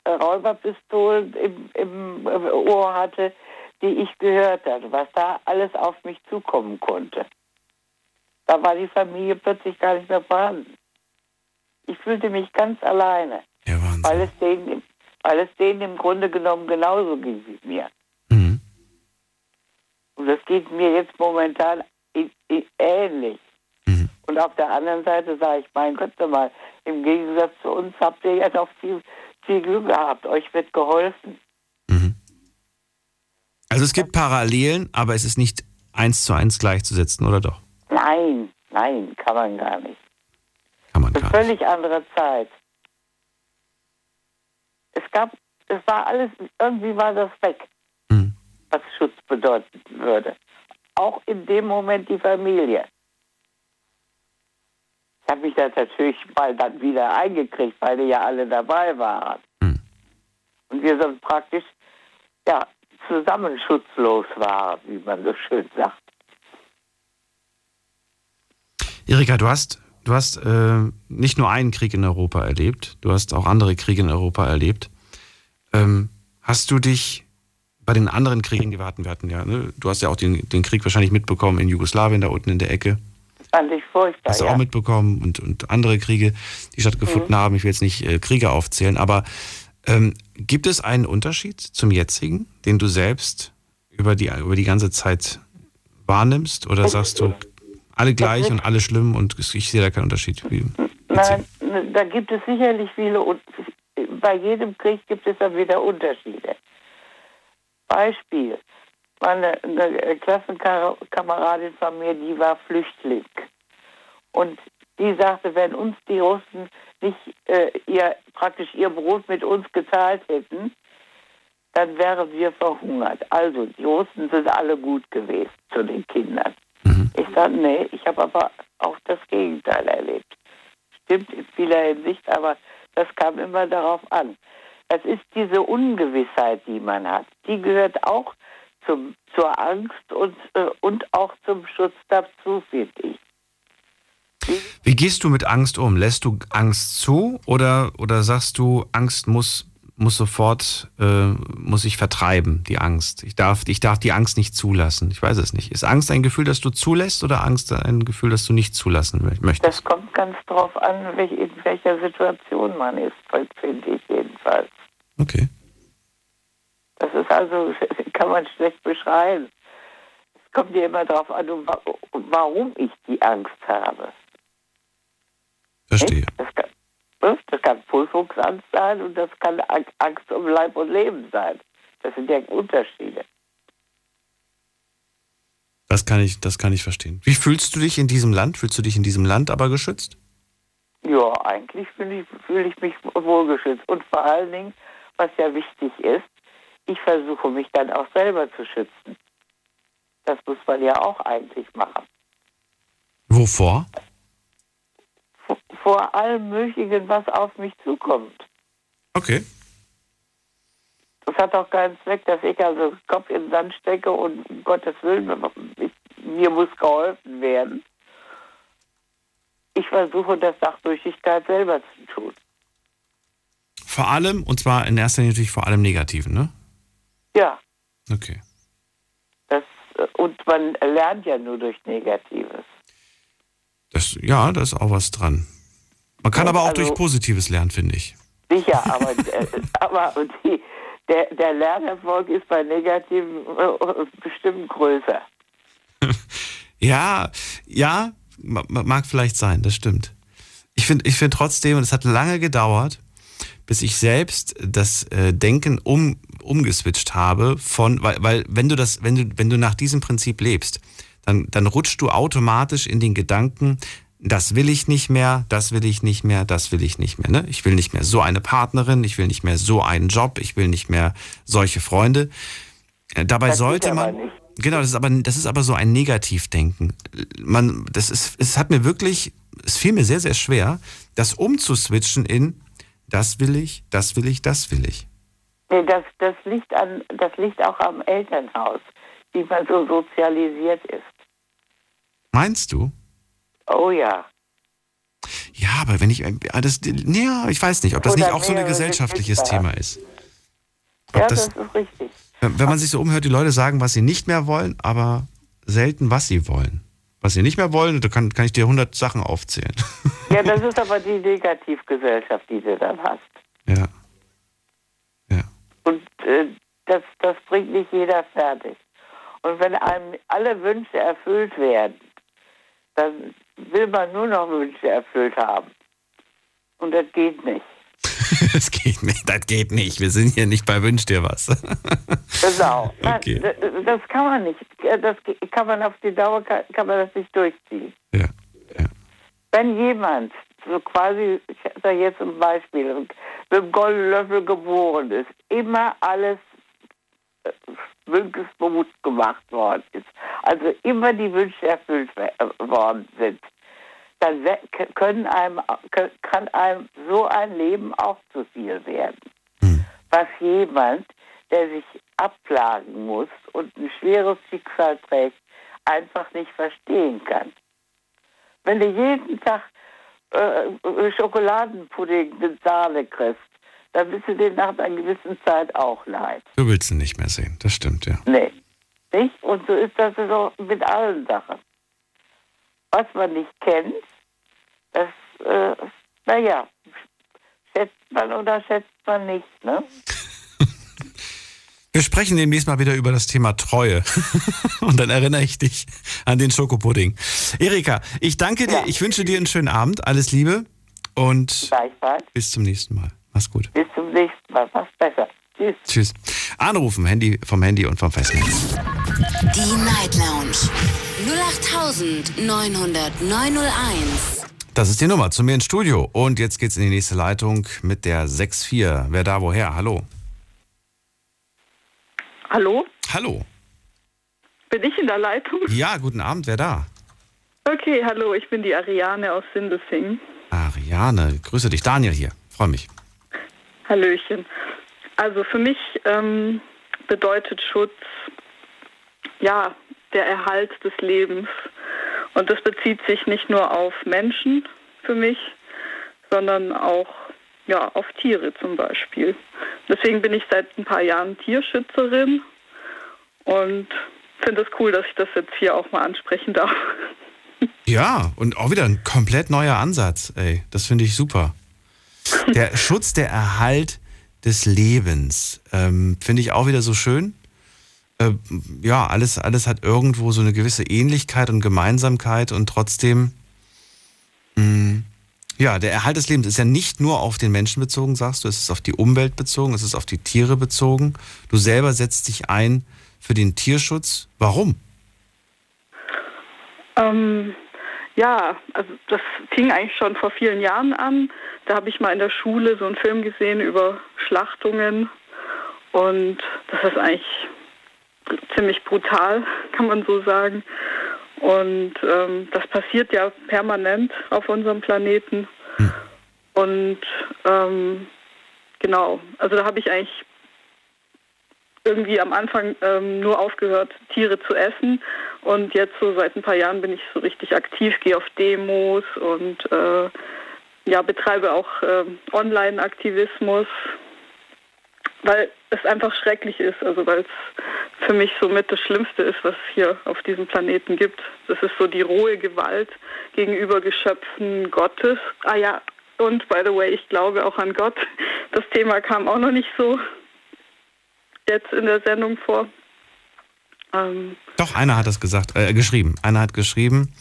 Räuberpistolen im, im, im Ohr hatte, die ich gehört hatte, was da alles auf mich zukommen konnte. Da war die Familie plötzlich gar nicht mehr vorhanden. Ich fühlte mich ganz alleine, weil, es denen, weil es denen im Grunde genommen genauso ging wie mir. Und das geht mir jetzt momentan ähnlich. Und auf der anderen Seite sage ich, mein Gott, mal, im Gegensatz zu uns habt ihr ja noch viel, viel Glück gehabt. Euch wird geholfen. Also es gibt Parallelen, aber es ist nicht eins zu eins gleichzusetzen, oder doch? Nein, nein, kann man gar nicht. Kann man Eine völlig andere Zeit. Es gab, es war alles, irgendwie war das weg, was Schutz bedeuten würde. Auch in dem Moment die Familie. Ich habe mich das natürlich mal dann wieder eingekriegt, weil die ja alle dabei waren. Und wir so praktisch ja, zusammen schutzlos waren, wie man so schön sagt. Erika, du hast, du hast äh, nicht nur einen Krieg in Europa erlebt, du hast auch andere Kriege in Europa erlebt. Ähm, hast du dich bei den anderen Kriegen, die wir hatten, wir hatten ja, ne, du hast ja auch den, den Krieg wahrscheinlich mitbekommen in Jugoslawien, da unten in der Ecke. Fand ich furchtbar. Hast du ja. auch mitbekommen und, und andere Kriege, die stattgefunden Mhm. haben. Ich will jetzt nicht äh, Kriege aufzählen, aber ähm, gibt es einen Unterschied zum jetzigen, den du selbst über die, über die ganze Zeit wahrnimmst? Oder sagst du, alle gleich und alle schlimm und ich sehe da keinen Unterschied? Wie, Nein, da gibt es sicherlich viele, bei jedem Krieg gibt es dann wieder Unterschiede. Beispiel, meine eine Klassenkameradin von mir, die war Flüchtling. Und die sagte, wenn uns die Russen nicht äh, ihr, praktisch ihr Brot mit uns geteilt hätten, dann wären wir verhungert. Also die Russen sind alle gut gewesen zu den Kindern. Ich sage, nee, ich habe aber auch das Gegenteil erlebt. Stimmt in vieler Hinsicht, aber das kam immer darauf an. Das ist diese Ungewissheit, die man hat. Die gehört auch zum, zur Angst und, äh, und auch zum Schutz dazu, finde ich. Wie gehst du mit Angst um? Lässt du Angst zu oder, oder sagst du, Angst muss, muss sofort, äh, muss ich vertreiben, die Angst? Ich darf, ich darf die Angst nicht zulassen. Ich weiß es nicht. Ist Angst ein Gefühl, das du zulässt oder Angst ein Gefühl, das du nicht zulassen möchtest? Das kommt ganz drauf an, in welcher Situation man ist, finde ich jedenfalls. Okay. Das ist also, [LAUGHS] kann man schlecht beschreiben. Es kommt ja immer darauf an, um wa- um warum ich die Angst habe. Verstehe. Das kann, das kann Prüfungsangst sein und das kann Ang- Angst um Leib und Leben sein. Das sind ja Unterschiede. Das kann ich, das kann ich verstehen. Wie fühlst du dich in diesem Land? Fühlst du dich in diesem Land aber geschützt? Ja, eigentlich fühle ich, fühle ich mich wohlgeschützt. Und vor allen Dingen, was ja wichtig ist, ich versuche mich dann auch selber zu schützen. Das muss man ja auch eigentlich machen. Wovor? Vor allem Möglichen, was auf mich zukommt. Okay. Das hat doch keinen Zweck, dass ich also Kopf in den Sand stecke und um Gottes Willen, ich, mir muss geholfen werden. Ich versuche das nach Möglichkeit selber zu tun. Vor allem, und zwar in erster Linie natürlich vor allem Negativen, ne? Ja, Okay. das, und man lernt ja nur durch Negatives. Das, ja, da ist auch was dran. Man kann aber auch Also- durch Positives lernen, finde ich. Sicher, [LAUGHS] aber, äh, aber die, der, der Lernerfolg ist bei Negativen äh, bestimmt größer. [LAUGHS] Ja, ja, ma- ma- mag vielleicht sein, das stimmt. Ich finde ich find trotzdem, und es hat lange gedauert, bis ich selbst das äh, Denken um, umgeswitcht habe von, weil, weil wenn du das, wenn du, wenn du nach diesem Prinzip lebst, dann, dann rutschst du automatisch in den Gedanken, das will ich nicht mehr, das will ich nicht mehr, das will ich nicht mehr. Ne? Ich will nicht mehr so eine Partnerin, ich will nicht mehr so einen Job, ich will nicht mehr solche Freunde. Äh, Dabei Das sollte man. Genau, das ist aber das ist aber so ein Negativdenken. Man, das ist, es hat mir wirklich, es fiel mir sehr, sehr schwer, das umzuswitchen in das will ich, das will ich, das will ich. Nee, das, das, liegt an, das liegt auch am Elternhaus, wie man so sozialisiert ist. Meinst du? Oh ja. Ja, aber wenn ich, ah, das, ja, ich weiß nicht, ob das Oder nicht auch so ein gesellschaftliches. Thema ist. Ob Ja, das, das ist richtig. wenn wenn man sich so umhört, die Leute sagen, was sie nicht mehr wollen, aber selten, was sie wollen. Was sie nicht mehr wollen, da kann, kann ich dir 100 Sachen aufzählen. Ja, [LAUGHS] das ist aber die Negativgesellschaft, die du dann hast. Ja. Und äh, das, das bringt nicht jeder fertig. Und wenn einem alle Wünsche erfüllt werden, dann will man nur noch Wünsche erfüllt haben. Und das geht nicht. [LAUGHS] Das geht nicht, das geht nicht. Wir sind hier nicht bei Wünsch dir was. [LAUGHS] Genau. Okay. Nein, d- das kann man nicht. Das kann man auf die Dauer kann, kann man das nicht durchziehen. Ja, Wenn jemand so quasi, ich sage jetzt ein Beispiel, mit dem goldenen Löffel geboren ist, immer alles äh, wünschensbewusst gemacht worden ist, also immer die Wünsche erfüllt äh, worden sind, dann können einem, kann einem so ein Leben auch zu viel werden. Was jemand, der sich abplagen muss und ein schweres Schicksal trägt, einfach nicht verstehen kann. Wenn du jeden Tag äh, Schokoladenpudding mit Sahne kriegst, dann bist du dir nach einer gewissen Zeit auch leid. Du willst ihn nicht mehr sehen, das stimmt, ja. Nee. Nicht? Und so ist das so mit allen Sachen. Was man nicht kennt, das, äh, naja, schätzt man oder schätzt man nicht, ne? [LAUGHS] Wir sprechen demnächst mal wieder über das Thema Treue. [LAUGHS] Und dann erinnere ich dich an den Schokopudding. Erika, ich danke dir. Ich wünsche dir einen schönen Abend. Alles Liebe. Und bis zum nächsten Mal. Mach's gut. Bis zum nächsten Mal. Mach's besser. Tschüss. Tschüss. Anrufen, Handy vom Handy und vom Festnetz. Die Night Lounge 0890901. Das ist die Nummer zu mir ins Studio. Und jetzt geht's in die nächste Leitung mit der 64. Wer da woher? Hallo. Hallo? Hallo. Bin ich in der Leitung? Ja, guten Abend. Wer da? Okay, hallo, ich bin die Ariane aus Sindelfingen. Ariane, grüße dich. Daniel hier. Freue mich. Hallöchen. Also für mich ähm, bedeutet Schutz ja der Erhalt des Lebens. Und das bezieht sich nicht nur auf Menschen für mich, sondern auch ja, auf Tiere zum Beispiel. Deswegen bin ich seit ein paar Jahren Tierschützerin und finde es cool, dass ich das jetzt hier auch mal ansprechen darf. Ja, und auch wieder ein komplett neuer Ansatz. Ey, das finde ich super. Der Schutz, der Erhalt des Lebens, ähm, finde ich auch wieder so schön. Äh, ja, alles, alles hat irgendwo so eine gewisse Ähnlichkeit und Gemeinsamkeit und trotzdem, mh, ja, der Erhalt des Lebens ist ja nicht nur auf den Menschen bezogen, sagst du, es ist auf die Umwelt bezogen, es ist auf die Tiere bezogen. Du selber setzt dich ein für den Tierschutz. Warum? Ähm, ja, also das fing eigentlich schon vor vielen Jahren an. Da habe ich mal in der Schule so einen Film gesehen über Schlachtungen und das ist eigentlich ziemlich brutal, [LAUGHS] kann man so sagen. Und ähm, das passiert ja permanent auf unserem Planeten. Und ähm, genau, also da habe ich eigentlich irgendwie am Anfang ähm, nur aufgehört, Tiere zu essen. Und jetzt so seit ein paar Jahren bin ich so richtig aktiv, gehe auf Demos und äh, ja, betreibe auch ähm, Online-Aktivismus, weil es einfach schrecklich ist, also weil es für mich somit das Schlimmste ist, was es hier auf diesem Planeten gibt. Das ist so die rohe Gewalt gegenüber Geschöpfen Gottes. Ah ja, und by the way, ich glaube auch an Gott. Das Thema kam auch noch nicht so jetzt in der Sendung vor. Ähm, Doch, einer hat das gesagt, äh, geschrieben. Einer hat geschrieben,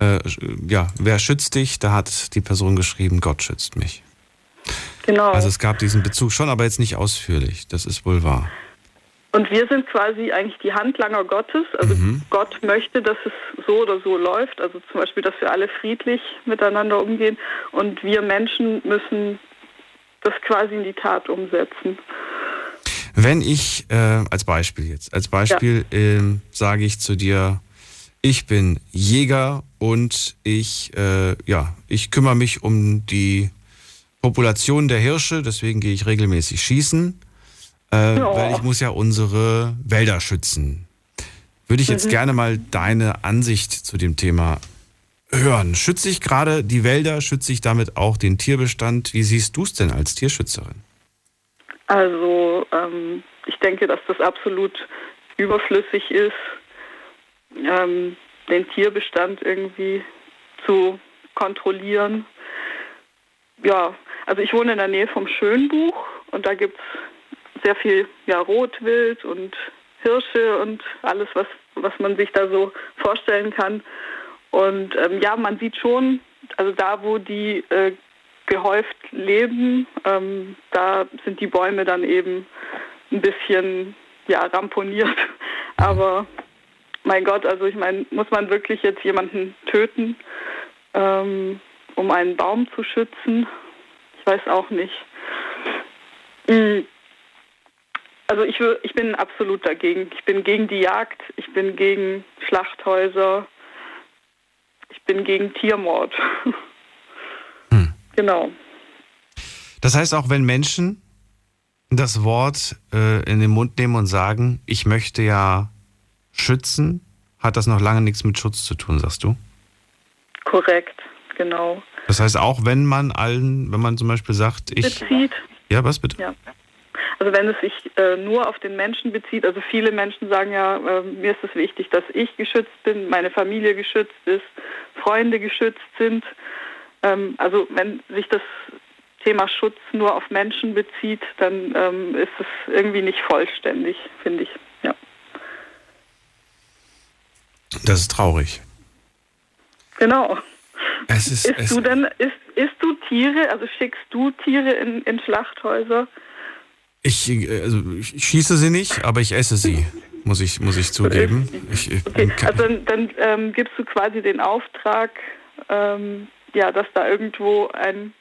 äh, ja, wer schützt dich? Da hat die Person geschrieben, Gott schützt mich. genau. Also es gab diesen Bezug schon, aber jetzt nicht ausführlich. Das ist wohl wahr. Und wir sind quasi eigentlich die Handlanger Gottes. Also Gott möchte, dass es so oder so läuft. Also zum Beispiel, dass wir alle friedlich miteinander umgehen. Und wir Menschen müssen das quasi in die Tat umsetzen. Wenn ich, äh, als Beispiel jetzt, als Beispiel ähm, sage ich zu dir, ich bin Jäger und ich, äh, ja, ich kümmere mich um die Population der Hirsche, deswegen gehe ich regelmäßig schießen, äh, Ja. weil ich muss ja unsere Wälder schützen. Würde ich jetzt Mhm. gerne mal deine Ansicht zu dem Thema hören. Schütze ich gerade die Wälder, schütze ich damit auch den Tierbestand? Wie siehst du es denn als Tierschützerin? Also ähm, ich denke, dass das absolut überflüssig ist, ähm, den Tierbestand irgendwie zu kontrollieren. Ja, also ich wohne in der Nähe vom Schönbuch und da gibt es sehr viel ja, Rotwild und Hirsche und alles, was, was man sich da so vorstellen kann. Und ähm, ja, man sieht schon, also da, wo die äh, gehäuft leben, ähm, da sind die Bäume dann eben ein bisschen ja, ramponiert. [LAUGHS] Aber mein Gott, also ich meine, muss man wirklich jetzt jemanden töten, ähm, um einen Baum zu schützen? Ich weiß auch nicht. Mm. Also ich, ich bin absolut dagegen. Ich bin gegen die Jagd, ich bin gegen Schlachthäuser. ich bin gegen Tiermord. [LAUGHS] Genau. Das heißt, auch wenn Menschen das Wort äh, in den Mund nehmen und sagen, ich möchte ja schützen, hat das noch lange nichts mit Schutz zu tun, sagst du? Korrekt, genau. Das heißt, auch wenn man allen, wenn man zum Beispiel sagt, ich. Bezieht. Ja, was bitte? Ja. Also wenn es sich äh, nur auf den Menschen bezieht, also viele Menschen sagen ja, äh, mir ist es wichtig, dass ich geschützt bin, meine Familie geschützt ist, Freunde geschützt sind. Ähm, also wenn sich das Thema Schutz nur auf Menschen bezieht, dann ähm, ist es irgendwie nicht vollständig, finde ich. Ja. Das ist traurig. Genau. Es ist, isst es, du denn, isst, isst du Tiere, also schickst du Tiere in, in Schlachthäuser? ich, äh, also ich schieße sie nicht, aber ich esse sie, muss ich, muss ich zugeben. [LAUGHS] Ich, Okay, also dann, dann ähm, gibst du quasi den Auftrag, ähm, ja, dass da irgendwo ein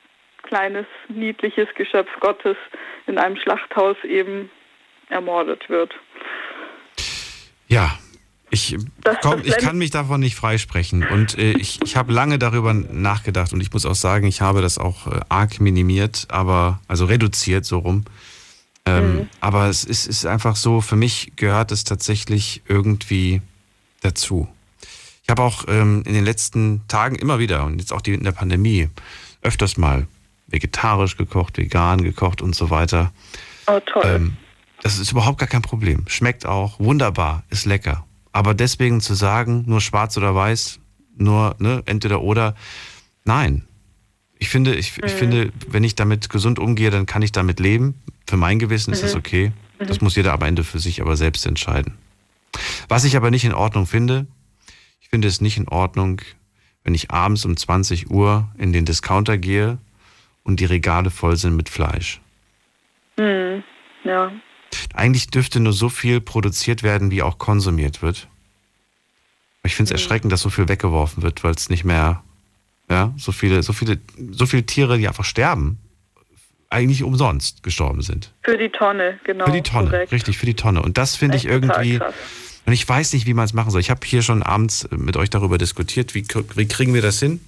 kleines, niedliches Geschöpf Gottes in einem Schlachthaus eben ermordet wird. Ja, ich, komm, ich kann mich davon nicht freisprechen. Und äh, ich, ich habe lange darüber nachgedacht und ich muss auch sagen, ich habe das auch äh, arg minimiert, aber also reduziert so rum. Ähm, Aber es ist, ist einfach so, für mich gehört es tatsächlich irgendwie dazu. Ich habe auch ähm, in den letzten Tagen immer wieder und jetzt auch die, in der Pandemie öfters mal vegetarisch gekocht, vegan gekocht und so weiter. Oh, toll. Ähm, das ist überhaupt gar kein Problem. Schmeckt auch wunderbar, ist lecker. Aber deswegen zu sagen, nur schwarz oder weiß, nur ne, entweder oder, nein. Ich finde, ich, ich Mhm. finde, wenn ich damit gesund umgehe, dann kann ich damit leben. Für mein Gewissen ist das Mhm. okay. Das Mhm. muss jeder am Ende für sich aber selbst entscheiden. Was ich aber nicht in Ordnung finde, ich finde es nicht in Ordnung, wenn ich abends um 20 Uhr in den Discounter gehe und die Regale voll sind mit Fleisch. Hm, ja. Eigentlich dürfte nur so viel produziert werden, wie auch konsumiert wird. Aber ich finde es erschreckend, dass so viel weggeworfen wird, weil es nicht mehr, ja, so viele, so viele, so viele Tiere, die einfach sterben, eigentlich umsonst gestorben sind. Für die Tonne, genau. für die Tonne, korrekt. richtig, für die Tonne. Und das finde ich irgendwie, krass. Und ich weiß nicht, wie man es machen soll. Ich habe hier schon abends äh, mit euch darüber diskutiert, wie, wie kriegen wir das hin?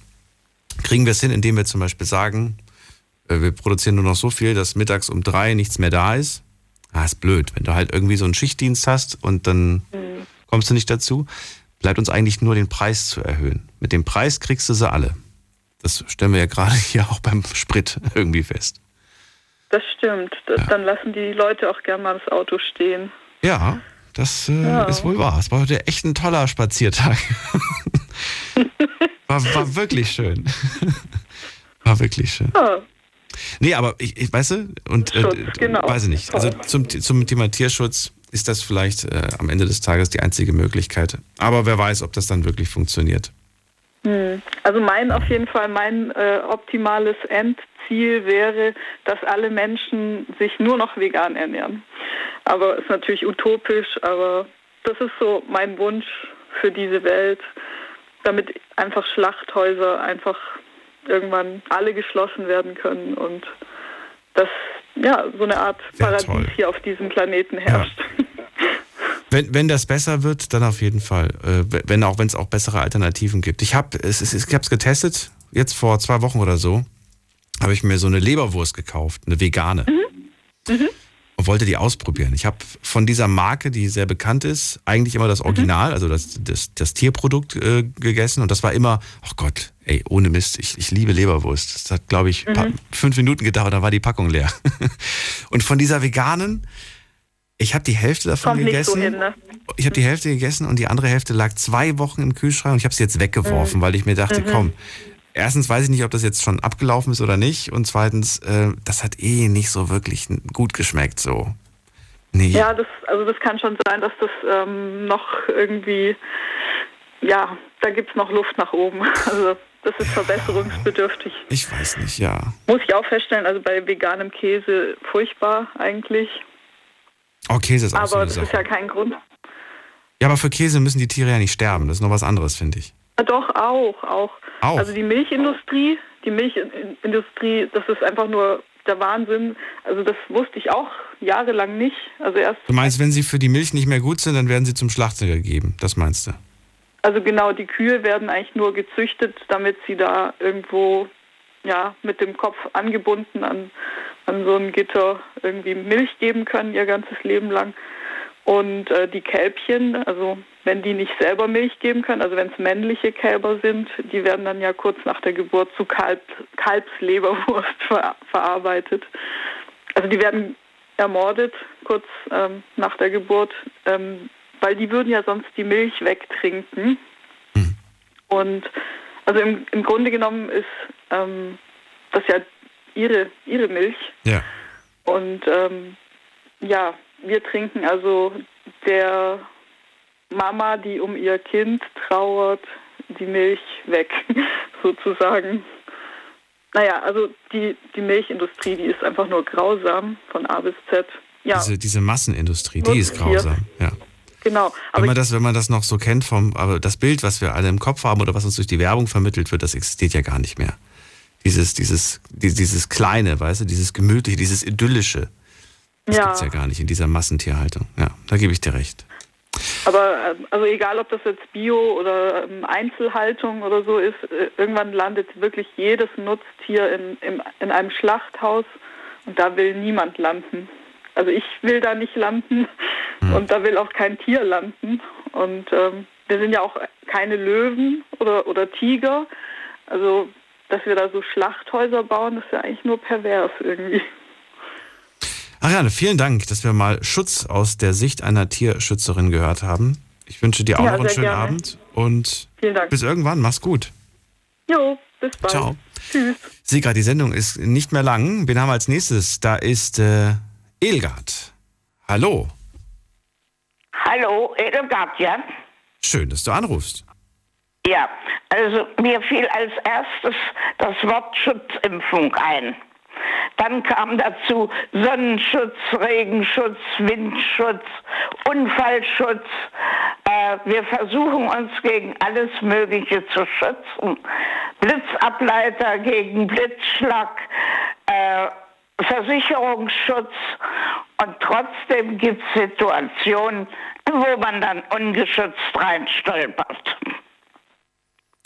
Kriegen wir es hin, indem wir zum Beispiel sagen, äh, wir produzieren nur noch so viel, dass mittags um drei nichts mehr da ist? Ah, ist blöd. Wenn du halt irgendwie so einen Schichtdienst hast und dann Mhm. kommst du nicht dazu, bleibt uns eigentlich nur den Preis zu erhöhen. Mit dem Preis kriegst du sie alle. Das stellen wir ja gerade [LAUGHS] hier auch beim Sprit [LAUGHS] irgendwie fest. Das stimmt. Das, Dann lassen die Leute auch gern mal das Auto stehen. Ja, das äh, Ja. ist wohl wahr. Es war heute echt ein toller Spaziertag. [LAUGHS] war, war wirklich schön. war wirklich schön. Ja. Nee, aber ich, ich weißt du, und äh, Schutz, genau. weiß ich nicht. Also zum, zum Thema Tierschutz ist das vielleicht äh, am Ende des Tages die einzige Möglichkeit. Aber wer weiß, ob das dann wirklich funktioniert. Hm. Also mein auf jeden Fall mein äh, optimales Endziel wäre, dass alle Menschen sich nur noch vegan ernähren. Aber ist natürlich utopisch, aber das ist so mein Wunsch für diese Welt, damit einfach Schlachthäuser einfach irgendwann alle geschlossen werden können und dass ja so eine Art Paradies hier auf diesem Planeten herrscht. [LAUGHS] Wenn, wenn das besser wird, dann auf jeden Fall. Äh, wenn auch wenn es auch bessere Alternativen gibt. Ich habe es, es, ich habe es getestet. Jetzt vor zwei Wochen oder so habe ich mir so eine Leberwurst gekauft, eine vegane. Und wollte die ausprobieren. Ich habe von dieser Marke, die sehr bekannt ist, eigentlich immer das Original, also das, das, das Tierprodukt äh, gegessen. Und das war immer, oh Gott, ey, ohne Mist, ich, ich liebe Leberwurst. Das hat, glaube ich, pa- Mhm. fünf Minuten gedauert, dann war die Packung leer. [LAUGHS] Und von dieser veganen, ich habe die Hälfte davon Kommt nicht so gegessen. hin, ne? Ich habe die Hälfte gegessen und die andere Hälfte lag zwei Wochen im Kühlschrank und ich habe sie jetzt weggeworfen, Mhm. weil ich mir dachte, Mhm. komm, erstens weiß ich nicht, ob das jetzt schon abgelaufen ist oder nicht und zweitens, äh, das hat eh nicht so wirklich gut geschmeckt so. Nee. Ja, das, also das kann schon sein, dass das ähm, noch irgendwie, ja, da gibt es noch Luft nach oben. [LAUGHS] Also das ist verbesserungsbedürftig. Ich weiß nicht, ja. Muss ich auch feststellen, also bei veganem Käse furchtbar eigentlich. Oh, Käse ist auch so Aber eine das Sache. ist ja kein Grund. Ja, aber für Käse müssen die Tiere ja nicht sterben. Das ist noch was anderes, finde ich. Ja, Doch, auch, auch. Auch? Also die Milchindustrie, die Milchindustrie, das ist einfach nur der Wahnsinn. Also das wusste ich auch jahrelang nicht. Also erst Du meinst, wenn sie für die Milch nicht mehr gut sind, dann werden sie zum Schlachter gegeben. Das meinst du? Also genau, die Kühe werden eigentlich nur gezüchtet, damit sie da irgendwo ja mit dem Kopf angebunden an, an so ein Gitter irgendwie Milch geben können ihr ganzes Leben lang. Und äh, die Kälbchen, also wenn die nicht selber Milch geben können, also wenn es männliche Kälber sind, die werden dann ja kurz nach der Geburt zu Kalb, Kalbsleberwurst [LAUGHS] ver verarbeitet. Also die werden ermordet kurz ähm, nach der Geburt, ähm, weil die würden ja sonst die Milch wegtrinken. Mhm. Und also im, im Grunde genommen ist ähm, das ja ihre, ihre Milch. Ja. Und ähm, ja, wir trinken also der Mama, die um ihr Kind trauert, die Milch weg, [LAUGHS] sozusagen. Naja, also die, die Milchindustrie, die ist einfach nur grausam von A bis Z. Ja. Diese, diese Massenindustrie, die ist grausam, ja. Genau. wenn man das, wenn man das noch so kennt vom, aber das Bild, was wir alle im Kopf haben oder was uns durch die Werbung vermittelt wird, das existiert ja gar nicht mehr. Dieses, dieses, dieses kleine, weißt du, dieses gemütliche, dieses idyllische. Das Ja. gibt's ja gar nicht in dieser Massentierhaltung. Ja, da gebe ich dir recht. Aber ähm, also egal, ob das jetzt Bio oder ähm, Einzelhaltung oder so ist, äh, irgendwann landet wirklich jedes Nutztier in, in, in einem Schlachthaus und da will niemand landen. Also ich will da nicht landen und da will auch kein Tier landen. Und ähm, wir sind ja auch keine Löwen oder, oder Tiger. Also dass wir da so Schlachthäuser bauen, das ist ja eigentlich nur pervers irgendwie. Ariane, vielen Dank, dass wir mal Schutz aus der Sicht einer Tierschützerin gehört haben. Ich wünsche dir auch Ja, noch einen schönen gerne. Abend und Vielen Dank. bis irgendwann. Mach's gut. Jo, bis bald. Ciao. Tschüss. Sieh grad, die Sendung ist nicht mehr lang. Wen haben wir als nächstes? Da ist äh, Elgard. Hallo. Hallo, Edelgard, ja? Schön, dass du anrufst. Ja, also mir fiel als erstes das Wort Schutzimpfung ein. Dann kam dazu Sonnenschutz, Regenschutz, Windschutz, Unfallschutz. Äh, wir versuchen uns gegen alles Mögliche zu schützen. Blitzableiter gegen Blitzschlag, äh, Versicherungsschutz. Und trotzdem gibt es Situationen, wo man dann ungeschützt reinstolpert.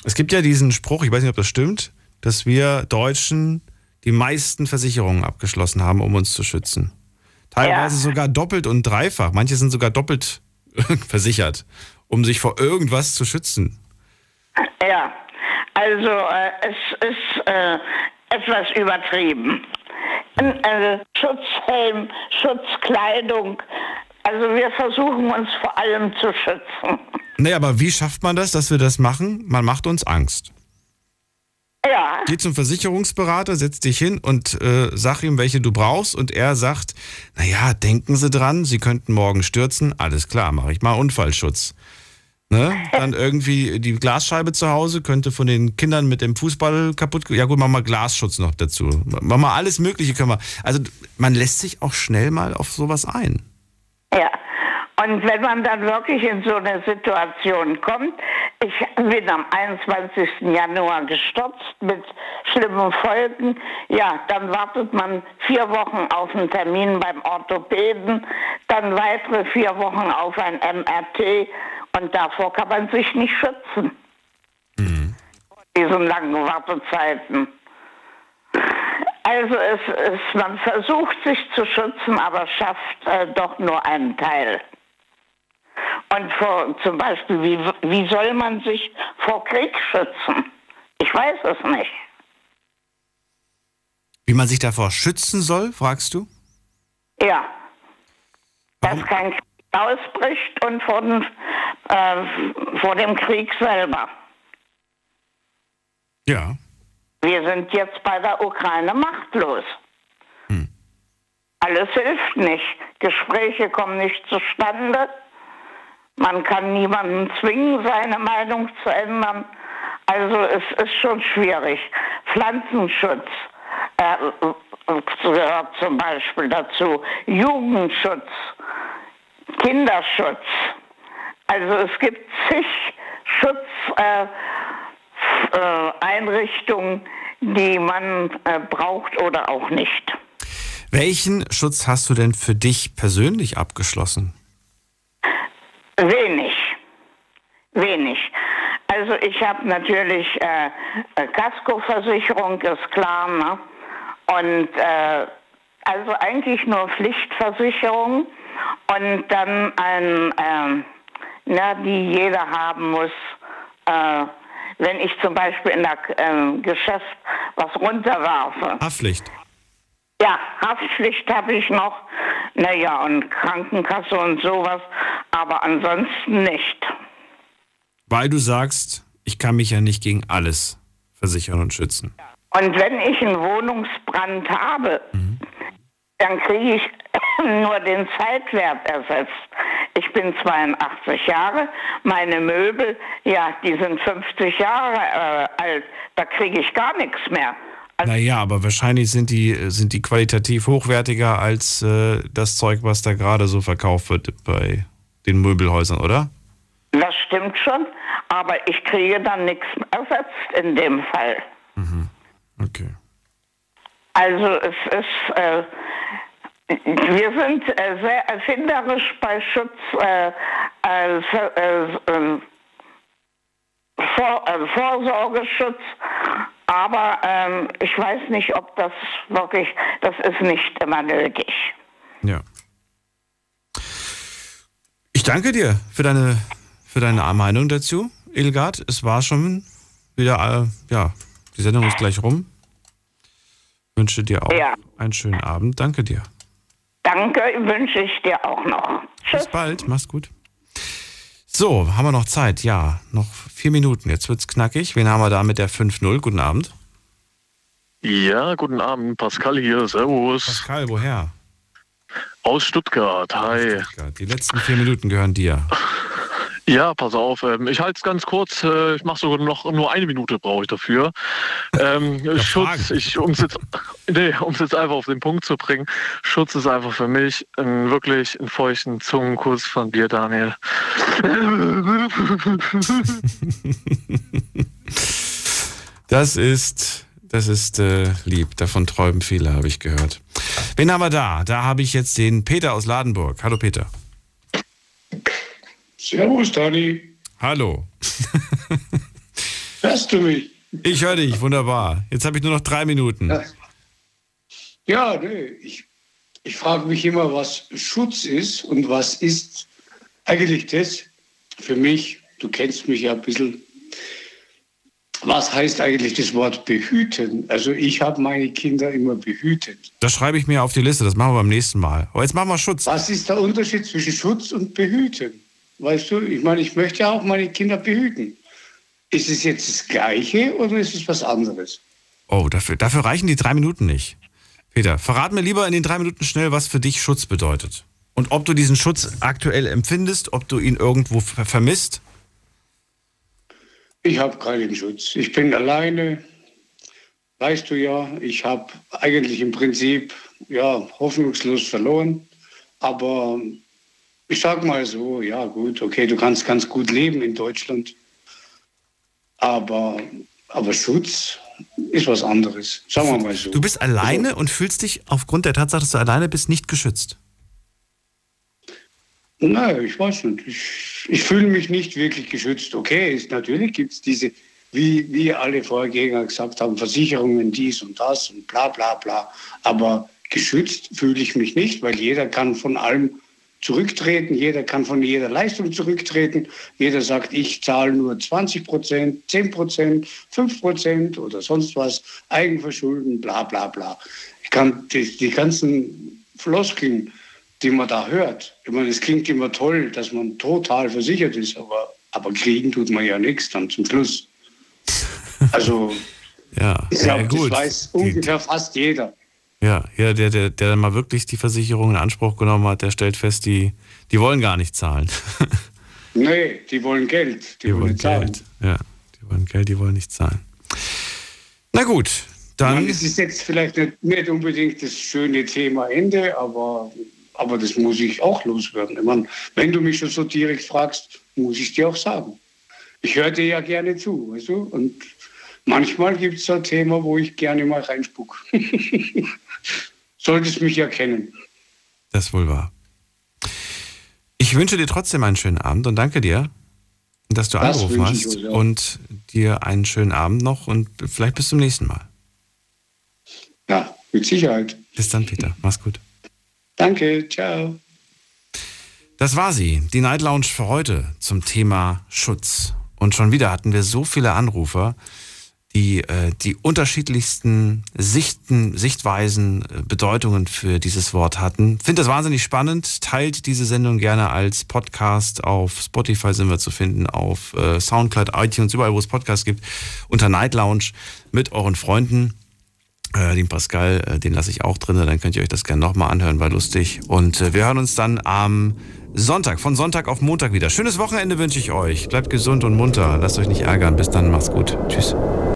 Es gibt ja diesen Spruch, ich weiß nicht, ob das stimmt, dass wir Deutschen die meisten Versicherungen abgeschlossen haben, um uns zu schützen. Teilweise sogar doppelt und dreifach. Manche sind sogar doppelt [LAUGHS] versichert, um sich vor irgendwas zu schützen. Ja, also äh, es ist äh, etwas übertrieben. Äh, Schutzhelm, Schutzkleidung. Also wir versuchen uns vor allem zu schützen. Nee, aber wie schafft man das, dass wir das machen? Man macht uns Angst. Ja. Geh zum Versicherungsberater, setz dich hin und äh, sag ihm, welche du brauchst. Und er sagt, naja, denken Sie dran, Sie könnten morgen stürzen. Alles klar, mache ich mal Unfallschutz. Ne? [LAUGHS] Dann irgendwie die Glasscheibe zu Hause könnte von den Kindern mit dem Fußball kaputt. Ja gut, machen wir Glasschutz noch dazu. Machen wir alles Mögliche können wir. Also man lässt sich auch schnell mal auf sowas ein. Ja. Und wenn man dann wirklich in so eine Situation kommt, ich bin am 21. Januar gestürzt mit schlimmen Folgen, ja, dann wartet man vier Wochen auf einen Termin beim Orthopäden, dann weitere vier Wochen auf ein MRT und davor kann man sich nicht schützen. Vor diesen langen Wartezeiten. Also es ist, man versucht sich zu schützen, aber schafft äh, doch nur einen Teil. Und vor, zum Beispiel, wie, wie soll man sich vor Krieg schützen? Ich weiß es nicht. Wie man sich davor schützen soll, fragst du? Ja. Dass kein Krieg ausbricht und vor dem, äh, vor dem Krieg selber. Ja. Wir sind jetzt bei der Ukraine machtlos. Alles hilft nicht. Gespräche kommen nicht zustande. Man kann niemanden zwingen, seine Meinung zu ändern. Also es ist schon schwierig. Pflanzenschutz äh, gehört zum Beispiel dazu. Jugendschutz, Kinderschutz. Also es gibt zig Schutzeinrichtungen, äh, Einrichtungen, die man äh, braucht oder auch nicht. Welchen Schutz hast du denn für dich persönlich abgeschlossen? Wenig. Wenig. Also ich habe natürlich äh, äh, Kaskoversicherung, ist klar, ne? Und äh, also eigentlich nur Pflichtversicherung und dann ein, äh, na, die jeder haben muss. Äh, wenn ich zum Beispiel in der äh, Geschäft was runterwerfe. Haftpflicht. Ja, Haftpflicht habe ich noch. Naja, und Krankenkasse und sowas. Aber ansonsten nicht. Weil du sagst, ich kann mich ja nicht gegen alles versichern und schützen. Und wenn ich einen Wohnungsbrand habe, dann kriege ich [COUGHS] nur den Zeitwert ersetzt. Ich bin 82 Jahre, meine Möbel, ja, die sind 50 Jahre äh, alt, da kriege ich gar nichts mehr. Naja, aber wahrscheinlich sind die, sind die qualitativ hochwertiger als äh, das Zeug, was da gerade so verkauft wird bei den Möbelhäusern, oder? Das stimmt schon, aber ich kriege dann nichts ersetzt in dem Fall. Okay. Also es ist, äh, wir sind äh, sehr erfinderisch bei Schutz, äh, äh, äh, äh, Vor Vorsorgeschutz, aber ähm, ich weiß nicht, ob das wirklich, das ist nicht immer nötig. Ja. Ich danke dir für deine, für deine Meinung dazu, Ilgard. Es war schon wieder, äh, ja, die Sendung ist gleich rum. Wünsche dir auch Ja. einen schönen Abend. Danke dir. Danke, wünsche ich dir auch noch. Bis bald, mach's gut. So, haben wir noch Zeit? Ja, noch vier Minuten. Jetzt wird's knackig. Wen haben wir da mit der 5-0? Guten Abend. Ja, guten Abend, Pascal hier, servus. Pascal, woher? Aus Stuttgart, hi. Die letzten vier Minuten gehören dir. [LAUGHS] Ja, pass auf, ähm, ich halte es ganz kurz, äh, ich mache sogar noch nur eine Minute brauche ich dafür. Ähm, Schutz, ich, um es jetzt, [LAUGHS] nee, jetzt einfach auf den Punkt zu bringen, Schutz ist einfach für mich ein, wirklich einen feuchten Zungenkuss von dir, Daniel. [LAUGHS] Das ist, das ist äh, lieb. Davon träumen viele, habe ich gehört. Wen haben wir da? Da habe ich jetzt den Peter aus Ladenburg. Hallo Peter. Servus, Dani. Hallo. [LAUGHS] Hörst du mich? Ich höre dich, wunderbar. Jetzt habe ich nur noch drei Minuten. Ja, nee, ich, ich frage mich immer, was Schutz ist und was ist eigentlich das für mich. Du kennst mich ja ein bisschen. Was heißt eigentlich das Wort behüten? Also ich habe meine Kinder immer behütet. Das schreibe ich mir auf die Liste, das machen wir beim nächsten Mal. Aber jetzt machen wir Schutz. Was ist der Unterschied zwischen Schutz und behüten? Weißt du, ich meine, ich möchte ja auch meine Kinder behüten. Ist es jetzt das Gleiche oder ist es was anderes? Oh, dafür, dafür reichen die drei Minuten nicht. Peter, verrat mir lieber in den drei Minuten schnell, was für dich Schutz bedeutet. Und ob du diesen Schutz aktuell empfindest, ob du ihn irgendwo ver vermisst. Ich habe keinen Schutz. Ich bin alleine. Weißt du ja, ich habe eigentlich im Prinzip ja, hoffnungslos verloren. Aber ich sag mal so, ja gut, okay, du kannst ganz gut leben in Deutschland. Aber, aber Schutz ist was anderes. Sagen wir mal so. Du bist alleine und fühlst dich aufgrund der Tatsache, dass du alleine bist, nicht geschützt. Nein, ich weiß nicht. Ich, ich fühle mich nicht wirklich geschützt. Okay, ist, natürlich gibt es diese, wie, wie alle Vorgänger gesagt haben, Versicherungen, dies und das und bla bla bla. Aber geschützt fühle ich mich nicht, weil jeder kann von allem zurücktreten, jeder kann von jeder Leistung zurücktreten. Jeder sagt, ich zahle nur 20 Prozent, 10 Prozent, 5 Prozent oder sonst was, Eigenverschulden, bla bla bla. Ich kann die, die ganzen Floskeln, die man da hört, ich meine, es klingt immer toll, dass man total versichert ist, aber, aber kriegen tut man ja nichts dann zum Schluss. Also, Ja, ich ja, glaube, das weiß ungefähr fast jeder. Ja, ja der, der, der dann mal wirklich die Versicherung in Anspruch genommen hat, der stellt fest, die, die wollen gar nicht zahlen. [LAUGHS] Nee, die wollen Geld, die, Die wollen. Geld. Ja, die wollen Geld, die wollen nicht zahlen. Na gut, dann. Dann es ist jetzt vielleicht nicht, nicht unbedingt das schöne Thema Ende, aber, aber das muss ich auch loswerden. Ich meine, wenn du mich schon so direkt fragst, muss ich dir auch sagen. Ich höre dir ja gerne zu, weißt du? Und manchmal gibt es ein Thema, wo ich gerne mal reinspuck. [LAUGHS] Solltest mich ja kennen. Das ist wohl wahr. Ich wünsche dir trotzdem einen schönen Abend und danke dir. dass du Das angerufen hast und dir einen schönen Abend noch und vielleicht bis zum nächsten Mal. Ja, mit Sicherheit. Bis dann, Peter. Mach's gut. Danke, ciao. Das war sie, die Night Lounge für heute zum Thema Schutz. Und schon wieder hatten wir so viele Anrufer, die äh, die unterschiedlichsten Sichten, Sichtweisen, äh, Bedeutungen für dieses Wort hatten. Finde das wahnsinnig spannend. Teilt diese Sendung gerne als Podcast. Auf Spotify sind wir zu finden, auf äh, Soundcloud, iTunes, überall, wo es Podcasts gibt, unter Night Lounge mit euren Freunden. Äh, den Pascal, äh, den lasse ich auch drin, dann könnt ihr euch das gerne nochmal anhören, war lustig. Und äh, wir hören uns dann am Sonntag, von Sonntag auf Montag wieder. Schönes Wochenende wünsche ich euch. Bleibt gesund und munter, lasst euch nicht ärgern. Bis dann, macht's gut. Tschüss.